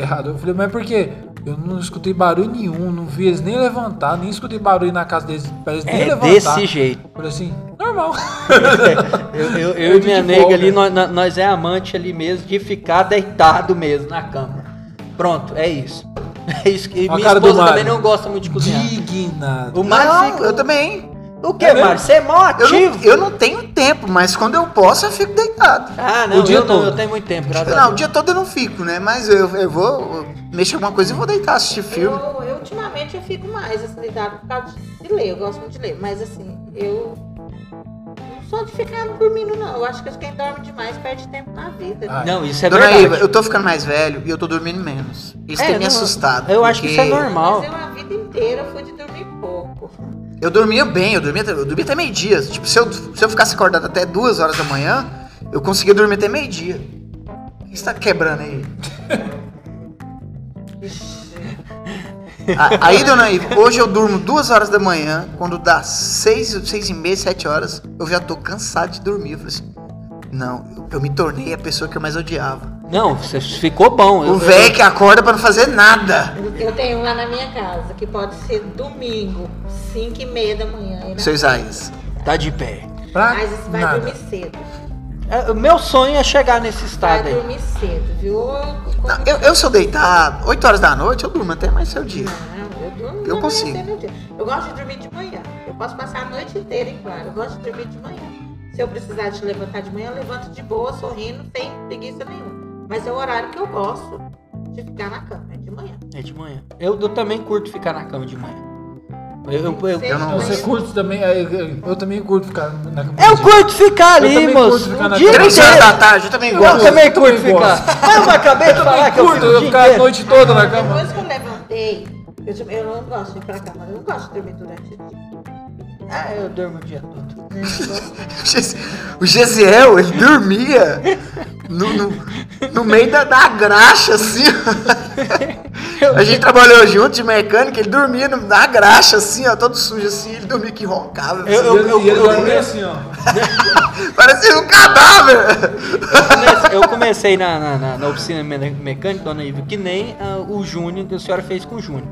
Errado. Eu falei, mas por quê? Eu não escutei barulho nenhum, não vi eles nem levantar, nem escutei barulho na casa deles pra eles nem é levantar. desse jeito. Falei assim, normal. Eu, [LAUGHS] eu- eu Eu e minha nega ali, nós, nós- é amante ali mesmo de ficar deitado mesmo na cama. Pronto, é isso. [LAUGHS] É isso que a minha esposa também não gosta muito de cozinhar. Dignado. O Mário Não, fica. eu também. O que, É? Mário? Você é mó Eu ativo. não, eu não tenho tempo, mas quando eu posso, eu fico deitado. Ah, não, O dia eu não, todo. eu tenho muito tempo, graças a Não, o Deus. dia todo eu não fico, né? Mas eu, eu vou eu mexer alguma coisa e vou deitar, assistir filme. Eu, eu, ultimamente eu fico mais assim, deitada por causa de ler, eu gosto muito de ler, mas assim, eu não sou de ficar dormindo, não. Eu acho que quem dorme demais perde tempo na vida. Ah, Não, isso é Dona verdade. Iva, eu tô ficando mais velho e eu tô dormindo menos. Isso É, tem me não, assustado. eu acho que isso é porque normal. Mas eu a vida inteira fui de dormir pouco. Eu dormia bem, eu dormia, eu dormia até meio-dia. Tipo, se eu, se eu ficasse acordado até duas horas da manhã, eu conseguia dormir até meio-dia. O que você tá quebrando aí? A- Aí, dona Iva, hoje eu durmo duas horas da manhã, quando dá seis, seis e meia, sete horas, eu já tô cansado de dormir. Eu falei assim, não, eu, me tornei a pessoa que eu mais odiava. Não, você ficou bom. Eu- O velho que acorda pra não fazer nada. Eu tenho um lá na minha casa, que pode ser domingo, 5 e meia da manhã. Seu Isaías. Tá de pé. Pra Mas você vai nada. dormir cedo. É, o Meu sonho é chegar nesse Vai estado aí. dormir cedo, viu? Não, eu, eu sou deitado, 8 horas da noite, eu durmo até mais seu dia. Não, eu durmo Eu consigo. Eu gosto de dormir de manhã. Eu posso passar a noite inteira em claro. Eu gosto de dormir de manhã. Se eu precisar de levantar de manhã, eu levanto de boa, sorrindo, sem preguiça nenhuma. Mas é o horário que eu gosto de ficar na cama, é de manhã. É de manhã. Eu, eu também curto ficar na cama de manhã. Eu, eu, eu, Eu não- você curte também. é, Eu, eu também curto ficar na cama. eu curto ficar Eu ali, também moço. curto ficar. Três horas inteiro. da tarde, eu também Eu gosto. também Eu curto também ficar. gosto. Mas eu não acabei de falar que eu curto eu ficar a noite toda na cama. Depois que eu levantei, eu, eu não gosto de ir pra cama, eu não gosto de dormir durante o dia. Ah, eu durmo o dia todo. Eu O Gesiel, ele dormia no, no, no meio da, da graxa, assim. ó. A gente trabalhou junto de mecânica, ele dormia no- na graxa, assim, ó, todo sujo assim, ele dormia que roncava. assim. Eu- eu- E e ele eu- dormia assim, ó. [LAUGHS] Parecia um cadáver. comecei- eu comecei na, na, na- na oficina me- mecânica, dona Iva, que nem ah, o Júnior, que a senhora fez com o Júnior.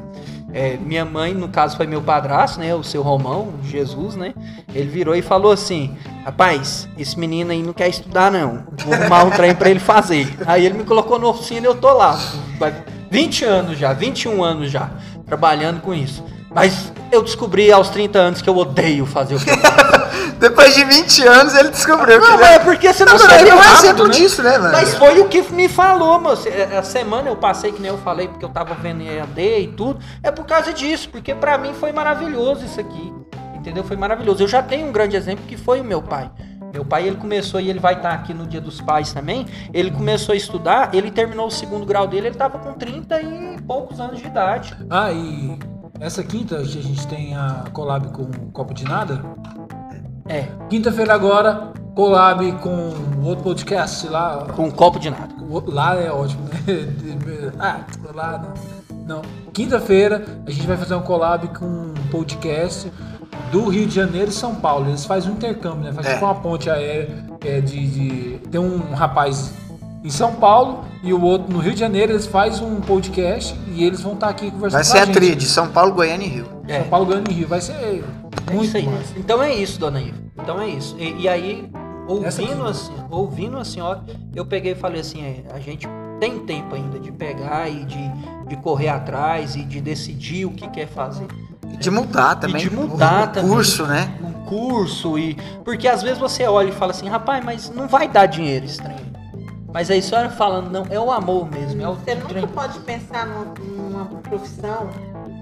É, minha mãe, no caso, foi meu padrasto, né? O seu Romão, Jesus, né? Ele virou e falou assim: Rapaz, esse menino aí não quer estudar, não. Vou arrumar um trem pra ele fazer. Aí ele me colocou na oficina e eu tô lá. Vai 20 anos já, 21 anos já, trabalhando com isso. Mas eu descobri aos 30 anos que eu odeio fazer o que eu faço. [LAUGHS] Depois de 20 anos, ele descobriu que Não, mas é porque você não Não, sabe ele é um rápido, exemplo né? disso, né, mano? Mas foi o que me falou, moço. É, A semana eu passei, que nem eu falei, porque eu tava vendo EAD e tudo. É por causa disso, porque pra mim foi maravilhoso isso aqui. Entendeu? Foi maravilhoso. Eu já tenho um grande exemplo que foi o meu pai. Meu pai, ele começou, e ele vai estar aqui no Dia dos Pais também. Ele começou a estudar, ele terminou o segundo grau dele, ele tava com 30 e poucos anos de idade. Ah, e essa quinta a gente tem a collab com o Copo de Nada. É, Quinta-feira agora, collab com outro podcast lá. com um copo de nada. O- Lá é ótimo, né? [LAUGHS] Ah, lá não. Não. Quinta-feira a gente vai fazer um collab com um podcast do Rio de Janeiro e São Paulo. Eles fazem um intercâmbio, né? Faz É. tipo uma ponte aérea é, de, de- Tem um rapaz em São Paulo e o outro no Rio de Janeiro. Eles fazem um podcast e eles vão estar aqui conversando Vai com ser a gente. trilha de São Paulo, Goiânia e Rio. É. São Paulo ganhando em Rio. Vai ser É muito isso aí. massa. Então é isso, dona Iva. Então é isso. E, e aí, ouvindo assim, ouvindo a senhora, eu peguei e falei assim, é, a gente tem tempo ainda de pegar e de, de correr atrás e de decidir o que quer fazer. E de mudar também. de mudar o, também. curso, né? Um curso e. Porque às vezes você olha e fala assim, rapaz, mas não vai dar dinheiro trem. Mas aí a senhora falando, não, é o amor mesmo, é o Você nunca trem. pode pensar numa, profissão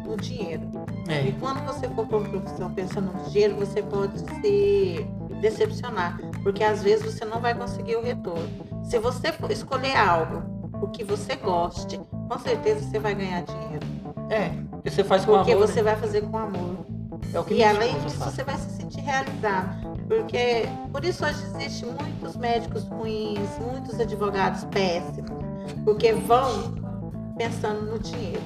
no dinheiro. E É, quando você for para uma profissão pensando no dinheiro, você pode se decepcionar, porque às vezes você não vai conseguir o retorno. Se você for escolher algo, o que você goste, com certeza você vai ganhar dinheiro, é, porque você faz com porque amor. você vai fazer com amor. É o que E além disso, você vai se sentir realizado. Porque por isso hoje existem muitos médicos ruins, muitos advogados péssimos, porque vão pensando no dinheiro.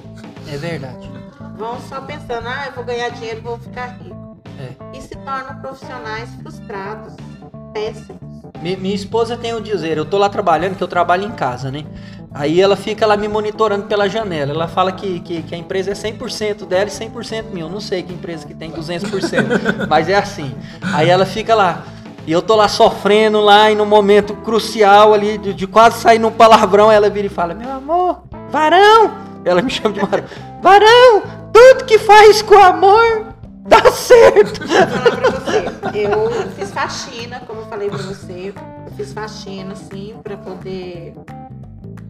É verdade. Vão só pensando, ah, eu vou ganhar dinheiro, vou ficar rico. É. E se tornam profissionais frustrados, péssimos. Mi- Minha esposa tem o dizer, eu tô lá trabalhando, que eu trabalho em casa, né? Aí ela fica lá me monitorando pela janela. Ela fala que, que, que a empresa é 100% dela e 100% minha. Eu não sei que empresa que tem 200%, [LAUGHS] mas é assim. Aí ela fica lá. E eu tô lá sofrendo lá e no momento crucial ali, de, de quase sair num palavrão, ela vira e fala, meu amor, varão! Ela me chama de varão. Varão, tudo que faz com amor dá certo. Vou falar pra você, eu fiz faxina, como eu falei pra você, eu fiz faxina, assim, pra poder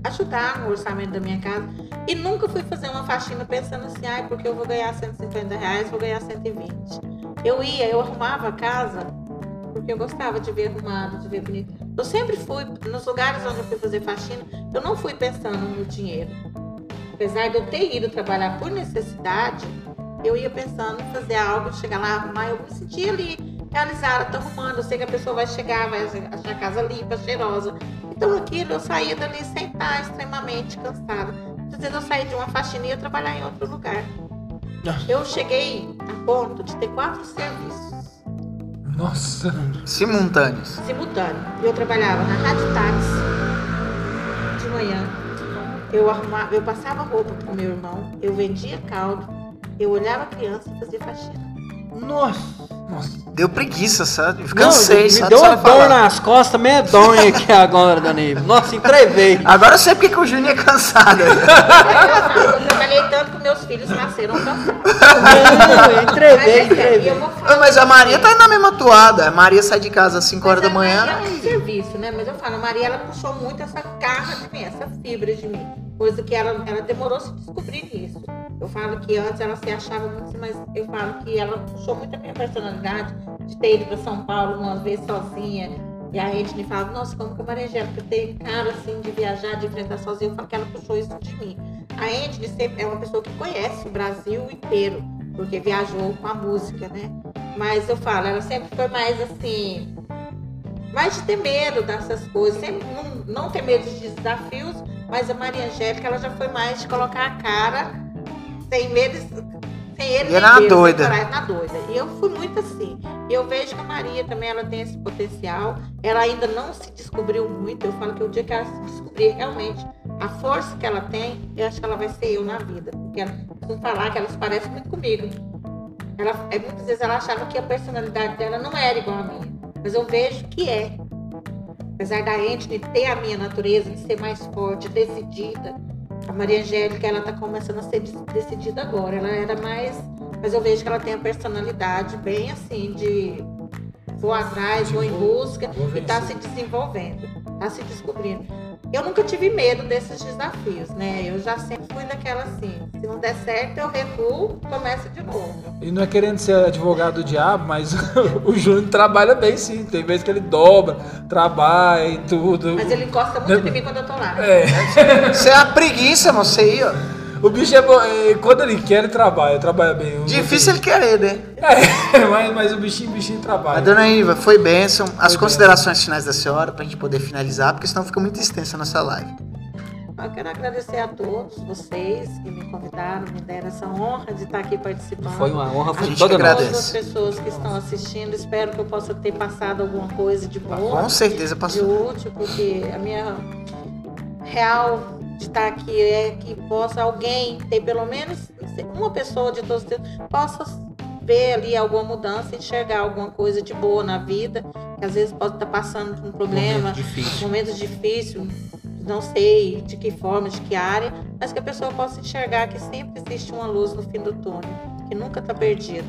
ajudar no orçamento da minha casa. E nunca fui fazer uma faxina pensando assim, ai, porque eu vou ganhar 150 reais, vou ganhar 120. Eu ia, eu arrumava a casa, porque eu gostava de ver arrumado, de ver bonito. Eu sempre fui, nos lugares onde eu fui fazer faxina, eu não fui pensando no dinheiro. Apesar de eu ter ido trabalhar por necessidade, eu ia pensando em fazer algo, chegar lá, arrumar, eu me sentia ali realizada, tô arrumando, eu sei que a pessoa vai chegar, vai achar a casa limpa, cheirosa. Então aquilo eu saía dali sem estar extremamente cansada. Às vezes eu saí de uma faxina e ia trabalhar em outro lugar. Eu cheguei a ponto de ter quatro serviços Nossa. Simultâneos. simultâneos. Eu trabalhava na Rádio Táxi de manhã. Eu arrumava, eu passava roupa pro meu irmão, eu vendia caldo, eu olhava a criança e fazia faxina. Nossa. Nossa. Deu preguiça, sabe? Não, Cansei, só me de deu uma dor nas costas medonha aqui agora, Iva. Nossa, entrevei. Agora eu sei porque que o Júnior é cansado. [LAUGHS] Eu trabalhei tanto que meus filhos nasceram cansados. Não, entrevei, Mas, é entrevei. Mas a Maria tá na mesma toada. A Maria sai de casa às 5 horas da manhã. Maria é um serviço, né? Mas eu falo, a Maria ela puxou muito essa carga de mim, essa fibra de mim. Coisa que ela, ela demorou se descobrir nisso. Eu falo que antes ela se achava muito mas eu falo que ela puxou muito a minha personalidade de ter ido para São Paulo uma vez sozinha. E a gente me fala, nossa, como que a Maria Angélica tem cara assim de viajar, de enfrentar sozinha. Eu falo que ela puxou isso de mim. A Andy sempre é uma pessoa que conhece o Brasil inteiro, porque viajou com a música, né? Mas eu falo, ela sempre foi mais assim, mais de ter medo dessas coisas, sempre não, não ter medo de desafios, mas a Maria Angélica ela já foi mais de colocar a cara sem medo, sem ele E é na sem doida. coragem, na doida. E eu fui muito assim. E eu vejo que a Maria também ela tem esse potencial. Ela ainda não se descobriu muito. Eu falo que o dia que ela se descobrir realmente a força que ela tem, eu acho que ela vai ser eu na vida. Porque ela, vou falar que ela se parece muito comigo. Ela, é, muitas vezes ela achava que a personalidade dela não era igual a minha. Mas eu vejo que é. Apesar da Anthony ter a minha natureza de ser mais forte, decidida, a Maria Angélica ela tá começando a ser decidida agora. Ela era mais. Mas eu vejo que ela tem a personalidade bem assim de vou atrás, vou em busca Vou e tá se desenvolvendo, tá se descobrindo. Eu nunca tive medo desses desafios, né? Eu já sempre fui daquela assim, se não der certo, eu recuo, começo de novo. E não é querendo ser advogado do diabo, mas [LAUGHS] o Júnior trabalha bem sim. Tem vezes que ele dobra, trabalha e tudo. Mas ele gosta muito de mim quando eu tô lá. É. Isso é a preguiça, moça aí, ó. O bicho é bom. é, Quando ele quer, ele trabalha. Trabalha bem. Difícil ele querer, né? É, [LAUGHS] mas, mas o bichinho, o bichinho A trabalha. dona Iva, foi bênção. As Foi considerações finais da senhora, pra gente poder finalizar, porque senão fica muito extensa a nossa live. Eu quero agradecer a todos vocês que me convidaram, me deram essa honra de estar aqui participando. Foi uma honra, A foi gente toda que nossa. agradece. Todas as pessoas que estão assistindo, espero que eu possa ter passado alguma coisa de boa. Com certeza de passou. útil, porque a minha real estar aqui é que possa alguém ter pelo menos uma pessoa de todos os tempos possa ver ali alguma mudança, enxergar alguma coisa de boa na vida, que às vezes pode estar passando por um problema, Momento difícil. momentos difíceis, não sei de que forma, de que área, mas que a pessoa possa enxergar que sempre existe uma luz no fim do túnel, que nunca está perdido.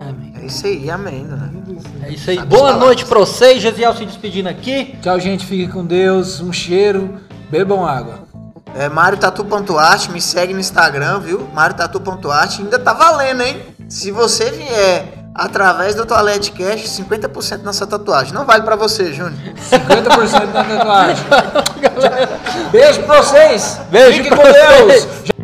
Amém. É isso aí, amém, dona. É isso aí. Sabe Boa noite pra vocês. Gesiel se despedindo aqui. Tchau, gente. Fiquem com Deus. Um cheiro. Bebam água. É mariotatu.art, me segue no Instagram, viu? mariotatu.art, ainda tá valendo, hein? Se você vier através do Toalete Cash, 50% nessa tatuagem. Não vale pra você, Júnior. 50% da tatuagem. [LAUGHS] Beijo pra vocês. Beijo Fiquem pra com vocês. Deus.